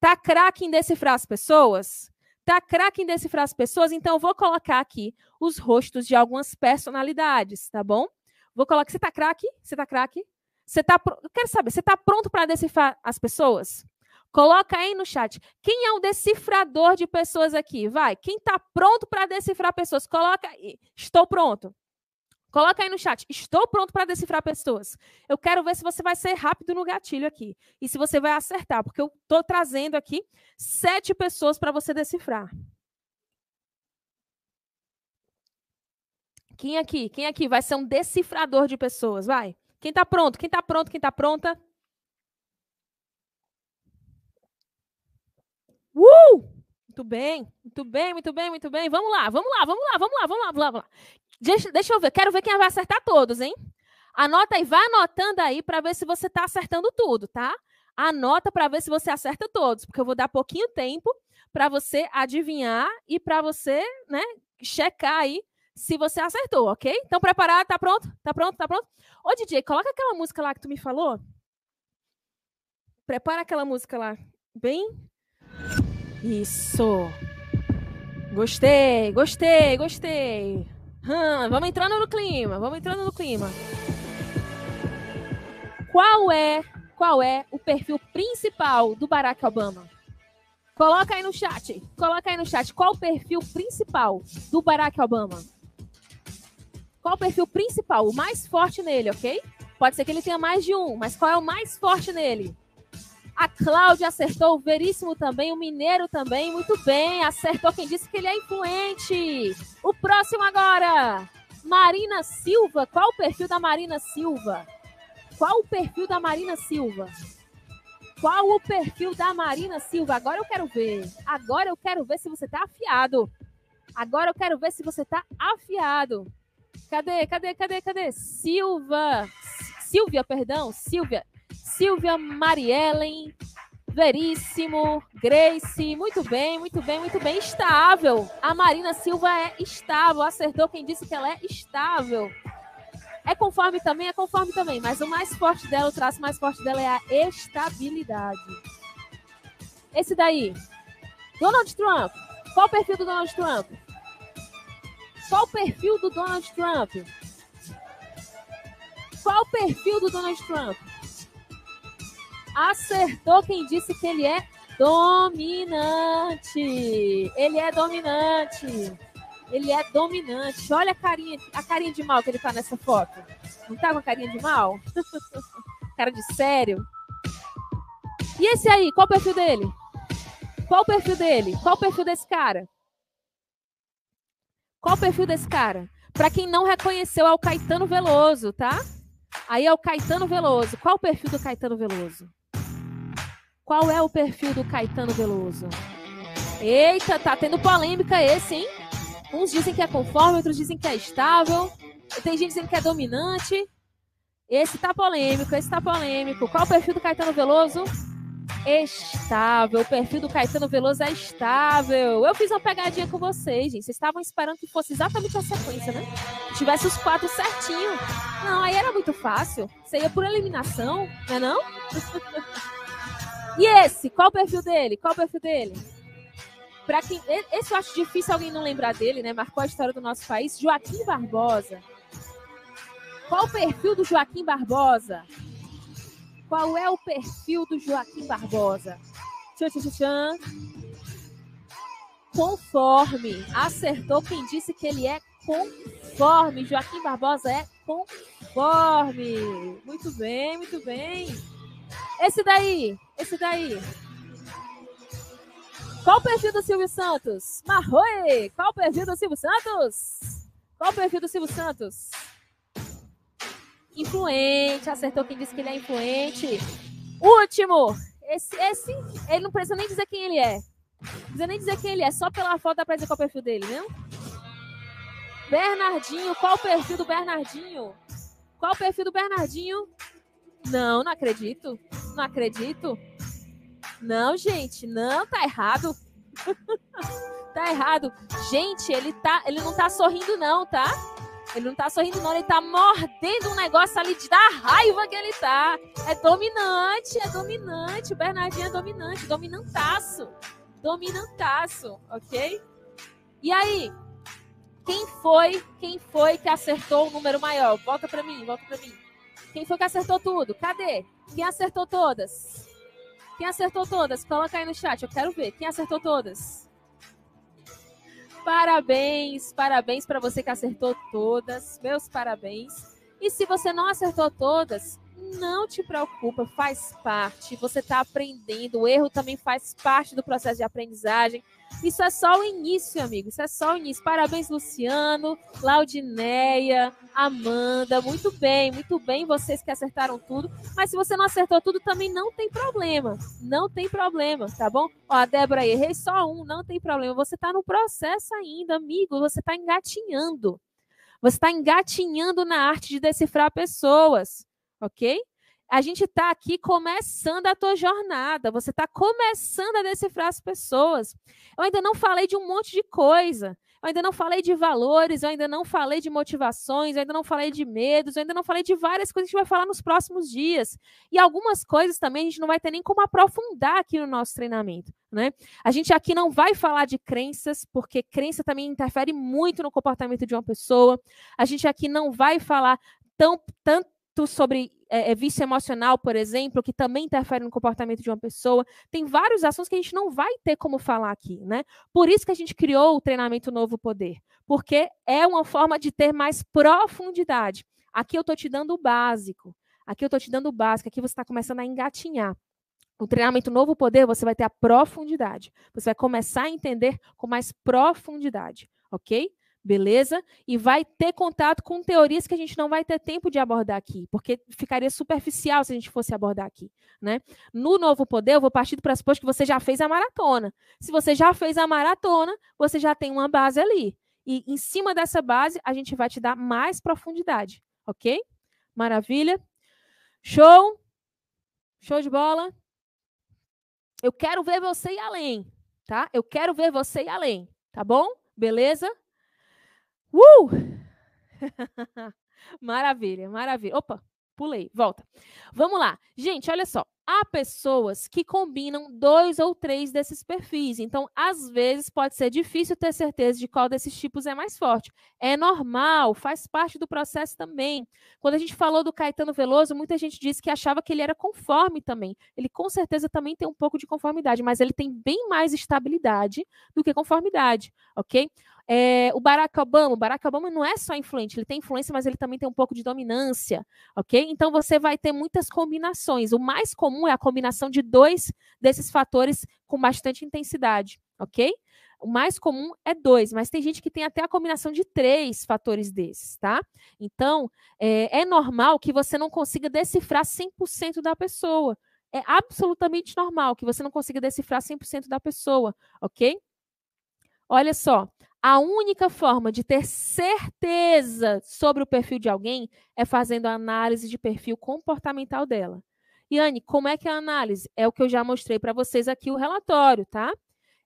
Tá craque em decifrar as pessoas? Tá craque em decifrar as pessoas? Então eu vou colocar aqui os rostos de algumas personalidades, tá bom? Vou colocar, você tá craque? Você tá craque? Você tá, eu quero saber, você tá pronto para decifrar as pessoas? Coloca aí no chat. Quem é o decifrador de pessoas aqui? Vai. Quem está pronto para decifrar pessoas? Coloca aí. Estou pronto. Coloca aí no chat. Estou pronto para decifrar pessoas. Eu quero ver se você vai ser rápido no gatilho aqui. E se você vai acertar, porque eu estou trazendo aqui sete pessoas para você decifrar. Quem aqui? Quem aqui vai ser um decifrador de pessoas? Vai. Quem está pronto? Quem está pronto? Quem está pronta? Uh! Muito bem, muito bem, muito bem, muito bem. Vamos lá, vamos lá, vamos lá, vamos lá, vamos lá, vamos lá. Vamos lá. Deixa, deixa eu ver, quero ver quem vai acertar todos, hein? Anota aí, vai anotando aí para ver se você está acertando tudo, tá? Anota para ver se você acerta todos, porque eu vou dar pouquinho tempo para você adivinhar e para você, né, checar aí se você acertou, ok? Então, preparado? Tá pronto? Tá pronto? Tá pronto? Ô, DJ, coloca aquela música lá que tu me falou. Prepara aquela música lá, bem isso. Gostei, gostei, gostei. Hum, vamos entrando no clima, vamos entrando no clima. Qual é, qual é o perfil principal do Barack Obama? Coloca aí no chat. Coloca aí no chat. Qual o perfil principal do Barack Obama? Qual o perfil principal? O mais forte nele, ok? Pode ser que ele tenha mais de um, mas qual é o mais forte nele? A Cláudia acertou, o Veríssimo também, o Mineiro também, muito bem, acertou quem disse que ele é influente. O próximo agora, Marina Silva. Qual o perfil da Marina Silva? Qual o perfil da Marina Silva? Qual o perfil da Marina Silva? Agora eu quero ver. Agora eu quero ver se você tá afiado. Agora eu quero ver se você tá afiado. Cadê? Cadê? Cadê? Cadê? Silva. Silvia, perdão. Silvia. Silvia Mariellen, Veríssimo, Grace, muito bem, muito bem, muito bem, estável. A Marina Silva é estável, acertou quem disse que ela é estável. É conforme também, é conforme também, mas o mais forte dela, o traço mais forte dela é a estabilidade. Esse daí. Donald Trump. Qual o perfil do Donald Trump? Qual o perfil do Donald Trump? Qual o perfil do Donald Trump? Acertou quem disse que ele é dominante. Ele é dominante. Ele é dominante. Olha a carinha, a carinha de mal que ele tá nessa foto. Não tá com a carinha de mal? Cara de sério. E esse aí, qual o perfil dele? Qual o perfil dele? Qual o perfil desse cara? Qual o perfil desse cara? Para quem não reconheceu, é o Caetano Veloso, tá? Aí é o Caetano Veloso. Qual o perfil do Caetano Veloso? Qual é o perfil do Caetano Veloso? Eita, tá tendo polêmica esse, hein? Uns dizem que é conforme, outros dizem que é estável. Tem gente dizendo que é dominante. Esse tá polêmico, esse tá polêmico. Qual o perfil do Caetano Veloso? Estável. O perfil do Caetano Veloso é estável. Eu fiz uma pegadinha com vocês, gente. Vocês estavam esperando que fosse exatamente a sequência, né? tivesse os quatro certinho. Não, aí era muito fácil. Você ia por eliminação, não é não? e esse? Qual o perfil dele? Qual o perfil dele? Para quem, esse eu acho difícil alguém não lembrar dele, né? Marcou a história do nosso país. Joaquim Barbosa. Qual o perfil do Joaquim Barbosa? Qual é o perfil do Joaquim Barbosa? Tchan, tchan, tchan. Conforme. Acertou quem disse que ele é conforme. Joaquim Barbosa é conforme. Muito bem, muito bem. Esse daí, esse daí. Qual o perfil do Silvio Santos? Marroi! Qual o perfil do Silvio Santos? Qual o perfil do Silvio Santos? Influente, acertou quem disse que ele é influente. Último! Esse, esse, ele não precisa nem dizer quem ele é. Não precisa nem dizer quem ele é, só pela foto dá pra dizer qual é o perfil dele, viu? Bernardinho, qual o perfil do Bernardinho? Qual o perfil do Bernardinho? Não, não acredito. Não acredito. Não, gente, não, tá errado. tá errado. Gente, ele tá, ele não tá sorrindo não, tá? Ele não tá sorrindo não, ele tá mordendo um negócio ali de dar raiva que ele tá. É dominante, é dominante. O Bernardinho é dominante, dominantaço. Dominantaço, ok? E aí, quem foi, quem foi que acertou o número maior? Volta para mim, volta para mim. Quem foi que acertou tudo? Cadê? Quem acertou todas? Quem acertou todas? Coloca aí no chat, eu quero ver. Quem acertou todas? Parabéns, parabéns para você que acertou todas. Meus parabéns. E se você não acertou todas, não te preocupa, faz parte. Você está aprendendo. O erro também faz parte do processo de aprendizagem. Isso é só o início, amigo. Isso é só o início. Parabéns, Luciano, Laudineia, Amanda. Muito bem, muito bem. Vocês que acertaram tudo. Mas se você não acertou tudo, também não tem problema. Não tem problema, tá bom? Ó, a Débora, errei só um. Não tem problema. Você está no processo ainda, amigo. Você está engatinhando. Você está engatinhando na arte de decifrar pessoas, ok? A gente está aqui começando a tua jornada. Você está começando a decifrar as pessoas. Eu ainda não falei de um monte de coisa. Eu ainda não falei de valores, eu ainda não falei de motivações, eu ainda não falei de medos, eu ainda não falei de várias coisas que a gente vai falar nos próximos dias. E algumas coisas também a gente não vai ter nem como aprofundar aqui no nosso treinamento. Né? A gente aqui não vai falar de crenças, porque crença também interfere muito no comportamento de uma pessoa. A gente aqui não vai falar tão, sobre é, é, vício emocional, por exemplo, que também interfere no comportamento de uma pessoa. Tem vários assuntos que a gente não vai ter como falar aqui, né? Por isso que a gente criou o treinamento Novo Poder, porque é uma forma de ter mais profundidade. Aqui eu estou te dando o básico. Aqui eu estou te dando o básico. Aqui você está começando a engatinhar. O treinamento Novo Poder, você vai ter a profundidade. Você vai começar a entender com mais profundidade, ok? Beleza? E vai ter contato com teorias que a gente não vai ter tempo de abordar aqui, porque ficaria superficial se a gente fosse abordar aqui, né? No Novo Poder, eu vou partir do pressuposto que você já fez a maratona. Se você já fez a maratona, você já tem uma base ali. E em cima dessa base, a gente vai te dar mais profundidade, ok? Maravilha. Show? Show de bola? Eu quero ver você ir além, tá? Eu quero ver você ir além, tá bom? Beleza? Uh! maravilha, maravilha. Opa, pulei, volta. Vamos lá. Gente, olha só. Há pessoas que combinam dois ou três desses perfis. Então, às vezes, pode ser difícil ter certeza de qual desses tipos é mais forte. É normal, faz parte do processo também. Quando a gente falou do Caetano Veloso, muita gente disse que achava que ele era conforme também. Ele, com certeza, também tem um pouco de conformidade, mas ele tem bem mais estabilidade do que conformidade, ok? É, o Barack Obama, o Barack Obama não é só influente, ele tem influência, mas ele também tem um pouco de dominância, ok? Então você vai ter muitas combinações. O mais comum é a combinação de dois desses fatores com bastante intensidade, ok? O mais comum é dois, mas tem gente que tem até a combinação de três fatores desses, tá? Então, é, é normal que você não consiga decifrar 100% da pessoa. É absolutamente normal que você não consiga decifrar 100% da pessoa, ok? Olha só, a única forma de ter certeza sobre o perfil de alguém é fazendo a análise de perfil comportamental dela. Yane, como é que é a análise? É o que eu já mostrei para vocês aqui, o relatório, tá?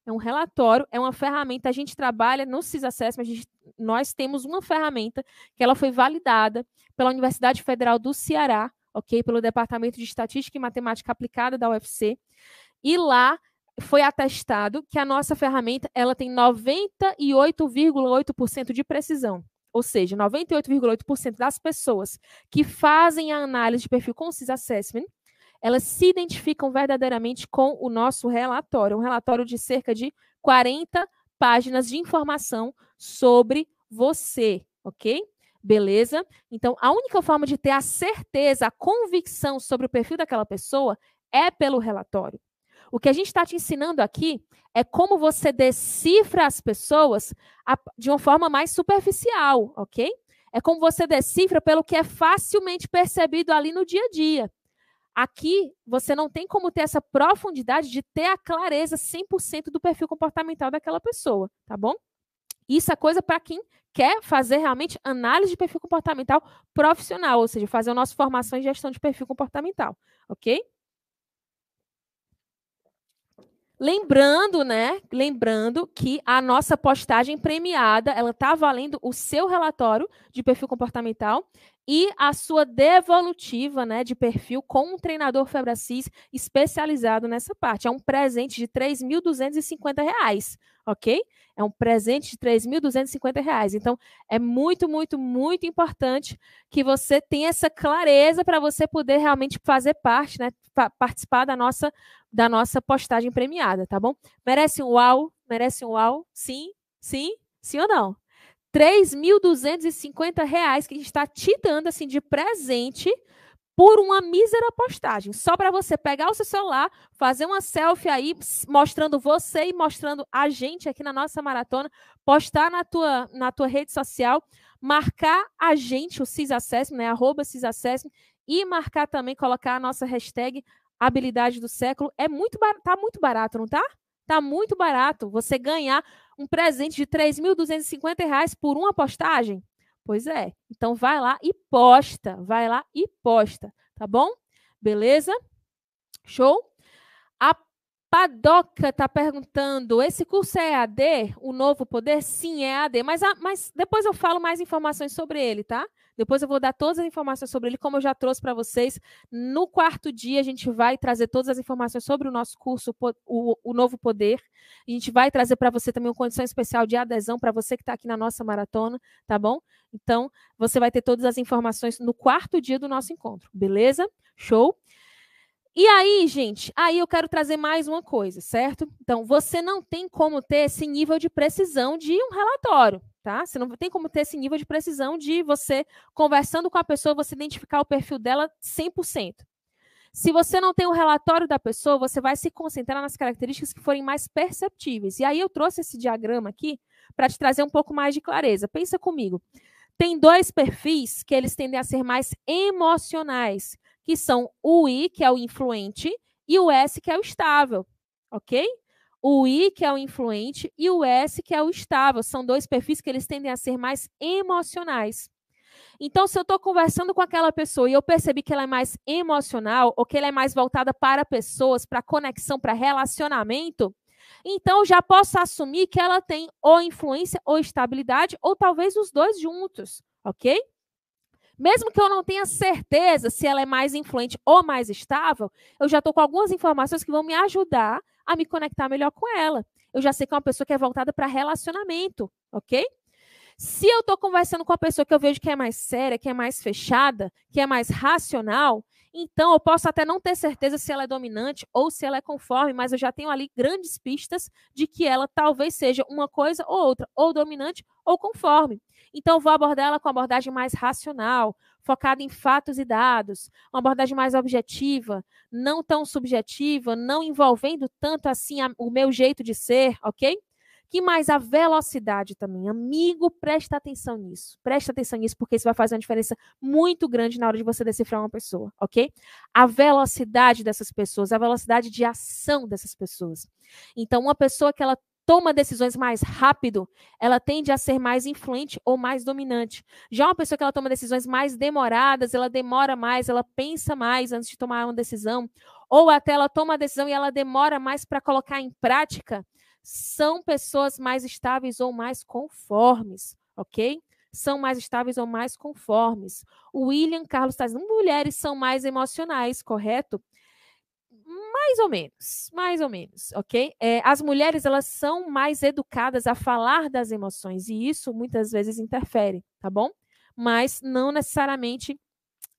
É um relatório, é uma ferramenta. A gente trabalha no CISACESM, nós temos uma ferramenta que ela foi validada pela Universidade Federal do Ceará, ok? Pelo Departamento de Estatística e Matemática Aplicada da UFC. E lá foi atestado que a nossa ferramenta ela tem 98,8% de precisão. Ou seja, 98,8% das pessoas que fazem a análise de perfil com o CIS Assessment, elas se identificam verdadeiramente com o nosso relatório, um relatório de cerca de 40 páginas de informação sobre você, ok? Beleza? Então, a única forma de ter a certeza, a convicção sobre o perfil daquela pessoa é pelo relatório. O que a gente está te ensinando aqui é como você decifra as pessoas de uma forma mais superficial, ok? É como você decifra pelo que é facilmente percebido ali no dia a dia. Aqui, você não tem como ter essa profundidade de ter a clareza 100% do perfil comportamental daquela pessoa, tá bom? Isso é coisa para quem quer fazer realmente análise de perfil comportamental profissional, ou seja, fazer a nossa formação em gestão de perfil comportamental, ok? Lembrando, né? Lembrando que a nossa postagem premiada, ela está valendo o seu relatório de perfil comportamental e a sua devolutiva, né, de perfil com um treinador Febracis especializado nessa parte. É um presente de R$ 3.250, ok? É um presente de R$ 3.250. Então, é muito, muito, muito importante que você tenha essa clareza para você poder realmente fazer parte, né, participar da nossa da nossa postagem premiada, tá bom? Merece um uau? Merece um uau? Sim? Sim? Sim ou não? R$ 3.250 que a gente está te dando assim de presente por uma mísera postagem. Só para você pegar o seu celular, fazer uma selfie aí, mostrando você e mostrando a gente aqui na nossa maratona, postar na tua, na tua rede social, marcar a gente, o CISAssessment, né? Arroba CISAssessment, e marcar também, colocar a nossa hashtag habilidade do século é muito tá muito barato, não tá? Tá muito barato você ganhar um presente de R$ 3.250 por uma postagem. Pois é. Então vai lá e posta, vai lá e posta, tá bom? Beleza? Show? Padoca está perguntando: esse curso é AD, o novo poder? Sim, é AD, mas, mas depois eu falo mais informações sobre ele, tá? Depois eu vou dar todas as informações sobre ele, como eu já trouxe para vocês. No quarto dia, a gente vai trazer todas as informações sobre o nosso curso, o, o Novo Poder. A gente vai trazer para você também uma condição especial de adesão para você que está aqui na nossa maratona, tá bom? Então, você vai ter todas as informações no quarto dia do nosso encontro, beleza? Show? E aí, gente, aí eu quero trazer mais uma coisa, certo? Então, você não tem como ter esse nível de precisão de um relatório, tá? Você não tem como ter esse nível de precisão de você, conversando com a pessoa, você identificar o perfil dela 100%. Se você não tem o relatório da pessoa, você vai se concentrar nas características que forem mais perceptíveis. E aí eu trouxe esse diagrama aqui para te trazer um pouco mais de clareza. Pensa comigo. Tem dois perfis que eles tendem a ser mais emocionais, que são o I, que é o influente, e o S, que é o estável, ok? O I, que é o influente, e o S, que é o estável. São dois perfis que eles tendem a ser mais emocionais. Então, se eu estou conversando com aquela pessoa e eu percebi que ela é mais emocional, ou que ela é mais voltada para pessoas, para conexão, para relacionamento, então já posso assumir que ela tem ou influência ou estabilidade, ou talvez os dois juntos, ok? Mesmo que eu não tenha certeza se ela é mais influente ou mais estável, eu já estou com algumas informações que vão me ajudar a me conectar melhor com ela. Eu já sei que é uma pessoa que é voltada para relacionamento, ok? Se eu estou conversando com uma pessoa que eu vejo que é mais séria, que é mais fechada, que é mais racional, então eu posso até não ter certeza se ela é dominante ou se ela é conforme, mas eu já tenho ali grandes pistas de que ela talvez seja uma coisa ou outra, ou dominante ou conforme. Então eu vou abordar ela com abordagem mais racional, focada em fatos e dados, uma abordagem mais objetiva, não tão subjetiva, não envolvendo tanto assim a, o meu jeito de ser, ok? Que mais? A velocidade também. Amigo, presta atenção nisso. Presta atenção nisso, porque isso vai fazer uma diferença muito grande na hora de você decifrar uma pessoa, ok? A velocidade dessas pessoas, a velocidade de ação dessas pessoas. Então, uma pessoa que ela toma decisões mais rápido, ela tende a ser mais influente ou mais dominante. Já uma pessoa que ela toma decisões mais demoradas, ela demora mais, ela pensa mais antes de tomar uma decisão, ou até ela toma a decisão e ela demora mais para colocar em prática, são pessoas mais estáveis ou mais conformes, ok? São mais estáveis ou mais conformes. O William Carlos está dizendo, mulheres são mais emocionais, correto? Mais ou menos, mais ou menos, ok? É, as mulheres, elas são mais educadas a falar das emoções, e isso muitas vezes interfere, tá bom? Mas não necessariamente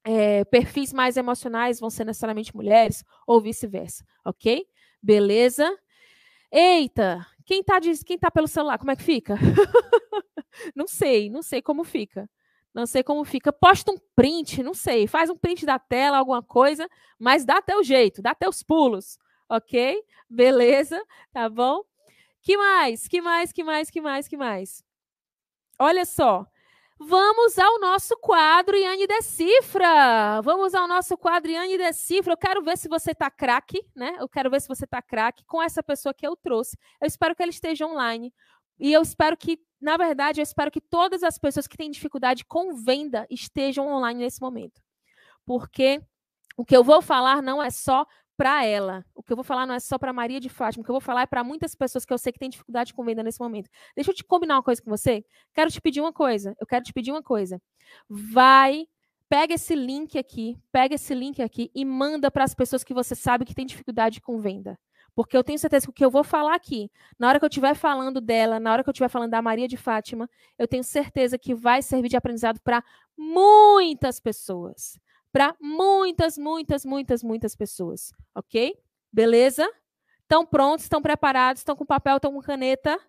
é, perfis mais emocionais vão ser necessariamente mulheres, ou vice-versa, ok? Beleza? Eita, quem tá, quem tá pelo celular, como é que fica? não sei, não sei como fica. Não sei como fica. Posta um print, não sei. Faz um print da tela, alguma coisa, mas dá teu jeito, dá teus pulos. Ok? Beleza, tá bom? Que mais? Que mais? Que mais? Que mais? Que mais? Olha só. Vamos ao nosso quadro Iane Decifra. Vamos ao nosso quadro Iane Decifra. Eu quero ver se você está craque, né? Eu quero ver se você está craque com essa pessoa que eu trouxe. Eu espero que ela esteja online. E eu espero que, na verdade, eu espero que todas as pessoas que têm dificuldade com venda estejam online nesse momento. Porque o que eu vou falar não é só para ela. O que eu vou falar não é só para Maria de Fátima, o que eu vou falar é para muitas pessoas que eu sei que têm dificuldade com venda nesse momento. Deixa eu te combinar uma coisa com você. Quero te pedir uma coisa. Eu quero te pedir uma coisa. Vai, pega esse link aqui, pega esse link aqui e manda para as pessoas que você sabe que têm dificuldade com venda. Porque eu tenho certeza que o que eu vou falar aqui, na hora que eu estiver falando dela, na hora que eu estiver falando da Maria de Fátima, eu tenho certeza que vai servir de aprendizado para muitas pessoas para muitas, muitas, muitas, muitas pessoas, ok? Beleza? Estão prontos, estão preparados, estão com papel, estão com caneta?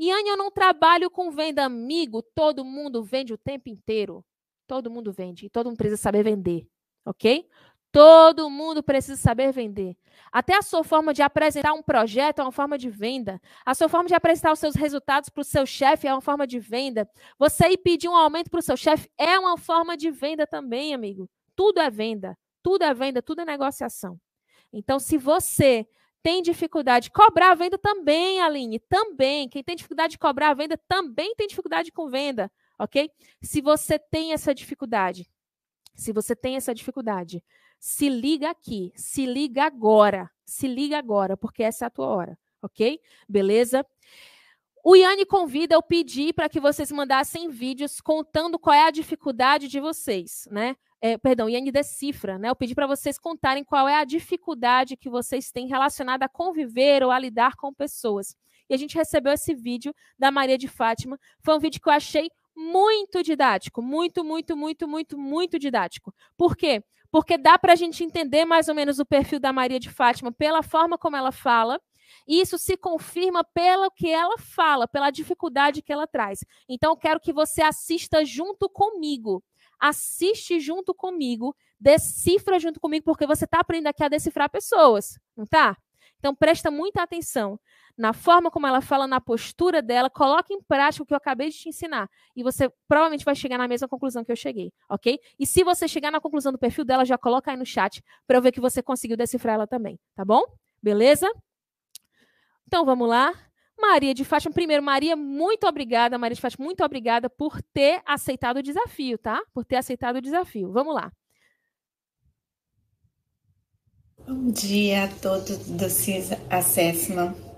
Iane, eu não trabalho com venda amigo, todo mundo vende o tempo inteiro. Todo mundo vende, e todo mundo precisa saber vender, ok? Todo mundo precisa saber vender. Até a sua forma de apresentar um projeto é uma forma de venda. A sua forma de apresentar os seus resultados para o seu chefe é uma forma de venda. Você ir pedir um aumento para o seu chefe é uma forma de venda também, amigo. Tudo é venda. Tudo é venda, tudo é negociação. Então, se você tem dificuldade de cobrar a venda também, Aline, também. Quem tem dificuldade de cobrar a venda também tem dificuldade com venda, ok? Se você tem essa dificuldade, se você tem essa dificuldade, se liga aqui, se liga agora, se liga agora, porque essa é a tua hora, ok? Beleza? O Yanni convida eu pedir para que vocês mandassem vídeos contando qual é a dificuldade de vocês, né? É, perdão, Yanni decifra, né? Eu pedi para vocês contarem qual é a dificuldade que vocês têm relacionada a conviver ou a lidar com pessoas. E a gente recebeu esse vídeo da Maria de Fátima. Foi um vídeo que eu achei muito didático, muito, muito, muito, muito, muito didático. Por quê? Porque dá para a gente entender mais ou menos o perfil da Maria de Fátima pela forma como ela fala, e isso se confirma pelo que ela fala, pela dificuldade que ela traz. Então, eu quero que você assista junto comigo. Assiste junto comigo, decifra junto comigo, porque você está aprendendo aqui a decifrar pessoas, não tá? Então, presta muita atenção na forma como ela fala, na postura dela, coloque em prática o que eu acabei de te ensinar. E você provavelmente vai chegar na mesma conclusão que eu cheguei, ok? E se você chegar na conclusão do perfil dela, já coloca aí no chat para eu ver que você conseguiu decifrar ela também, tá bom? Beleza? Então vamos lá. Maria de Fátima, primeiro, Maria, muito obrigada, Maria de Fátima, muito obrigada por ter aceitado o desafio, tá? Por ter aceitado o desafio. Vamos lá. Bom dia a todos do CIS Assessment.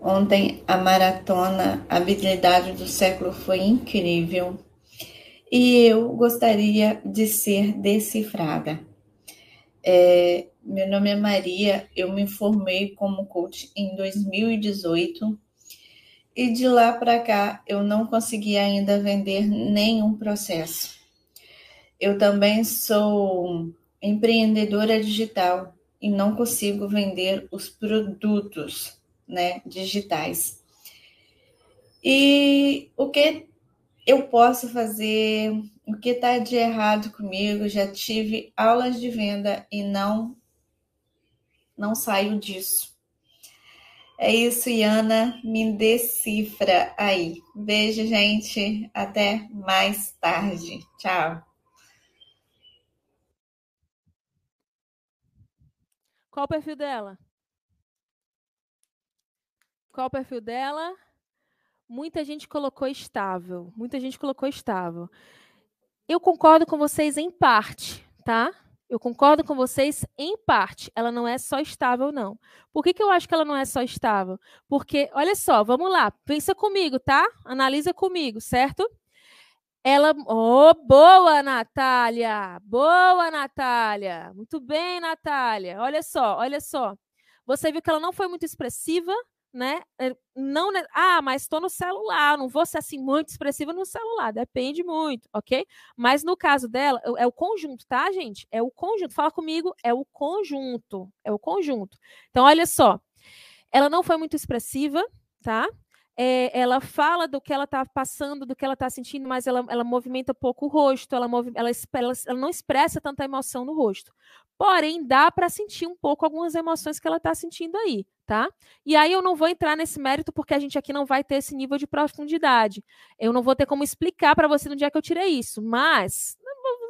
Ontem a maratona Habilidade do Século foi incrível. e eu gostaria de ser decifrada. É, meu nome é Maria, eu me formei como coach em 2018 e de lá para cá eu não consegui ainda vender nenhum processo. Eu também sou empreendedora digital e não consigo vender os produtos né, digitais. E o que eu posso fazer? O que está de errado comigo? Já tive aulas de venda e não não saio disso. É isso, Iana, me decifra aí. Beijo, gente. Até mais tarde. Tchau. Qual o perfil dela? Qual o perfil dela? Muita gente colocou estável. Muita gente colocou estável. Eu concordo com vocês em parte, tá? Eu concordo com vocês em parte. Ela não é só estável, não. Por que, que eu acho que ela não é só estável? Porque, olha só, vamos lá. Pensa comigo, tá? Analisa comigo, certo? Ela. Oh, boa, Natália! Boa, Natália! Muito bem, Natália. Olha só, olha só. Você viu que ela não foi muito expressiva, né? É, não, ah, mas estou no celular, não vou ser assim muito expressiva no celular, depende muito, ok? Mas no caso dela, é o conjunto, tá, gente? É o conjunto. Fala comigo, é o conjunto, é o conjunto. Então, olha só, ela não foi muito expressiva, tá? É, ela fala do que ela está passando, do que ela está sentindo, mas ela, ela movimenta pouco o rosto, ela, move, ela, ela, ela não expressa tanta emoção no rosto. Porém, dá para sentir um pouco algumas emoções que ela está sentindo aí, tá? E aí eu não vou entrar nesse mérito porque a gente aqui não vai ter esse nível de profundidade. Eu não vou ter como explicar para você no dia que eu tirei isso, mas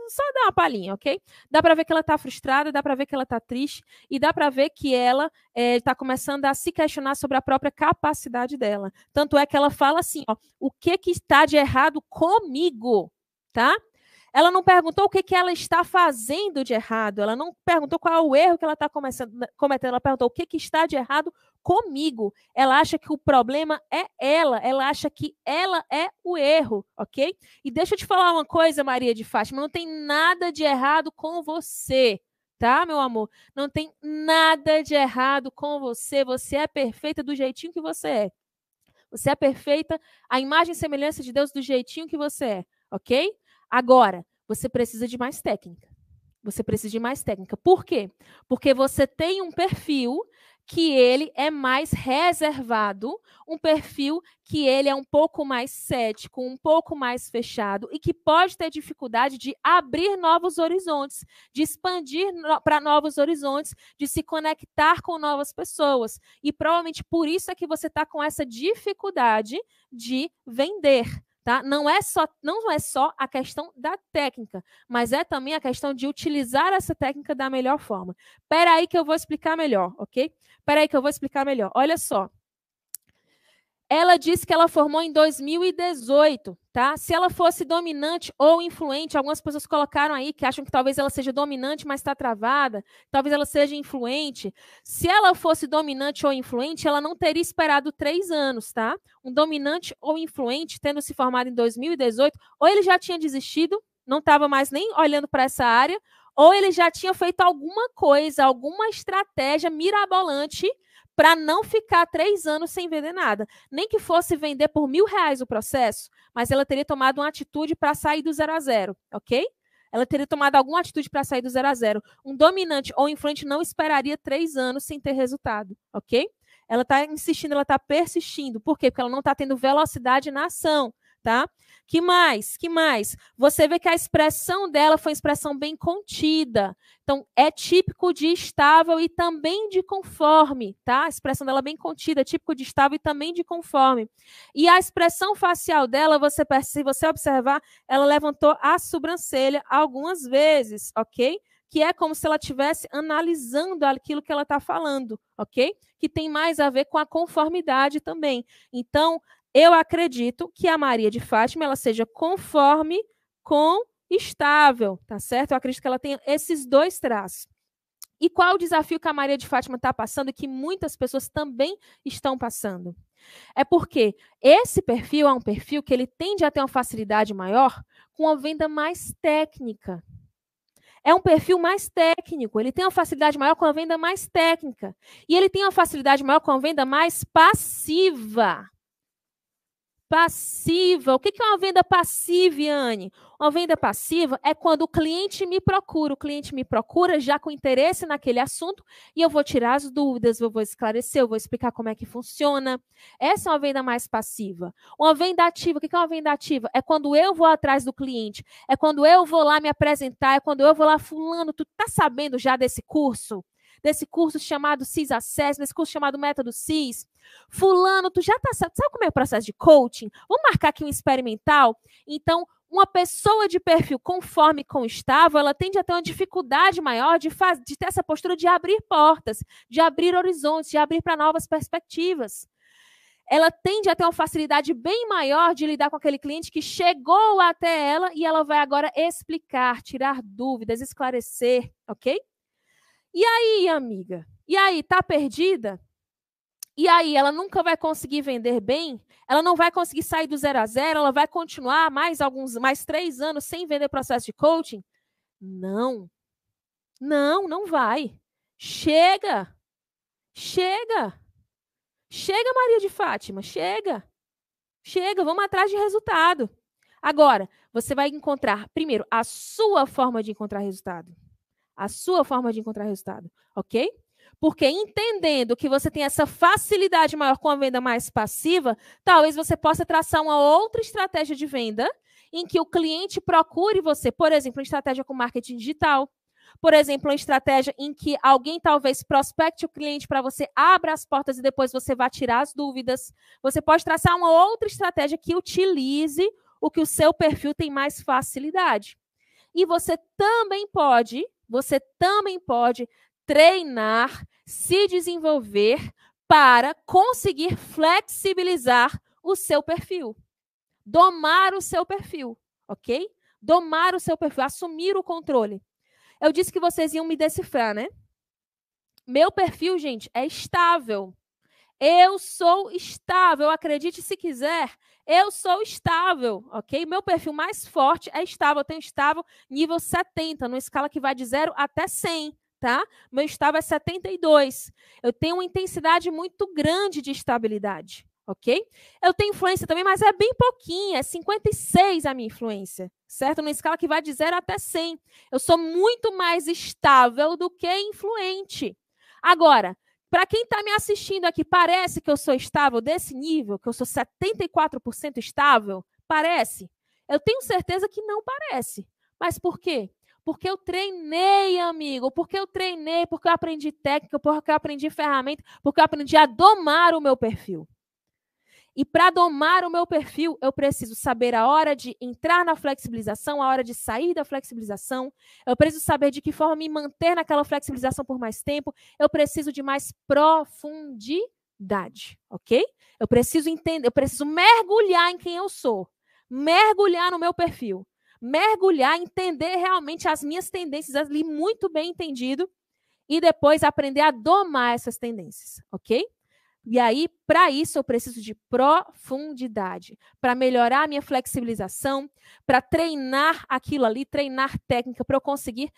só dar uma palhinha, ok? Dá para ver que ela está frustrada, dá para ver que ela está triste e dá para ver que ela é, começando a se questionar sobre a própria capacidade dela. Tanto é que ela fala assim, ó, o que que está de errado comigo, tá? Ela não perguntou o que, que ela está fazendo de errado. Ela não perguntou qual é o erro que ela está cometendo. Ela perguntou o que, que está de errado comigo. Ela acha que o problema é ela. Ela acha que ela é o erro, ok? E deixa eu te falar uma coisa, Maria de Fátima. Não tem nada de errado com você tá, meu amor? Não tem nada de errado com você. Você é perfeita do jeitinho que você é. Você é perfeita, a imagem e semelhança de Deus do jeitinho que você é, ok? Agora, você precisa de mais técnica. Você precisa de mais técnica. Por quê? Porque você tem um perfil que ele é mais reservado, um perfil que ele é um pouco mais cético, um pouco mais fechado e que pode ter dificuldade de abrir novos horizontes, de expandir no, para novos horizontes, de se conectar com novas pessoas. E provavelmente por isso é que você está com essa dificuldade de vender. Tá? Não é só não é só a questão da técnica, mas é também a questão de utilizar essa técnica da melhor forma. Espera aí que eu vou explicar melhor, ok? Espera aí que eu vou explicar melhor. Olha só. Ela disse que ela formou em 2018, tá? Se ela fosse dominante ou influente, algumas pessoas colocaram aí que acham que talvez ela seja dominante, mas está travada, talvez ela seja influente. Se ela fosse dominante ou influente, ela não teria esperado três anos, tá? Um dominante ou influente, tendo se formado em 2018, ou ele já tinha desistido, não estava mais nem olhando para essa área, ou ele já tinha feito alguma coisa, alguma estratégia mirabolante para não ficar três anos sem vender nada. Nem que fosse vender por mil reais o processo, mas ela teria tomado uma atitude para sair do zero a zero, ok? Ela teria tomado alguma atitude para sair do zero a zero. Um dominante ou influente não esperaria três anos sem ter resultado, ok? Ela está insistindo, ela está persistindo. Por quê? Porque ela não está tendo velocidade na ação tá? Que mais? Que mais? Você vê que a expressão dela foi uma expressão bem contida. Então, é típico de estável e também de conforme, tá? A expressão dela é bem contida, é típico de estável e também de conforme. E a expressão facial dela, você se você observar, ela levantou a sobrancelha algumas vezes, ok? que é como se ela estivesse analisando aquilo que ela está falando, ok? Que tem mais a ver com a conformidade também. Então, eu acredito que a Maria de Fátima ela seja conforme com estável, tá certo? Eu acredito que ela tenha esses dois traços. E qual o desafio que a Maria de Fátima está passando e que muitas pessoas também estão passando? É porque esse perfil é um perfil que ele tende a ter uma facilidade maior com a venda mais técnica. É um perfil mais técnico, ele tem uma facilidade maior com a venda mais técnica. E ele tem uma facilidade maior com a venda mais passiva. Passiva. O que é uma venda passiva, Anne? Uma venda passiva é quando o cliente me procura. O cliente me procura já com interesse naquele assunto e eu vou tirar as dúvidas, eu vou esclarecer, eu vou explicar como é que funciona. Essa é uma venda mais passiva. Uma venda ativa, o que é uma venda ativa? É quando eu vou atrás do cliente, é quando eu vou lá me apresentar, é quando eu vou lá, fulano, tu tá sabendo já desse curso? Desse curso chamado CIS Access, desse curso chamado Método CIS. Fulano, tu já tá sabe, sabe como é o processo de coaching? Vamos marcar aqui um experimental? Então, uma pessoa de perfil conforme com estável, ela tende a ter uma dificuldade maior de, faz, de ter essa postura de abrir portas, de abrir horizontes, de abrir para novas perspectivas. Ela tende a ter uma facilidade bem maior de lidar com aquele cliente que chegou até ela e ela vai agora explicar, tirar dúvidas, esclarecer, ok? E aí, amiga? E aí, tá perdida? E aí, ela nunca vai conseguir vender bem? Ela não vai conseguir sair do zero a zero? Ela vai continuar mais alguns, mais três anos sem vender processo de coaching? Não. Não, não vai. Chega. Chega. Chega, Maria de Fátima. Chega. Chega. Vamos atrás de resultado. Agora, você vai encontrar, primeiro, a sua forma de encontrar resultado a sua forma de encontrar resultado, ok? Porque entendendo que você tem essa facilidade maior com a venda mais passiva, talvez você possa traçar uma outra estratégia de venda em que o cliente procure você, por exemplo, uma estratégia com marketing digital, por exemplo, uma estratégia em que alguém talvez prospecte o cliente para você, abra as portas e depois você vá tirar as dúvidas. Você pode traçar uma outra estratégia que utilize o que o seu perfil tem mais facilidade. E você também pode você também pode treinar, se desenvolver para conseguir flexibilizar o seu perfil. Domar o seu perfil, ok? Domar o seu perfil, assumir o controle. Eu disse que vocês iam me decifrar, né? Meu perfil, gente, é estável. Eu sou estável, acredite se quiser, eu sou estável, ok? Meu perfil mais forte é estável, eu tenho estável nível 70, numa escala que vai de 0 até 100, tá? Meu estável é 72. Eu tenho uma intensidade muito grande de estabilidade, ok? Eu tenho influência também, mas é bem pouquinha, é 56 a minha influência, certo? Numa escala que vai de 0 até 100. Eu sou muito mais estável do que influente. Agora, para quem está me assistindo aqui, parece que eu sou estável desse nível, que eu sou 74% estável? Parece? Eu tenho certeza que não parece. Mas por quê? Porque eu treinei, amigo, porque eu treinei, porque eu aprendi técnica, porque eu aprendi ferramenta, porque eu aprendi a domar o meu perfil. E para domar o meu perfil, eu preciso saber a hora de entrar na flexibilização, a hora de sair da flexibilização. Eu preciso saber de que forma me manter naquela flexibilização por mais tempo. Eu preciso de mais profundidade, ok? Eu preciso entender, eu preciso mergulhar em quem eu sou, mergulhar no meu perfil, mergulhar, entender realmente as minhas tendências ali muito bem entendido e depois aprender a domar essas tendências, ok? E aí, para isso, eu preciso de profundidade, para melhorar a minha flexibilização, para treinar aquilo ali, treinar técnica, para eu conseguir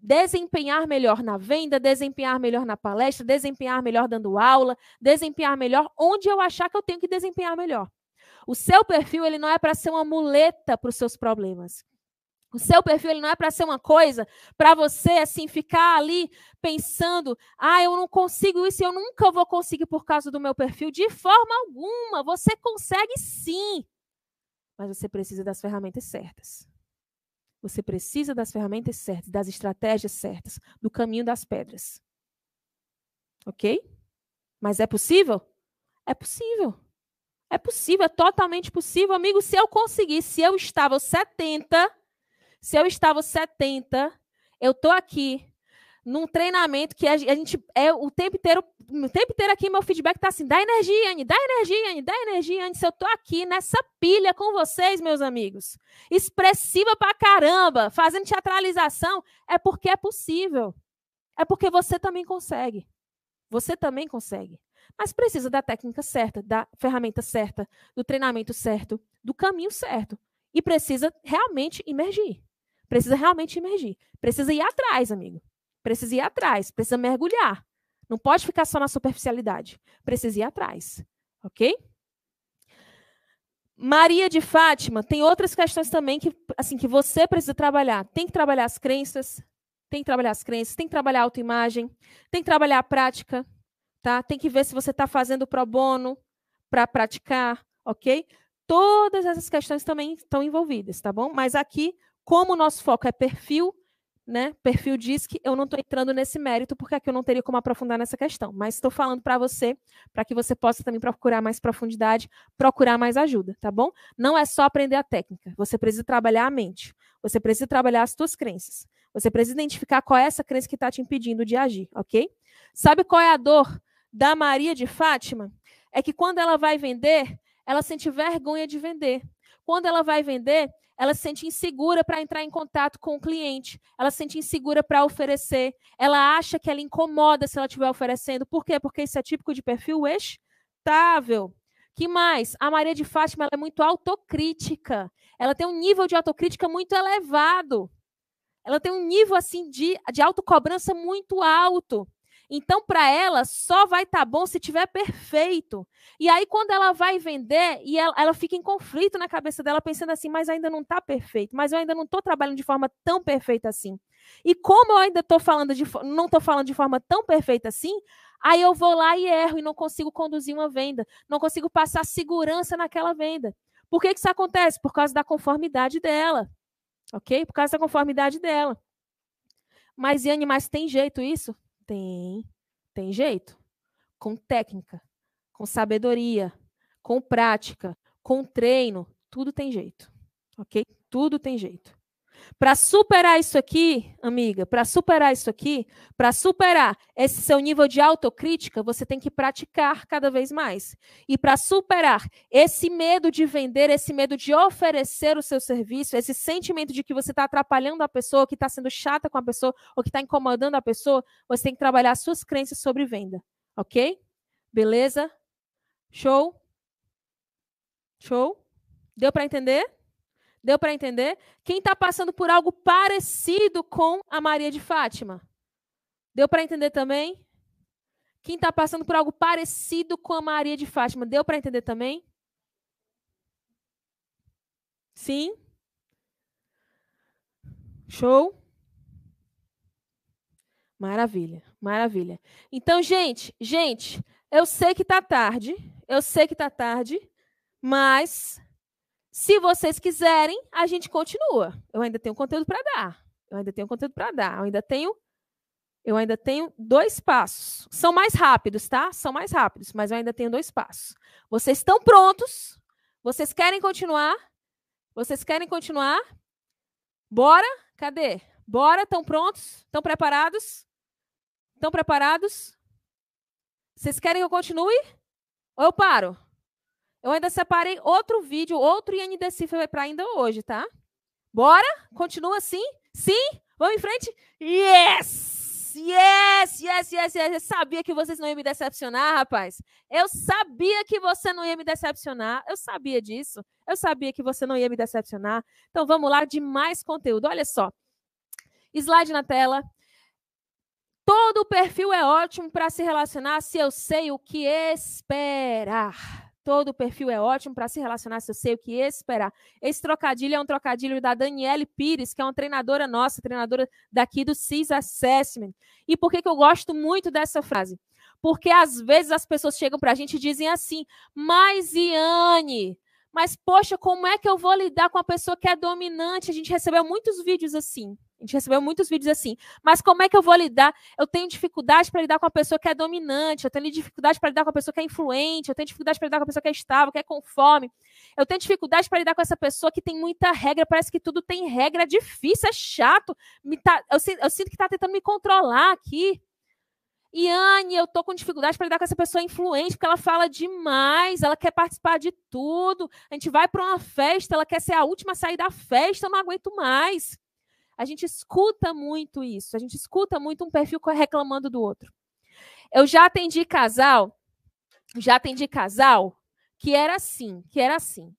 desempenhar melhor na venda, desempenhar melhor na palestra, desempenhar melhor dando aula, desempenhar melhor onde eu achar que eu tenho que desempenhar melhor. O seu perfil ele não é para ser uma muleta para os seus problemas. O seu perfil ele não é para ser uma coisa para você assim ficar ali pensando, ah, eu não consigo isso, eu nunca vou conseguir por causa do meu perfil. De forma alguma, você consegue sim, mas você precisa das ferramentas certas. Você precisa das ferramentas certas, das estratégias certas, do caminho das pedras. Ok? Mas é possível? É possível. É possível, é totalmente possível, amigo. Se eu conseguir, se eu estava 70 se eu estava 70, eu tô aqui num treinamento que a gente é o tempo inteiro, o tempo inteiro aqui meu feedback tá assim, dá energia, Anne, dá energia, Anne, dá energia, Anne. Se eu tô aqui nessa pilha com vocês, meus amigos, expressiva pra caramba, fazendo teatralização, é porque é possível. É porque você também consegue. Você também consegue. Mas precisa da técnica certa, da ferramenta certa, do treinamento certo, do caminho certo. E precisa realmente emergir. Precisa realmente emergir. Precisa ir atrás, amigo. Precisa ir atrás. Precisa mergulhar. Não pode ficar só na superficialidade. Precisa ir atrás. Ok? Maria de Fátima, tem outras questões também que, assim, que você precisa trabalhar. Tem que trabalhar as crenças, tem que trabalhar as crenças, tem que trabalhar a autoimagem, tem que trabalhar a prática, tá? Tem que ver se você está fazendo pro bono para praticar, ok? Todas essas questões também estão envolvidas, tá bom? Mas aqui, como o nosso foco é perfil, né? Perfil que eu não estou entrando nesse mérito, porque aqui eu não teria como aprofundar nessa questão. Mas estou falando para você, para que você possa também procurar mais profundidade, procurar mais ajuda, tá bom? Não é só aprender a técnica. Você precisa trabalhar a mente. Você precisa trabalhar as suas crenças. Você precisa identificar qual é essa crença que está te impedindo de agir, ok? Sabe qual é a dor da Maria de Fátima? É que quando ela vai vender, ela sente vergonha de vender. Quando ela vai vender, ela se sente insegura para entrar em contato com o cliente, ela se sente insegura para oferecer, ela acha que ela incomoda se ela estiver oferecendo. Por quê? Porque isso é típico de perfil estável. Que mais? A Maria de Fátima é muito autocrítica. Ela tem um nível de autocrítica muito elevado. Ela tem um nível assim de, de autocobrança muito alto. Então, para ela, só vai estar tá bom se tiver perfeito. E aí, quando ela vai vender, e ela, ela fica em conflito na cabeça dela, pensando assim, mas ainda não está perfeito, mas eu ainda não estou trabalhando de forma tão perfeita assim. E como eu ainda estou falando de não estou falando de forma tão perfeita assim, aí eu vou lá e erro e não consigo conduzir uma venda, não consigo passar segurança naquela venda. Por que, que isso acontece? Por causa da conformidade dela. Ok? Por causa da conformidade dela. Mas, Yane, mas tem jeito isso? Tem, tem jeito. Com técnica, com sabedoria, com prática, com treino, tudo tem jeito. Ok? Tudo tem jeito. Para superar isso aqui, amiga, para superar isso aqui, para superar esse seu nível de autocrítica, você tem que praticar cada vez mais. E para superar esse medo de vender, esse medo de oferecer o seu serviço, esse sentimento de que você está atrapalhando a pessoa, que está sendo chata com a pessoa, ou que está incomodando a pessoa, você tem que trabalhar suas crenças sobre venda. Ok? Beleza? Show? Show? Deu para entender? Deu para entender? Quem está passando por algo parecido com a Maria de Fátima? Deu para entender também? Quem está passando por algo parecido com a Maria de Fátima? Deu para entender também? Sim? Show? Maravilha, maravilha. Então, gente, gente, eu sei que está tarde, eu sei que está tarde, mas se vocês quiserem, a gente continua. Eu ainda tenho conteúdo para dar. Eu ainda tenho conteúdo para dar. Eu ainda tenho eu ainda tenho dois passos. São mais rápidos, tá? São mais rápidos, mas eu ainda tenho dois passos. Vocês estão prontos? Vocês querem continuar? Vocês querem continuar? Bora? Cadê? Bora? Estão prontos? Estão preparados? Estão preparados? Vocês querem que eu continue? Ou eu paro? Eu ainda separei outro vídeo, outro INDecifra para ainda hoje, tá? Bora? Continua assim? Sim? Vamos em frente? Yes! Yes, yes, yes, yes. Eu sabia que vocês não iam me decepcionar, rapaz. Eu sabia que você não ia me decepcionar. Eu sabia disso. Eu sabia que você não ia me decepcionar. Então vamos lá de mais conteúdo. Olha só. Slide na tela. Todo perfil é ótimo para se relacionar se eu sei o que esperar. Todo o perfil é ótimo para se relacionar, se eu sei o que esperar. Esse trocadilho é um trocadilho da Daniele Pires, que é uma treinadora nossa, treinadora daqui do CIS Assessment. E por que, que eu gosto muito dessa frase? Porque às vezes as pessoas chegam para a gente e dizem assim, mas Iane, mas poxa, como é que eu vou lidar com a pessoa que é dominante? A gente recebeu muitos vídeos assim. A gente recebeu muitos vídeos assim. Mas como é que eu vou lidar? Eu tenho dificuldade para lidar com a pessoa que é dominante, eu tenho dificuldade para lidar com a pessoa que é influente, eu tenho dificuldade para lidar com a pessoa que é estável, que é conforme. Eu tenho dificuldade para lidar com essa pessoa que tem muita regra, parece que tudo tem regra, é difícil, é chato. Me tá, eu, eu sinto que está tentando me controlar aqui. Iane, eu tô com dificuldade para lidar com essa pessoa influente, porque ela fala demais, ela quer participar de tudo. A gente vai para uma festa, ela quer ser a última a sair da festa, eu não aguento mais. A gente escuta muito isso, a gente escuta muito um perfil reclamando do outro. Eu já atendi casal, já atendi casal que era assim, que era assim.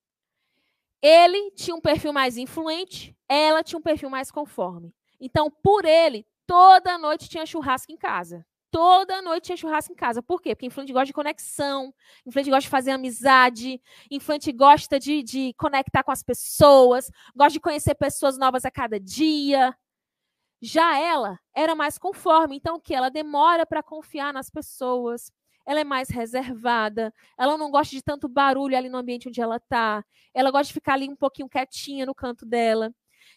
Ele tinha um perfil mais influente, ela tinha um perfil mais conforme. Então, por ele, toda noite tinha churrasco em casa. Toda noite tinha churrasco em casa. Por quê? Porque influente gosta de conexão, influente gosta de fazer amizade, influente gosta de, de conectar com as pessoas, gosta de conhecer pessoas novas a cada dia. Já ela era mais conforme, então o que? Ela demora para confiar nas pessoas, ela é mais reservada, ela não gosta de tanto barulho ali no ambiente onde ela está, ela gosta de ficar ali um pouquinho quietinha no canto dela.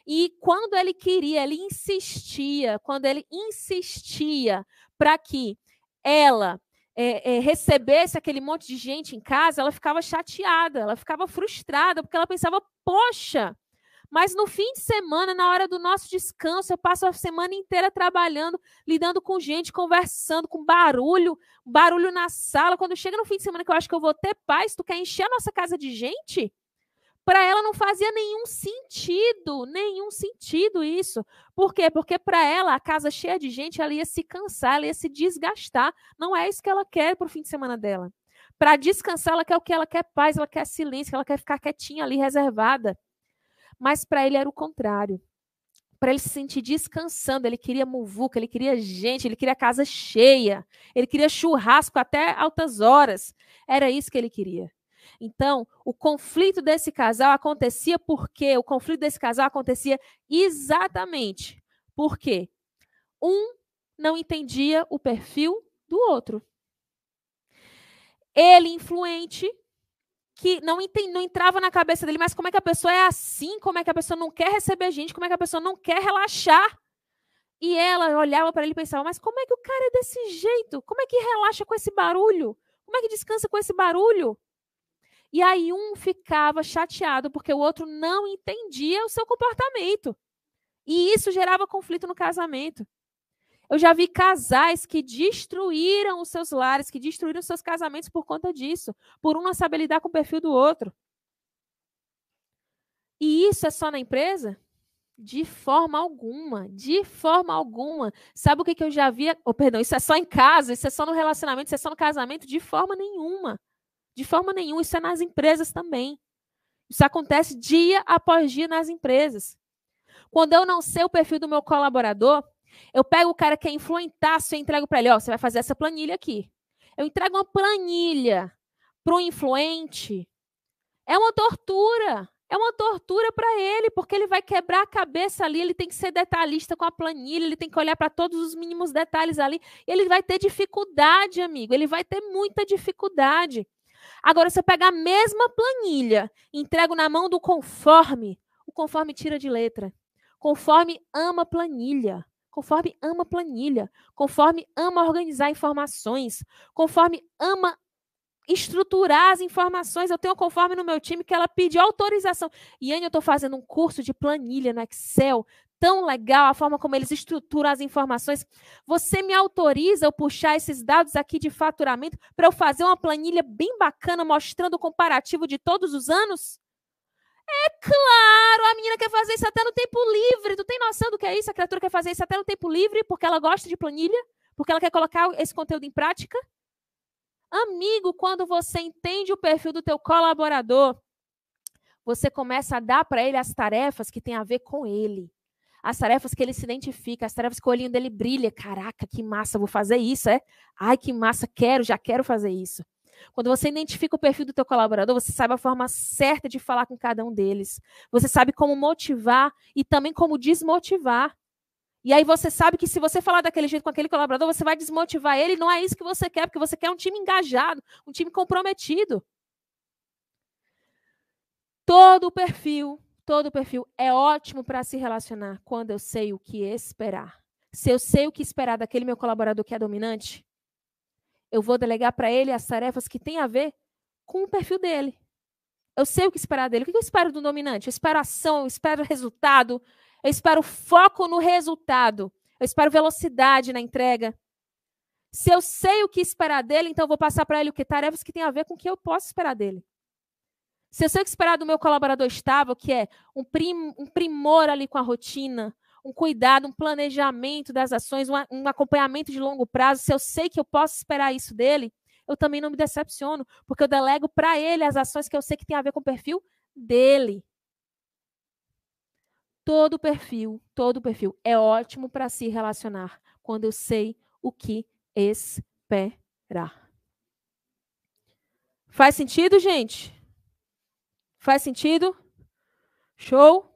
E quando ele queria, ele insistia, quando ele insistia para que ela é, é, recebesse aquele monte de gente em casa, ela ficava chateada, ela ficava frustrada, porque ela pensava, poxa, mas no fim de semana, na hora do nosso descanso, eu passo a semana inteira trabalhando, lidando com gente, conversando, com barulho, barulho na sala. Quando chega no fim de semana que eu acho que eu vou ter paz, tu quer encher a nossa casa de gente? Para ela não fazia nenhum sentido, nenhum sentido isso. Por quê? Porque para ela, a casa cheia de gente, ela ia se cansar, ela ia se desgastar. Não é isso que ela quer para o fim de semana dela. Para descansar, ela quer o que? Ela quer paz, ela quer silêncio, ela quer ficar quietinha ali, reservada. Mas para ele era o contrário. Para ele se sentir descansando, ele queria muvuca, ele queria gente, ele queria casa cheia, ele queria churrasco até altas horas. Era isso que ele queria. Então, o conflito desse casal acontecia porque o conflito desse casal acontecia exatamente porque um não entendia o perfil do outro. Ele influente que não, não entrava na cabeça dele, mas como é que a pessoa é assim? Como é que a pessoa não quer receber gente? Como é que a pessoa não quer relaxar? E ela olhava para ele e pensava: mas como é que o cara é desse jeito? Como é que relaxa com esse barulho? Como é que descansa com esse barulho? E aí um ficava chateado porque o outro não entendia o seu comportamento. E isso gerava conflito no casamento. Eu já vi casais que destruíram os seus lares, que destruíram os seus casamentos por conta disso, por um não saber lidar com o perfil do outro. E isso é só na empresa? De forma alguma, de forma alguma. Sabe o que, que eu já vi? Oh, perdão, isso é só em casa, isso é só no relacionamento, isso é só no casamento? De forma nenhuma. De forma nenhuma. Isso é nas empresas também. Isso acontece dia após dia nas empresas. Quando eu não sei o perfil do meu colaborador, eu pego o cara que é influentaço e entrego para ele, ó, você vai fazer essa planilha aqui. Eu entrego uma planilha para um influente. É uma tortura. É uma tortura para ele, porque ele vai quebrar a cabeça ali, ele tem que ser detalhista com a planilha, ele tem que olhar para todos os mínimos detalhes ali. ele vai ter dificuldade, amigo, ele vai ter muita dificuldade. Agora, se eu pegar a mesma planilha, entrego na mão do conforme, o conforme tira de letra. Conforme ama planilha conforme ama planilha, conforme ama organizar informações, conforme ama estruturar as informações. Eu tenho conforme no meu time que ela pediu autorização. E Anne, eu estou fazendo um curso de planilha no Excel. Tão legal a forma como eles estruturam as informações. Você me autoriza eu puxar esses dados aqui de faturamento para eu fazer uma planilha bem bacana mostrando o comparativo de todos os anos? É claro, a menina quer fazer isso até no tempo livre. Tu tem noção do que é isso? A criatura quer fazer isso até no tempo livre porque ela gosta de planilha? Porque ela quer colocar esse conteúdo em prática? Amigo, quando você entende o perfil do teu colaborador, você começa a dar para ele as tarefas que tem a ver com ele. As tarefas que ele se identifica, as tarefas que o olhinho dele brilha. Caraca, que massa, vou fazer isso, é? Ai, que massa, quero, já quero fazer isso. Quando você identifica o perfil do teu colaborador, você sabe a forma certa de falar com cada um deles. Você sabe como motivar e também como desmotivar. E aí você sabe que se você falar daquele jeito com aquele colaborador, você vai desmotivar ele. Não é isso que você quer, porque você quer um time engajado, um time comprometido. Todo o perfil, todo perfil é ótimo para se relacionar quando eu sei o que esperar. Se eu sei o que esperar daquele meu colaborador que é dominante, eu vou delegar para ele as tarefas que têm a ver com o perfil dele. Eu sei o que esperar dele. O que eu espero do dominante? Eu espero ação, eu espero resultado, eu espero foco no resultado, eu espero velocidade na entrega. Se eu sei o que esperar dele, então eu vou passar para ele o que? Tarefas que têm a ver com o que eu posso esperar dele. Se eu sei o que esperar do meu colaborador estável, que é um, prim, um primor ali com a rotina, um cuidado, um planejamento das ações, um, um acompanhamento de longo prazo, se eu sei que eu posso esperar isso dele, eu também não me decepciono, porque eu delego para ele as ações que eu sei que tem a ver com o perfil dele. Todo perfil, todo perfil é ótimo para se relacionar quando eu sei o que esperar. Faz sentido, gente? Faz sentido? Show?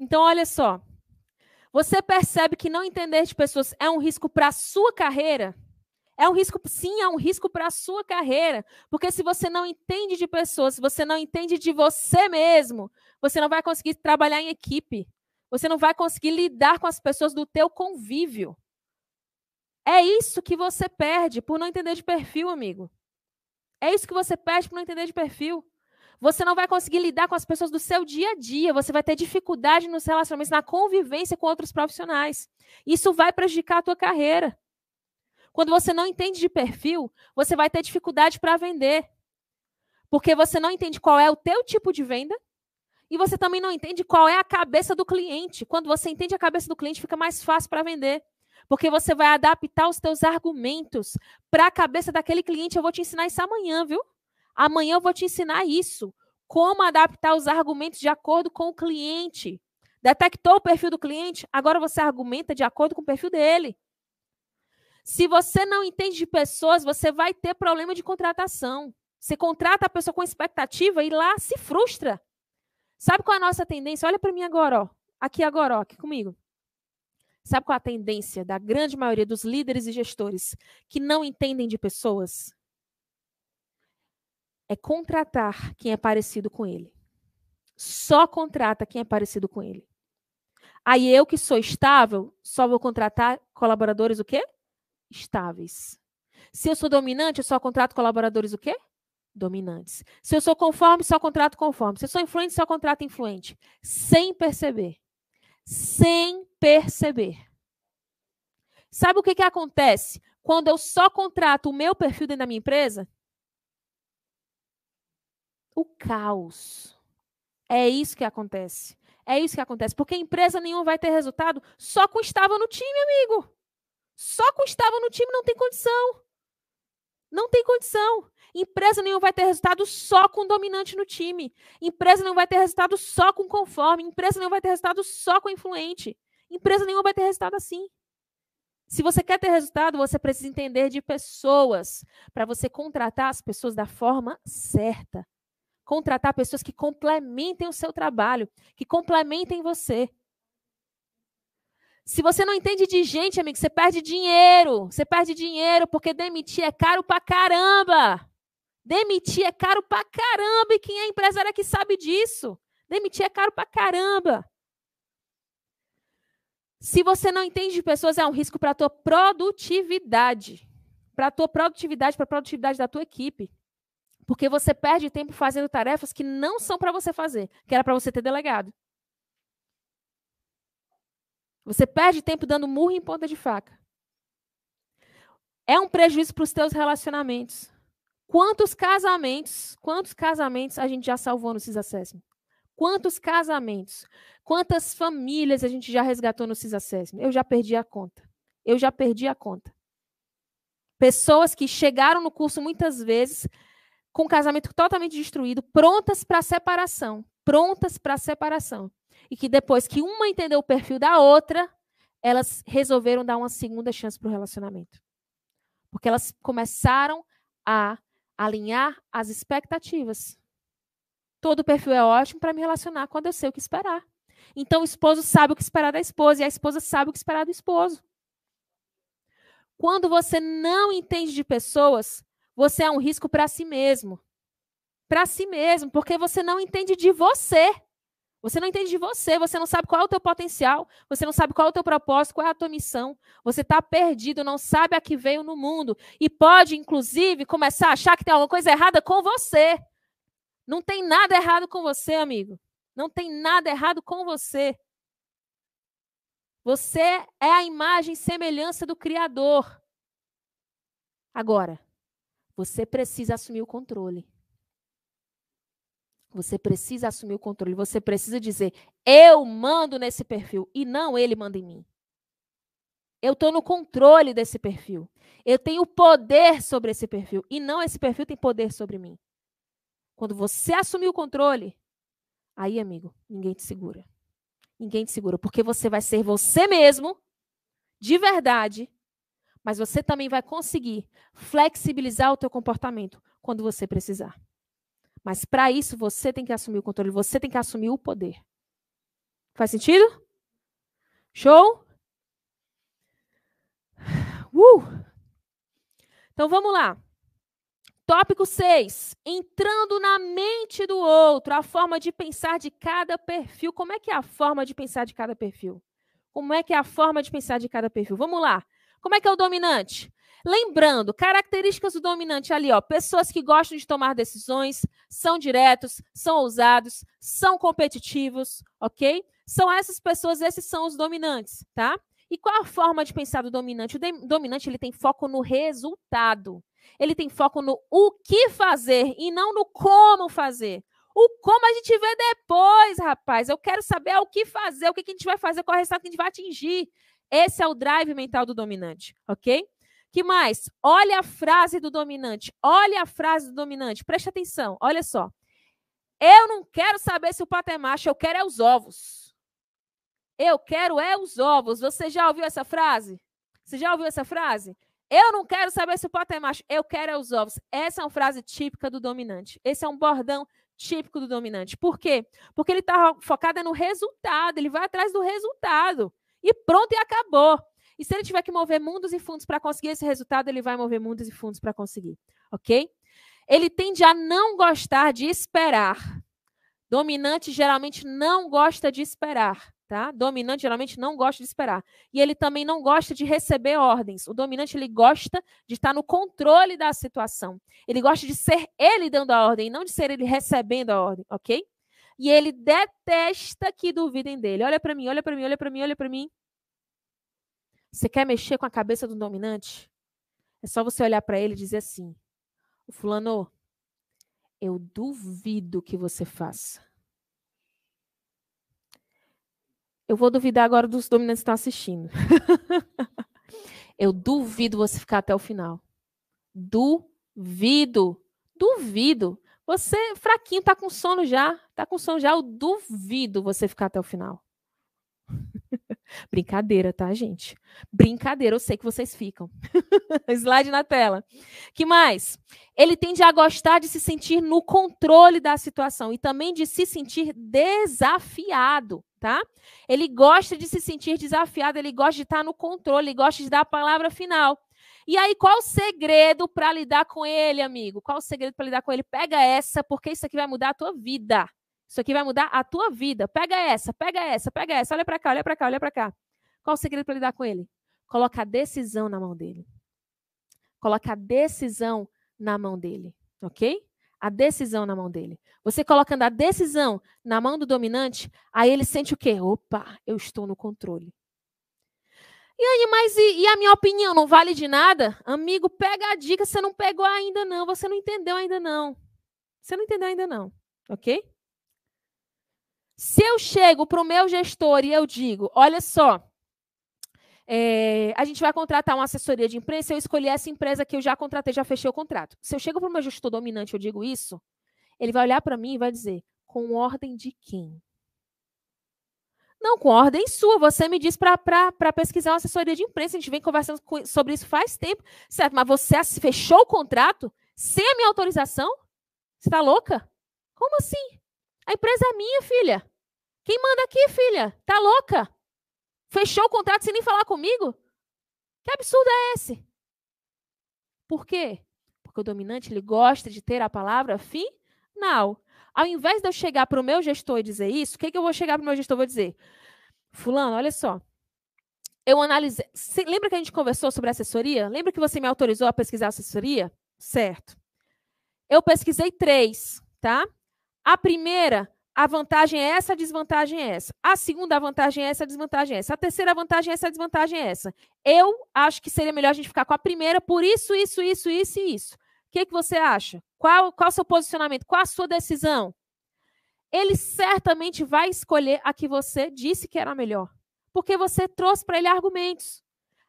Então, olha só. Você percebe que não entender de pessoas é um risco para a sua carreira? É um risco, sim, é um risco para a sua carreira. Porque se você não entende de pessoas, se você não entende de você mesmo, você não vai conseguir trabalhar em equipe. Você não vai conseguir lidar com as pessoas do teu convívio. É isso que você perde por não entender de perfil, amigo. É isso que você perde por não entender de perfil. Você não vai conseguir lidar com as pessoas do seu dia a dia. Você vai ter dificuldade nos relacionamentos, na convivência com outros profissionais. Isso vai prejudicar a tua carreira. Quando você não entende de perfil, você vai ter dificuldade para vender. Porque você não entende qual é o teu tipo de venda e você também não entende qual é a cabeça do cliente. Quando você entende a cabeça do cliente, fica mais fácil para vender. Porque você vai adaptar os teus argumentos para a cabeça daquele cliente. Eu vou te ensinar isso amanhã, viu? Amanhã eu vou te ensinar isso. Como adaptar os argumentos de acordo com o cliente. Detectou o perfil do cliente? Agora você argumenta de acordo com o perfil dele. Se você não entende de pessoas, você vai ter problema de contratação. Você contrata a pessoa com expectativa e lá se frustra. Sabe qual é a nossa tendência? Olha para mim agora, ó. Aqui agora, ó, aqui comigo. Sabe qual é a tendência da grande maioria dos líderes e gestores que não entendem de pessoas? É contratar quem é parecido com ele. Só contrata quem é parecido com ele. Aí eu que sou estável, só vou contratar colaboradores o quê? estáveis. Se eu sou dominante, eu só contrato colaboradores o quê? Dominantes. Se eu sou conforme, só contrato conforme. Se eu sou influente, só contrato influente. Sem perceber. Sem perceber. Sabe o que, que acontece quando eu só contrato o meu perfil dentro da minha empresa? O caos. É isso que acontece. É isso que acontece. Porque empresa nenhuma vai ter resultado só com estável no time, amigo. Só com estava no time não tem condição. Não tem condição. Empresa nenhuma vai ter resultado só com dominante no time. Empresa não vai ter resultado só com conforme. Empresa não vai ter resultado só com influente. Empresa nenhuma vai ter resultado assim. Se você quer ter resultado, você precisa entender de pessoas para você contratar as pessoas da forma certa. Contratar pessoas que complementem o seu trabalho, que complementem você. Se você não entende de gente, amigo, você perde dinheiro. Você perde dinheiro porque demitir é caro pra caramba. Demitir é caro pra caramba. E quem é empresário é que sabe disso. Demitir é caro pra caramba. Se você não entende de pessoas, é um risco para a tua produtividade. Para a tua produtividade, para a produtividade da tua equipe. Porque você perde tempo fazendo tarefas que não são para você fazer, que era para você ter delegado. Você perde tempo dando murro em ponta de faca. É um prejuízo para os teus relacionamentos. Quantos casamentos, quantos casamentos a gente já salvou no CISAssessment? Quantos casamentos, quantas famílias a gente já resgatou no CISAssessment? Eu já perdi a conta. Eu já perdi a conta. Pessoas que chegaram no curso muitas vezes com o casamento totalmente destruído, prontas para separação, prontas para separação e que depois que uma entendeu o perfil da outra, elas resolveram dar uma segunda chance para o relacionamento. Porque elas começaram a alinhar as expectativas. Todo perfil é ótimo para me relacionar quando eu sei o que esperar. Então o esposo sabe o que esperar da esposa e a esposa sabe o que esperar do esposo. Quando você não entende de pessoas, você é um risco para si mesmo. Para si mesmo, porque você não entende de você. Você não entende de você, você não sabe qual é o teu potencial, você não sabe qual é o teu propósito, qual é a tua missão. Você está perdido, não sabe a que veio no mundo. E pode, inclusive, começar a achar que tem alguma coisa errada com você. Não tem nada errado com você, amigo. Não tem nada errado com você. Você é a imagem e semelhança do Criador. Agora, você precisa assumir o controle. Você precisa assumir o controle. Você precisa dizer: eu mando nesse perfil e não ele manda em mim. Eu estou no controle desse perfil. Eu tenho poder sobre esse perfil e não esse perfil tem poder sobre mim. Quando você assumir o controle, aí, amigo, ninguém te segura. Ninguém te segura, porque você vai ser você mesmo, de verdade, mas você também vai conseguir flexibilizar o teu comportamento quando você precisar. Mas para isso você tem que assumir o controle, você tem que assumir o poder. Faz sentido? Show? Uh! Então vamos lá. Tópico 6. Entrando na mente do outro, a forma de pensar de cada perfil. Como é que é a forma de pensar de cada perfil? Como é que é a forma de pensar de cada perfil? Vamos lá. Como é que é o dominante? Lembrando, características do dominante ali, ó, pessoas que gostam de tomar decisões, são diretos, são ousados, são competitivos, ok? São essas pessoas, esses são os dominantes, tá? E qual a forma de pensar do dominante? O dominante ele tem foco no resultado. Ele tem foco no o que fazer e não no como fazer. O como a gente vê depois, rapaz. Eu quero saber o que fazer, o que a gente vai fazer, qual é o resultado que a gente vai atingir. Esse é o drive mental do dominante, ok? Que mais? Olha a frase do dominante. Olha a frase do dominante. Preste atenção. Olha só. Eu não quero saber se o pato é macho, eu quero é os ovos. Eu quero é os ovos. Você já ouviu essa frase? Você já ouviu essa frase? Eu não quero saber se o pato é macho, eu quero é os ovos. Essa é uma frase típica do dominante. Esse é um bordão típico do dominante. Por quê? Porque ele está focado no resultado, ele vai atrás do resultado. E pronto, e acabou. E se ele tiver que mover mundos e fundos para conseguir esse resultado, ele vai mover mundos e fundos para conseguir, ok? Ele tende a não gostar de esperar. Dominante geralmente não gosta de esperar, tá? Dominante geralmente não gosta de esperar. E ele também não gosta de receber ordens. O dominante ele gosta de estar no controle da situação. Ele gosta de ser ele dando a ordem, não de ser ele recebendo a ordem, ok? E ele detesta que duvidem dele. Olha para mim, olha para mim, olha para mim, olha para mim. Você quer mexer com a cabeça do dominante? É só você olhar para ele e dizer assim: O fulano, eu duvido que você faça. Eu vou duvidar agora dos dominantes que estão assistindo. eu duvido você ficar até o final. Duvido. Duvido. Você fraquinho, tá com sono já. Tá com sono já. Eu duvido você ficar até o final. Brincadeira, tá, gente? Brincadeira, eu sei que vocês ficam. Slide na tela. Que mais? Ele tende a gostar de se sentir no controle da situação e também de se sentir desafiado, tá? Ele gosta de se sentir desafiado, ele gosta de estar no controle, ele gosta de dar a palavra final. E aí, qual o segredo para lidar com ele, amigo? Qual o segredo para lidar com ele? Pega essa, porque isso aqui vai mudar a tua vida. Isso aqui vai mudar a tua vida. Pega essa, pega essa, pega essa. Olha para cá, olha para cá, olha para cá. Qual o segredo para lidar com ele? Coloca a decisão na mão dele. Coloca a decisão na mão dele, ok? A decisão na mão dele. Você colocando a decisão na mão do dominante, aí ele sente o quê? Opa, eu estou no controle. E mas e, e, a minha opinião não vale de nada? Amigo, pega a dica, você não pegou ainda não, você não entendeu ainda não. Você não entendeu ainda não, ok? Se eu chego para o meu gestor e eu digo, olha só, é, a gente vai contratar uma assessoria de imprensa, eu escolhi essa empresa que eu já contratei, já fechei o contrato. Se eu chego para o meu gestor dominante e eu digo isso, ele vai olhar para mim e vai dizer, com ordem de quem? Não, com ordem sua. Você me diz para pesquisar uma assessoria de imprensa. A gente vem conversando sobre isso faz tempo. Certo, mas você fechou o contrato sem a minha autorização? Você está louca? Como assim? A empresa é minha, filha. Quem manda aqui, filha? Tá louca? Fechou o contrato sem nem falar comigo? Que absurdo é esse? Por quê? Porque o dominante ele gosta de ter a palavra final. Ao invés de eu chegar para o meu gestor e dizer isso, o que, que eu vou chegar para o meu gestor e vou dizer? Fulano, olha só. Eu analisei. lembra que a gente conversou sobre assessoria? Lembra que você me autorizou a pesquisar assessoria? Certo. Eu pesquisei três, tá? A primeira, a vantagem é essa, a desvantagem é essa. A segunda vantagem é essa, a desvantagem é essa. A terceira vantagem é essa, a desvantagem é essa. Eu acho que seria melhor a gente ficar com a primeira por isso, isso, isso, isso e isso. O que, que você acha? Qual, qual o seu posicionamento? Qual a sua decisão? Ele certamente vai escolher a que você disse que era melhor, porque você trouxe para ele argumentos.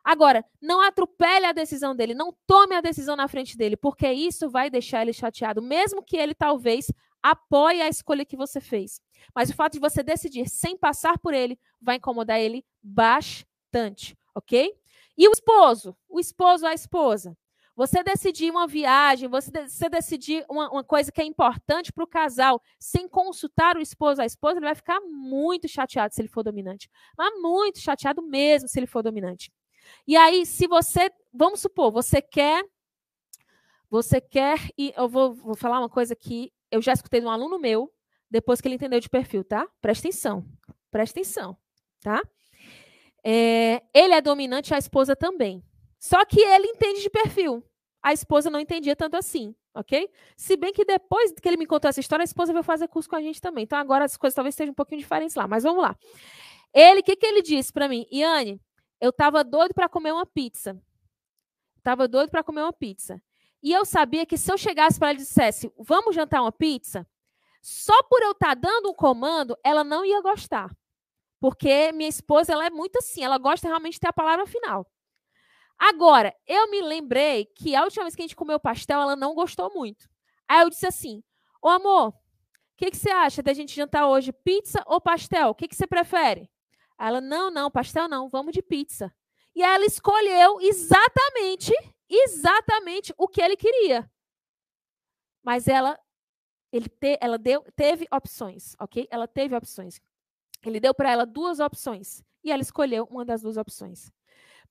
Agora, não atropele a decisão dele, não tome a decisão na frente dele, porque isso vai deixar ele chateado, mesmo que ele talvez apoie a escolha que você fez. Mas o fato de você decidir sem passar por ele vai incomodar ele bastante, ok? E o esposo, o esposo a esposa. Você decidir uma viagem, você, de, você decidir uma, uma, coisa que é importante para o casal, sem consultar o esposo a esposa, ele vai ficar muito chateado se ele for dominante. Mas muito chateado mesmo se ele for dominante. E aí, se você, vamos supor, você quer, você quer, e eu vou, vou falar uma coisa que eu já escutei de um aluno meu, depois que ele entendeu de perfil, tá? Presta atenção, presta atenção, tá? É, ele é dominante, a esposa também. Só que ele entende de perfil. A esposa não entendia tanto assim, ok? Se bem que depois que ele me contou essa história, a esposa veio fazer curso com a gente também. Então agora as coisas talvez estejam um pouquinho diferentes lá, mas vamos lá. Ele, o que, que ele disse para mim? Iane, eu estava doido para comer uma pizza. Estava doido para comer uma pizza. E eu sabia que se eu chegasse para ela e dissesse, vamos jantar uma pizza, só por eu estar tá dando um comando, ela não ia gostar. Porque minha esposa, ela é muito assim, ela gosta realmente de ter a palavra final. Agora, eu me lembrei que a última vez que a gente comeu pastel, ela não gostou muito. Aí eu disse assim: Ô amor, o que, que você acha da gente jantar hoje? Pizza ou pastel? O que, que você prefere? Ela: Não, não, pastel não, vamos de pizza. E ela escolheu exatamente, exatamente o que ele queria. Mas ela, ele te, ela deu, teve opções, ok? Ela teve opções. Ele deu para ela duas opções e ela escolheu uma das duas opções.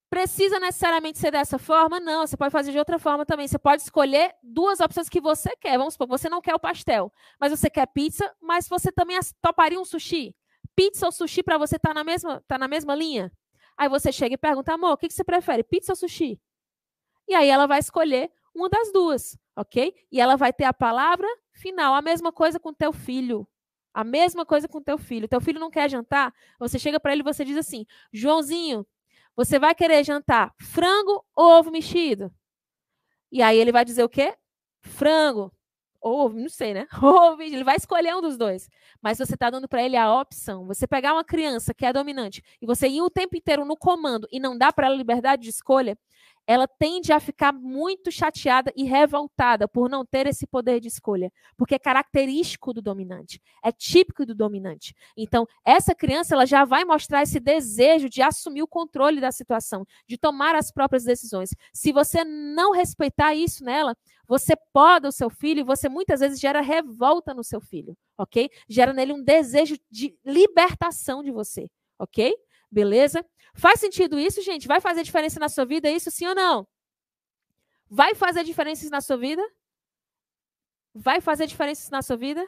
Precisa necessariamente ser dessa forma? Não, você pode fazer de outra forma também. Você pode escolher duas opções que você quer. Vamos supor, você não quer o pastel, mas você quer pizza, mas você também toparia um sushi. Pizza ou sushi para você tá na mesma tá na mesma linha? Aí você chega e pergunta, amor, o que, você prefere, pizza ou sushi? E aí ela vai escolher uma das duas, ok? E ela vai ter a palavra final. A mesma coisa com teu filho. A mesma coisa com teu filho. Teu filho não quer jantar, você chega para ele e você diz assim: Joãozinho, você vai querer jantar frango ou ovo mexido? E aí ele vai dizer o quê? Frango. Ou ovo, não sei, né? Ovo, ele vai escolher um dos dois. Mas você está dando para ele a opção. Você pegar uma criança que é dominante e você ir o tempo inteiro no comando e não dá para ela liberdade de escolha, ela tende a ficar muito chateada e revoltada por não ter esse poder de escolha, porque é característico do dominante, é típico do dominante. Então, essa criança ela já vai mostrar esse desejo de assumir o controle da situação, de tomar as próprias decisões. Se você não respeitar isso nela, você poda o seu filho e você muitas vezes gera revolta no seu filho, ok? Gera nele um desejo de libertação de você, ok? Beleza? Faz sentido isso, gente? Vai fazer diferença na sua vida isso, sim ou não? Vai fazer diferença na sua vida? Vai fazer diferença na sua vida?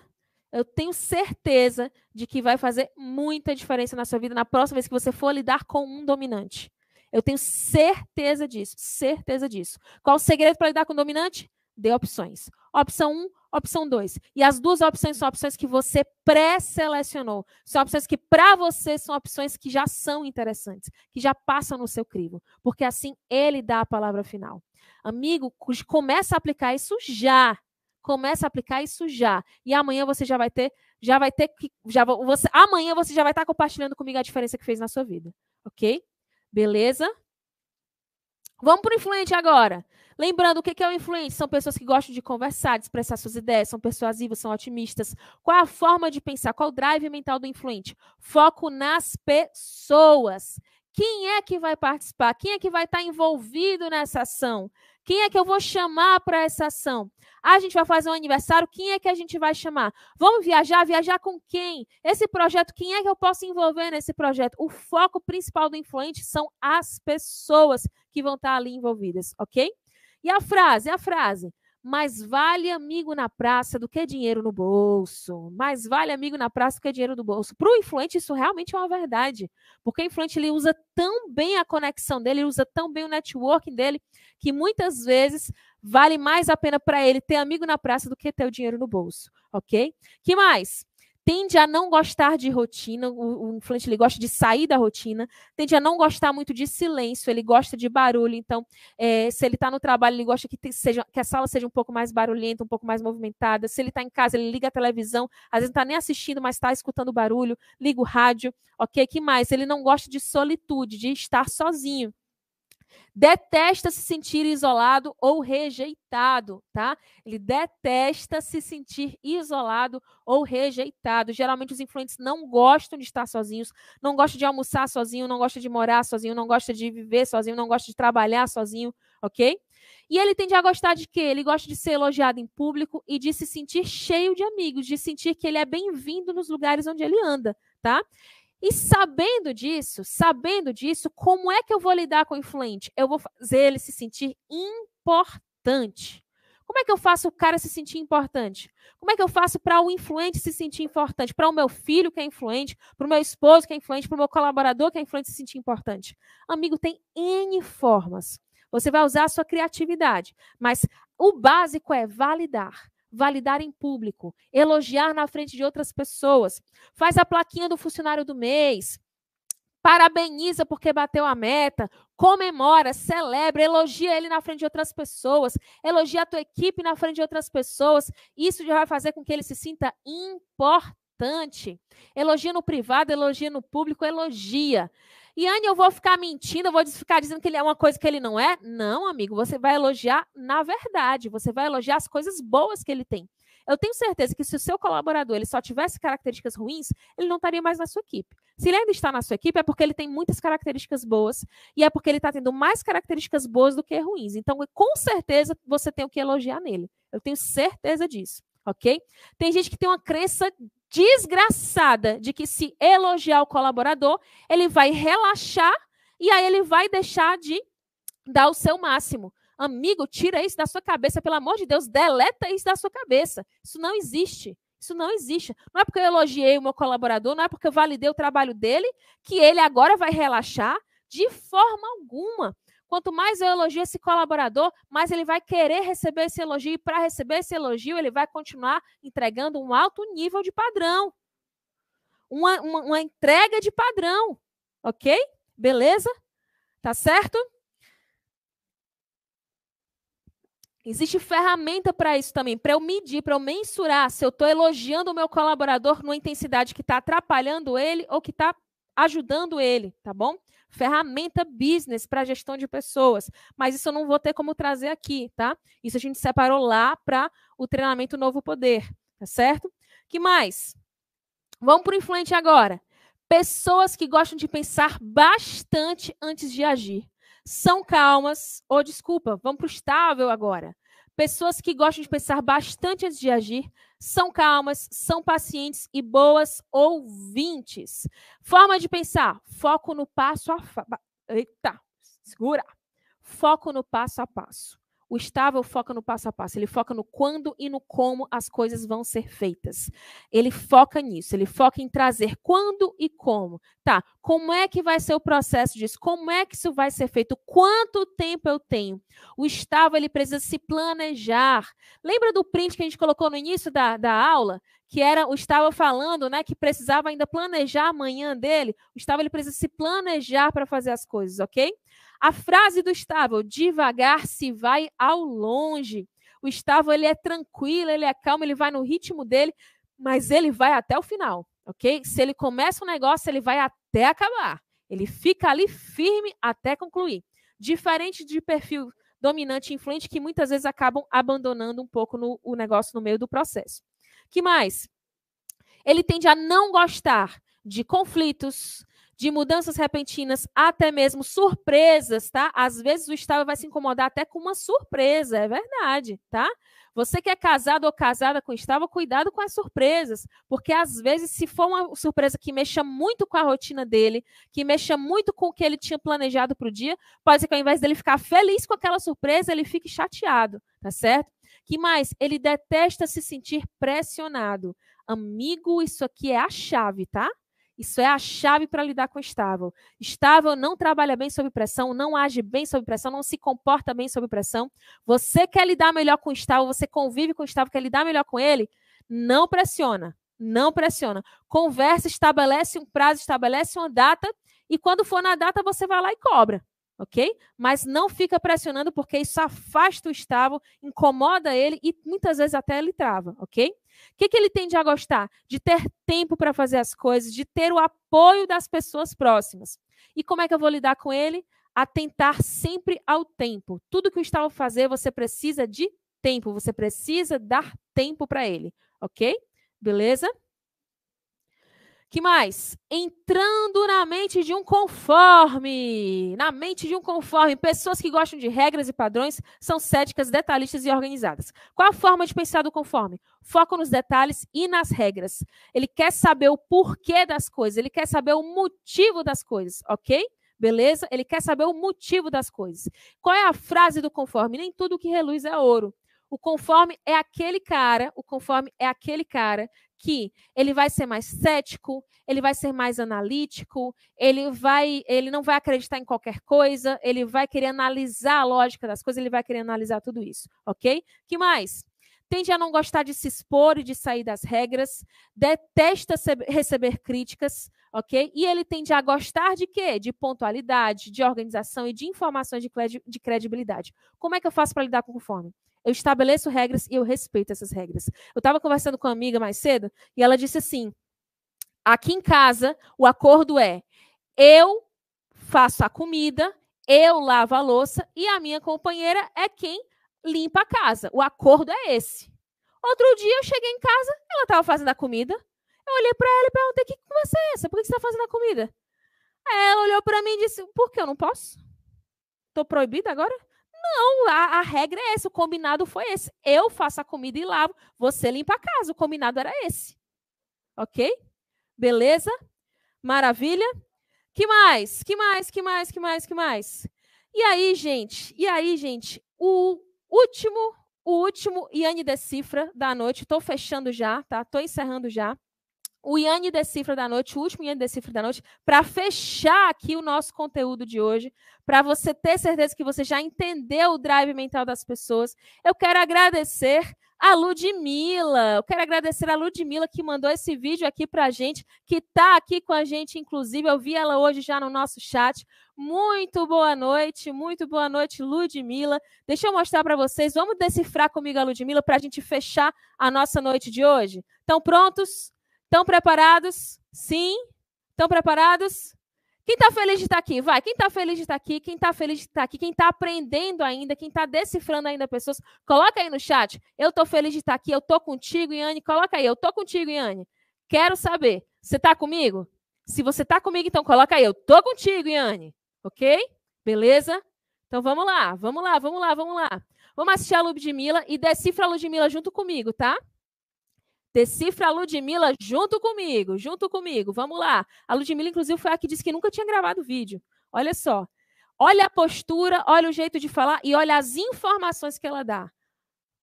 Eu tenho certeza de que vai fazer muita diferença na sua vida na próxima vez que você for lidar com um dominante. Eu tenho certeza disso, certeza disso. Qual o segredo para lidar com o dominante? Dê opções. Opção 1, um, opção 2. E as duas opções são opções que você pré-selecionou. São opções que, para você, são opções que já são interessantes, que já passam no seu crivo. Porque assim ele dá a palavra final. Amigo, começa a aplicar isso já. Começa a aplicar isso já. E amanhã você já vai ter, já vai ter que. Já, você, amanhã você já vai estar compartilhando comigo a diferença que fez na sua vida. Ok? Beleza? Vamos para o influente agora. Lembrando, o que é o influente? São pessoas que gostam de conversar, de expressar suas ideias, são persuasivas, são otimistas. Qual a forma de pensar? Qual o drive mental do influente? Foco nas pessoas. Quem é que vai participar? Quem é que vai estar envolvido nessa ação? Quem é que eu vou chamar para essa ação? Ah, a gente vai fazer um aniversário, quem é que a gente vai chamar? Vamos viajar? Viajar com quem? Esse projeto, quem é que eu posso envolver nesse projeto? O foco principal do influente são as pessoas que vão estar ali envolvidas, ok? E a frase, a frase. Mais vale amigo na praça do que dinheiro no bolso. Mais vale amigo na praça do que dinheiro no bolso. Para o influente, isso realmente é uma verdade. Porque o influente ele usa tão bem a conexão dele, ele usa tão bem o networking dele, que muitas vezes vale mais a pena para ele ter amigo na praça do que ter o dinheiro no bolso. Ok? que mais? Tende a não gostar de rotina, o, o influente ele gosta de sair da rotina, tende a não gostar muito de silêncio, ele gosta de barulho, então, é, se ele está no trabalho, ele gosta que, te, seja, que a sala seja um pouco mais barulhenta, um pouco mais movimentada, se ele está em casa, ele liga a televisão, às vezes não está nem assistindo, mas está escutando barulho, liga o rádio, ok? que mais? Ele não gosta de solitude, de estar sozinho detesta se sentir isolado ou rejeitado, tá? Ele detesta se sentir isolado ou rejeitado. Geralmente os influentes não gostam de estar sozinhos, não gostam de almoçar sozinho, não gostam de morar sozinho, não gostam de viver sozinho, não gostam de trabalhar sozinho, ok? E ele tende a gostar de quê? Ele gosta de ser elogiado em público e de se sentir cheio de amigos, de sentir que ele é bem-vindo nos lugares onde ele anda, tá? E sabendo disso, sabendo disso, como é que eu vou lidar com o influente? Eu vou fazer ele se sentir importante. Como é que eu faço o cara se sentir importante? Como é que eu faço para o influente se sentir importante? Para o meu filho que é influente, para o meu esposo que é influente, para o meu colaborador que é influente se sentir importante? Amigo, tem N formas. Você vai usar a sua criatividade, mas o básico é validar validar em público, elogiar na frente de outras pessoas, faz a plaquinha do funcionário do mês, parabeniza porque bateu a meta, comemora, celebra, elogia ele na frente de outras pessoas, elogia a tua equipe na frente de outras pessoas. Isso já vai fazer com que ele se sinta importante. Elogia no privado, elogia no público, elogia. E Anne, eu vou ficar mentindo, eu vou ficar dizendo que ele é uma coisa que ele não é? Não, amigo, você vai elogiar na verdade, você vai elogiar as coisas boas que ele tem. Eu tenho certeza que se o seu colaborador ele só tivesse características ruins, ele não estaria mais na sua equipe. Se ele ainda está na sua equipe, é porque ele tem muitas características boas e é porque ele está tendo mais características boas do que ruins. Então, com certeza, você tem o que elogiar nele. Eu tenho certeza disso, ok? Tem gente que tem uma crença desgraçada de que se elogiar o colaborador, ele vai relaxar e aí ele vai deixar de dar o seu máximo. Amigo, tira isso da sua cabeça, pelo amor de Deus, deleta isso da sua cabeça. Isso não existe. Isso não existe. Não é porque eu elogiei o meu colaborador, não é porque eu validei o trabalho dele, que ele agora vai relaxar de forma alguma. Quanto mais eu elogio esse colaborador, mais ele vai querer receber esse elogio. E para receber esse elogio, ele vai continuar entregando um alto nível de padrão. Uma, uma, uma entrega de padrão. Ok? Beleza? Tá certo? Existe ferramenta para isso também, para eu medir, para eu mensurar se eu estou elogiando o meu colaborador numa intensidade que está atrapalhando ele ou que está ajudando ele, tá bom? ferramenta business para gestão de pessoas. Mas isso eu não vou ter como trazer aqui, tá? Isso a gente separou lá para o treinamento Novo Poder, tá certo? que mais? Vamos para o influente agora. Pessoas que gostam de pensar bastante antes de agir. São calmas, ou desculpa, vamos para o estável agora. Pessoas que gostam de pensar bastante antes de agir, são calmas, são pacientes e boas ouvintes. Forma de pensar: foco no passo a Eita, segura. Foco no passo a passo. O estável foca no passo a passo, ele foca no quando e no como as coisas vão ser feitas. Ele foca nisso, ele foca em trazer quando e como. Tá, como é que vai ser o processo disso? Como é que isso vai ser feito? Quanto tempo eu tenho? O estável, ele precisa se planejar. Lembra do print que a gente colocou no início da, da aula? Que era o estável falando, né, que precisava ainda planejar a manhã dele. O estável, ele precisa se planejar para fazer as coisas, ok? A frase do estável, devagar se vai ao longe. O estável ele é tranquilo, ele é calmo, ele vai no ritmo dele, mas ele vai até o final, ok? Se ele começa um negócio, ele vai até acabar. Ele fica ali firme até concluir. Diferente de perfil dominante e influente, que muitas vezes acabam abandonando um pouco no, o negócio no meio do processo. que mais? Ele tende a não gostar de conflitos, de mudanças repentinas, até mesmo surpresas, tá? Às vezes o estável vai se incomodar até com uma surpresa, é verdade, tá? Você que é casado ou casada com estável, cuidado com as surpresas, porque às vezes, se for uma surpresa que mexa muito com a rotina dele, que mexa muito com o que ele tinha planejado para o dia, pode ser que ao invés dele ficar feliz com aquela surpresa, ele fique chateado, tá certo? Que mais? Ele detesta se sentir pressionado. Amigo, isso aqui é a chave, tá? Isso é a chave para lidar com o estável. Estável não trabalha bem sob pressão, não age bem sob pressão, não se comporta bem sob pressão. Você quer lidar melhor com o estável, você convive com o estável, quer lidar melhor com ele? Não pressiona. Não pressiona. Conversa, estabelece um prazo, estabelece uma data e quando for na data você vai lá e cobra ok? Mas não fica pressionando porque isso afasta o estável, incomoda ele e muitas vezes até ele trava, ok? O que, que ele tende a gostar? De ter tempo para fazer as coisas, de ter o apoio das pessoas próximas. E como é que eu vou lidar com ele? Atentar sempre ao tempo. Tudo que o estável fazer, você precisa de tempo, você precisa dar tempo para ele, ok? Beleza? Que mais? Entrando na mente de um conforme. Na mente de um conforme. Pessoas que gostam de regras e padrões são céticas, detalhistas e organizadas. Qual a forma de pensar do conforme? Foco nos detalhes e nas regras. Ele quer saber o porquê das coisas, ele quer saber o motivo das coisas, ok? Beleza? Ele quer saber o motivo das coisas. Qual é a frase do conforme? Nem tudo que reluz é ouro. O conforme é aquele cara, o conforme é aquele cara que ele vai ser mais cético, ele vai ser mais analítico, ele vai, ele não vai acreditar em qualquer coisa, ele vai querer analisar a lógica das coisas, ele vai querer analisar tudo isso, ok? Que mais? Tende a não gostar de se expor e de sair das regras, detesta receber críticas, ok? E ele tende a gostar de quê? De pontualidade, de organização e de informações de credibilidade. Como é que eu faço para lidar com o conforme? Eu estabeleço regras e eu respeito essas regras. Eu estava conversando com uma amiga mais cedo e ela disse assim: aqui em casa, o acordo é eu faço a comida, eu lavo a louça e a minha companheira é quem limpa a casa. O acordo é esse. Outro dia eu cheguei em casa, ela estava fazendo a comida. Eu olhei para ela e perguntei: que conversa é essa? Por que você está fazendo a comida? Aí ela olhou para mim e disse: por que eu não posso? Estou proibida agora? Não, a, a, regra é essa, o combinado foi esse. Eu faço a comida e lavo, você limpa a casa. O combinado era esse. Ok? Beleza? Maravilha? Que mais? Que mais? Que mais? Que mais? Que mais? E aí, gente? E aí, gente? O último, o último Iane Decifra da noite. Estou fechando já, tá? Estou encerrando já o Iane Decifra da noite, o último Iane Decifra da noite, para fechar aqui o nosso conteúdo de hoje, para você ter certeza que você já entendeu o drive mental das pessoas. Eu quero agradecer a Ludmilla. Eu quero agradecer a Ludmilla que mandou esse vídeo aqui para a gente, que está aqui com a gente, inclusive. Eu vi ela hoje já no nosso chat. Muito boa noite, muito boa noite, Ludmilla. Deixa eu mostrar para vocês. Vamos decifrar comigo a Ludmilla para a gente fechar a nossa noite de hoje. Estão prontos? Estão preparados? Sim? Estão preparados? Quem está feliz de estar aqui? Vai. Quem está feliz de estar aqui? Quem está feliz de estar aqui? Quem está aprendendo ainda? Quem está decifrando ainda pessoas? Coloca aí no chat. Eu estou feliz de estar aqui. Eu estou contigo, Iane. Coloca aí. Eu estou contigo, Iane. Quero saber. Você está comigo? Se você está comigo, então coloca aí. Eu estou contigo, Iane. Ok? Beleza? Então vamos lá. Vamos lá, vamos lá, vamos lá. Vamos assistir a Ludmilla e decifra a Ludmilla junto comigo, tá? Decifra a Ludmilla junto comigo, junto comigo. Vamos lá. A Ludmilla, inclusive, foi a que disse que nunca tinha gravado vídeo. Olha só. Olha a postura, olha o jeito de falar e olha as informações que ela dá.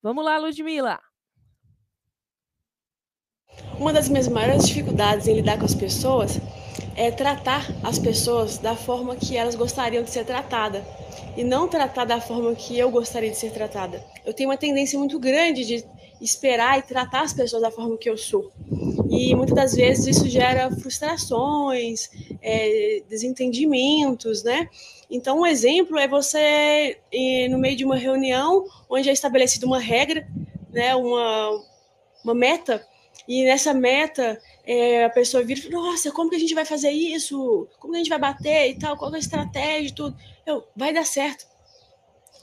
Vamos lá, Ludmilla. Uma das minhas maiores dificuldades em lidar com as pessoas é tratar as pessoas da forma que elas gostariam de ser tratada e não tratar da forma que eu gostaria de ser tratada. Eu tenho uma tendência muito grande de esperar e tratar as pessoas da forma que eu sou. E muitas das vezes isso gera frustrações, é, desentendimentos, né? Então, um exemplo é você, no meio de uma reunião, onde é estabelecida uma regra, né, uma, uma meta, e nessa meta é, a pessoa vira e fala, nossa, como que a gente vai fazer isso? Como que a gente vai bater e tal? Qual é a estratégia e tudo? Eu, vai dar certo.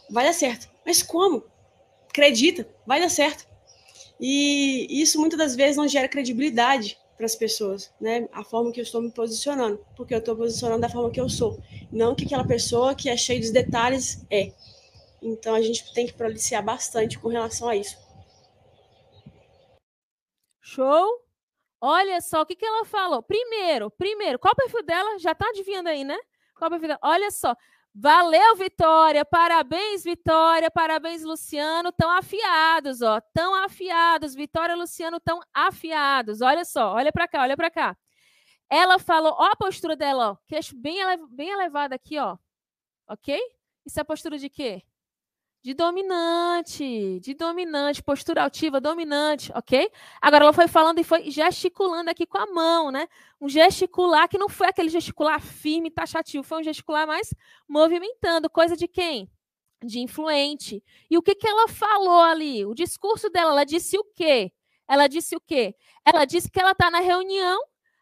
Vai dar certo. Mas como? Acredita, vai dar certo. E isso muitas das vezes não gera credibilidade para as pessoas, né? A forma que eu estou me posicionando, porque eu estou posicionando da forma que eu sou, não que aquela pessoa que é cheia dos detalhes é. Então a gente tem que policiar bastante com relação a isso. Show! Olha só o que, que ela falou. Primeiro, primeiro, qual o perfil dela? Já está adivinhando aí, né? Qual o perfil dela? Olha só, Valeu, Vitória! Parabéns, Vitória! Parabéns, Luciano! Tão afiados, ó! Tão afiados! Vitória e Luciano tão afiados! Olha só, olha para cá, olha para cá. Ela falou, ó a postura dela, ó, queixo bem, bem elevado aqui, ó. Ok? Isso é postura de quê? De dominante, de dominante, postura altiva, dominante, ok? Agora ela foi falando e foi gesticulando aqui com a mão, né? Um gesticular que não foi aquele gesticular firme, taxativo, foi um gesticular mais movimentando. Coisa de quem? De influente. E o que, que ela falou ali? O discurso dela, ela disse o quê? Ela disse o quê? Ela disse que ela está na reunião,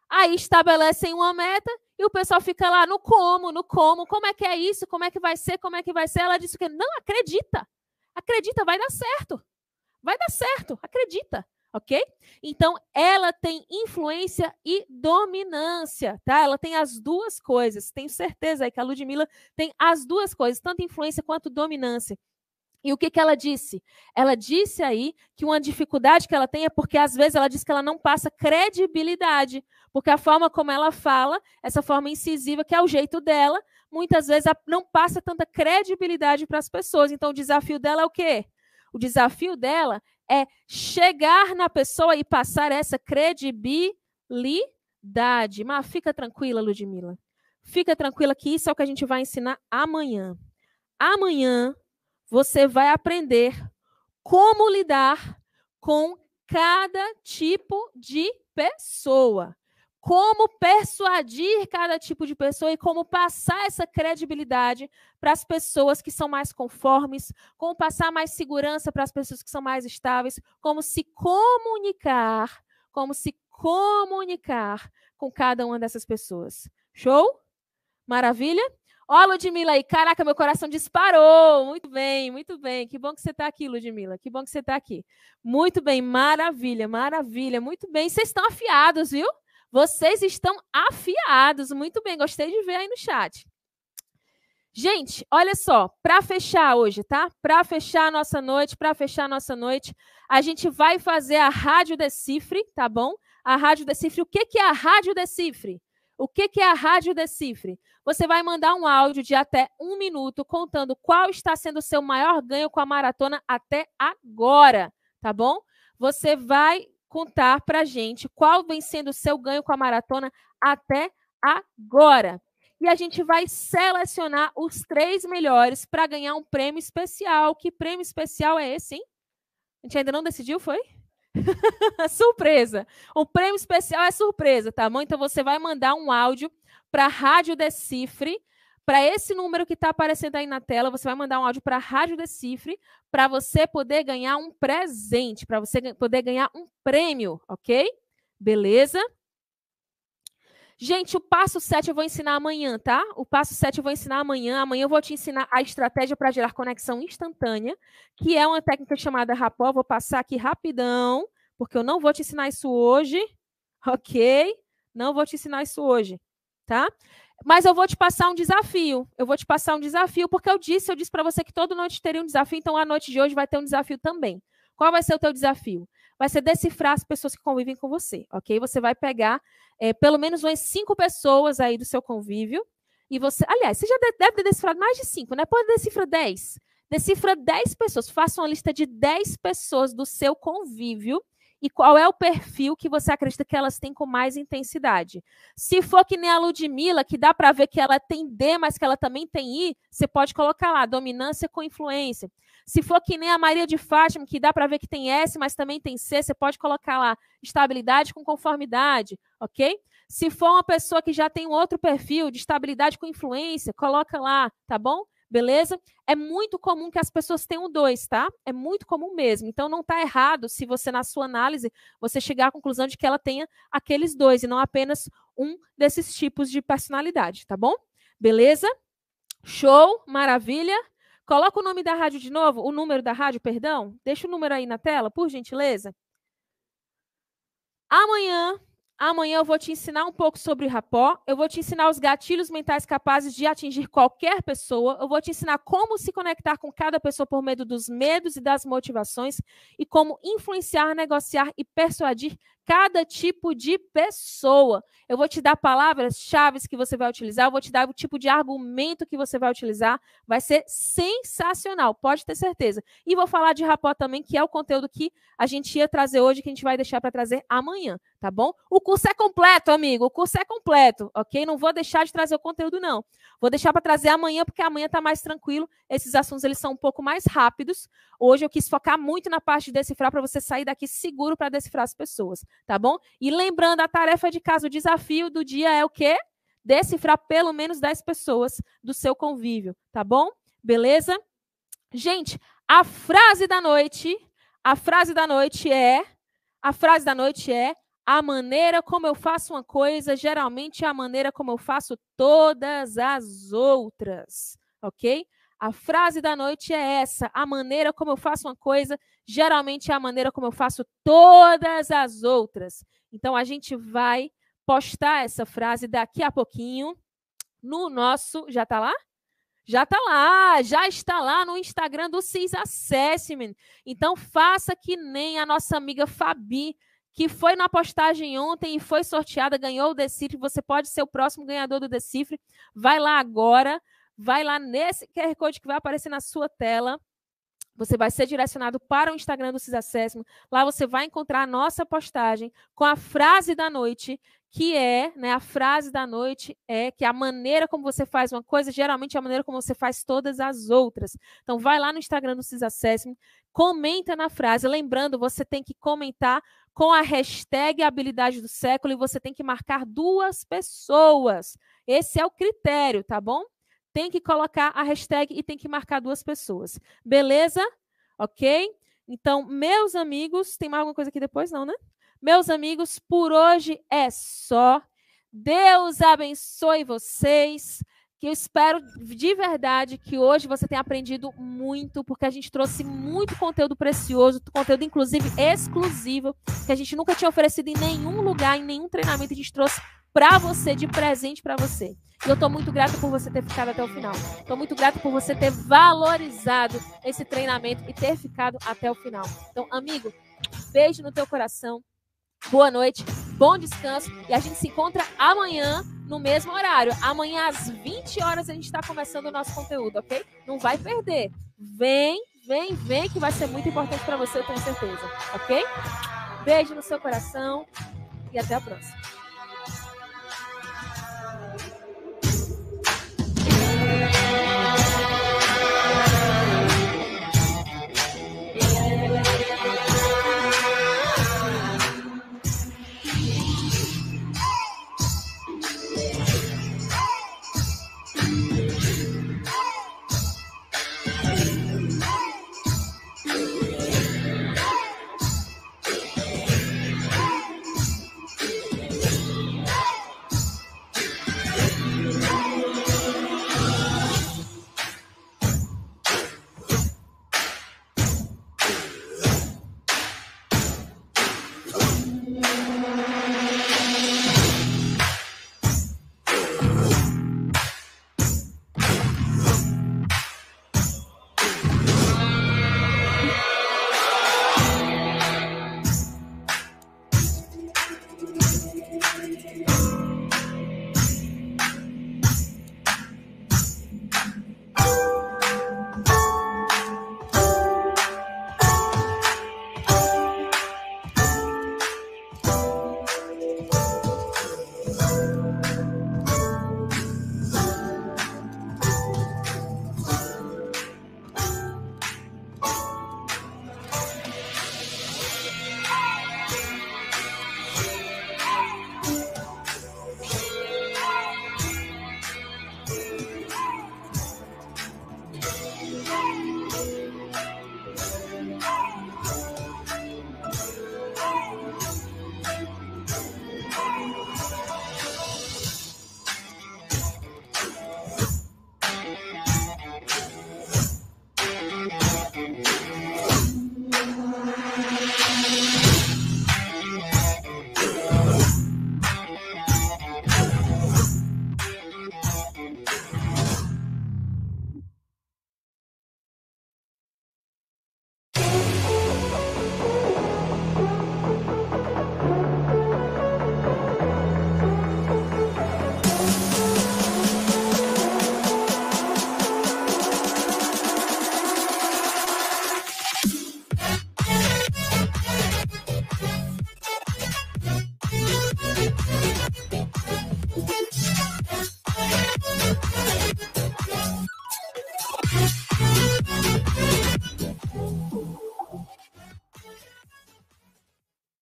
aí estabelecem uma meta e o pessoal fica lá no como, no como, como é que é isso, como é que vai ser, como é que vai ser. Ela disse que não acredita. Acredita, vai dar certo. Vai dar certo, acredita, ok? Então, ela tem influência e dominância, tá? Ela tem as duas coisas. Tenho certeza aí que a Ludmilla tem as duas coisas, tanto influência quanto dominância. E o que, que ela disse? Ela disse aí que uma dificuldade que ela tem é porque, às vezes, ela diz que ela não passa credibilidade. Porque a forma como ela fala, essa forma incisiva, que é o jeito dela, muitas vezes não passa tanta credibilidade para as pessoas. Então, o desafio dela é o quê? O desafio dela é chegar na pessoa e passar essa credibilidade. Mas fica tranquila, Ludmila. Fica tranquila que isso é o que a gente vai ensinar amanhã. Amanhã você vai aprender como lidar com cada tipo de pessoa. Como persuadir cada tipo de pessoa e como passar essa credibilidade para as pessoas que são mais conformes, como passar mais segurança para as pessoas que são mais estáveis, como se comunicar, como se comunicar com cada uma dessas pessoas. Show? Maravilha? Ó, Ludmilla aí, caraca, meu coração disparou. Muito bem, muito bem. Que bom que você está aqui, Ludmilla. Que bom que você está aqui. Muito bem, maravilha, maravilha. Muito bem. Vocês estão afiados, viu? Vocês estão afiados. Muito bem, gostei de ver aí no chat. Gente, olha só, para fechar hoje, tá? Para fechar a nossa noite, para fechar a nossa noite, a gente vai fazer a Rádio Decifre, tá bom? A Rádio Decifre. O que, que é a Rádio Decifre? O que, é a Rádio Decifre? Você vai mandar um áudio de até um minuto contando qual está sendo o seu maior ganho com a maratona até agora, tá bom? Você vai contar para gente qual vem sendo o seu ganho com a maratona até agora. E a gente vai selecionar os três melhores para ganhar um prêmio especial. Que prêmio especial é esse, hein? A gente ainda não decidiu, foi? surpresa. O prêmio especial é surpresa, tá bom? Então você vai mandar um áudio para a Rádio Decifre, para esse número que está aparecendo aí na tela, você vai mandar um áudio para a Rádio Decifre para você poder ganhar um presente, para você poder ganhar um prêmio, ok? Beleza? Gente, o passo 7 eu vou ensinar amanhã, tá? O passo 7 eu vou ensinar amanhã. Amanhã eu vou te ensinar a estratégia para gerar conexão instantânea, que é uma técnica chamada Rapó. Vou passar aqui rapidão, porque eu não vou te ensinar isso hoje, ok? Não vou te ensinar isso hoje, tá? Mas eu vou te passar um desafio. Eu vou te passar um desafio, porque eu disse, eu disse para você que toda noite teria um desafio, então a noite de hoje vai ter um desafio também. Qual vai ser o teu desafio? Vai ser decifrar as pessoas que convivem com você, ok? Você vai pegar é, pelo menos umas cinco pessoas aí do seu convívio. E você, aliás, você já deve ter decifrado mais de cinco, né? Pode decifrar dez. Decifra dez pessoas. Faça uma lista de dez pessoas do seu convívio e qual é o perfil que você acredita que elas têm com mais intensidade. Se for que nem a Ludmilla, que dá para ver que ela tem D, mas que ela também tem I, você pode colocar lá, dominância com influência. Se for que nem a Maria de Fátima, que dá para ver que tem S, mas também tem C, você pode colocar lá, estabilidade com conformidade, ok? Se for uma pessoa que já tem um outro perfil de estabilidade com influência, coloca lá, tá bom? Beleza? É muito comum que as pessoas tenham dois, tá? É muito comum mesmo. Então não está errado se você na sua análise você chegar à conclusão de que ela tenha aqueles dois e não apenas um desses tipos de personalidade, tá bom? Beleza? Show, maravilha. Coloca o nome da rádio de novo, o número da rádio, perdão. Deixa o número aí na tela, por gentileza. Amanhã Amanhã eu vou te ensinar um pouco sobre rapó, eu vou te ensinar os gatilhos mentais capazes de atingir qualquer pessoa, eu vou te ensinar como se conectar com cada pessoa por meio dos medos e das motivações e como influenciar, negociar e persuadir cada tipo de pessoa. Eu vou te dar palavras-chave que você vai utilizar, eu vou te dar o tipo de argumento que você vai utilizar. Vai ser sensacional, pode ter certeza. E vou falar de rapó também, que é o conteúdo que a gente ia trazer hoje, que a gente vai deixar para trazer amanhã, tá bom? O curso é completo, amigo, o curso é completo, ok? Não vou deixar de trazer o conteúdo, não. Vou deixar para trazer amanhã, porque amanhã tá mais tranquilo. Esses assuntos, eles são um pouco mais rápidos. Hoje eu quis focar muito na parte de decifrar, para você sair daqui seguro para decifrar as pessoas, tá bom? E lembrando, a tarefa de casa, o desafio do dia é o quê? Decifrar pelo menos 10 pessoas do seu convívio, tá bom? Beleza? Gente, a frase da noite, a frase da noite é, a frase da noite é a maneira como eu faço uma coisa, geralmente é a maneira como eu faço todas as outras, ok? A frase da noite é essa: a maneira como eu faço uma coisa, geralmente é a maneira como eu faço todas as outras. Então a gente vai postar essa frase daqui a pouquinho no nosso. Já está lá? Já está lá, já está lá no Instagram do CIS Assessment. Então faça que nem a nossa amiga Fabi, que foi na postagem ontem e foi sorteada, ganhou o Decifre. Você pode ser o próximo ganhador do Decifre. Vai lá agora, vai lá nesse QR Code que vai aparecer na sua tela. Você vai ser direcionado para o Instagram do CISAssessment. Lá você vai encontrar a nossa postagem com a frase da noite, que é, né, a frase da noite é que a maneira como você faz uma coisa, geralmente é a maneira como você faz todas as outras. Então, vai lá no Instagram do CISAssessment, comenta na frase. Lembrando, você tem que comentar com a hashtag habilidade do século e você tem que marcar duas pessoas. Esse é o critério, tá bom? Tem que colocar a hashtag e tem que marcar duas pessoas. Beleza? Ok? Então, meus amigos, tem mais alguma coisa aqui depois? Não, né? Meus amigos, por hoje é só. Deus abençoe vocês. Que eu espero de verdade que hoje você tenha aprendido muito, porque a gente trouxe muito conteúdo precioso, conteúdo inclusive exclusivo, que a gente nunca tinha oferecido em nenhum lugar, em nenhum treinamento, a gente trouxe para você, de presente para você. E eu estou muito grata por você ter ficado até o final. Estou muito grata por você ter valorizado esse treinamento e ter ficado até o final. Então, amigo, beijo no teu coração. Boa noite, bom descanso e a gente se encontra amanhã no mesmo horário. Amanhã às 20 horas a gente está começando o nosso conteúdo, ok? Não vai perder. Vem, vem, vem que vai ser muito importante para você, eu tenho certeza, ok? Beijo no seu coração e até a próxima.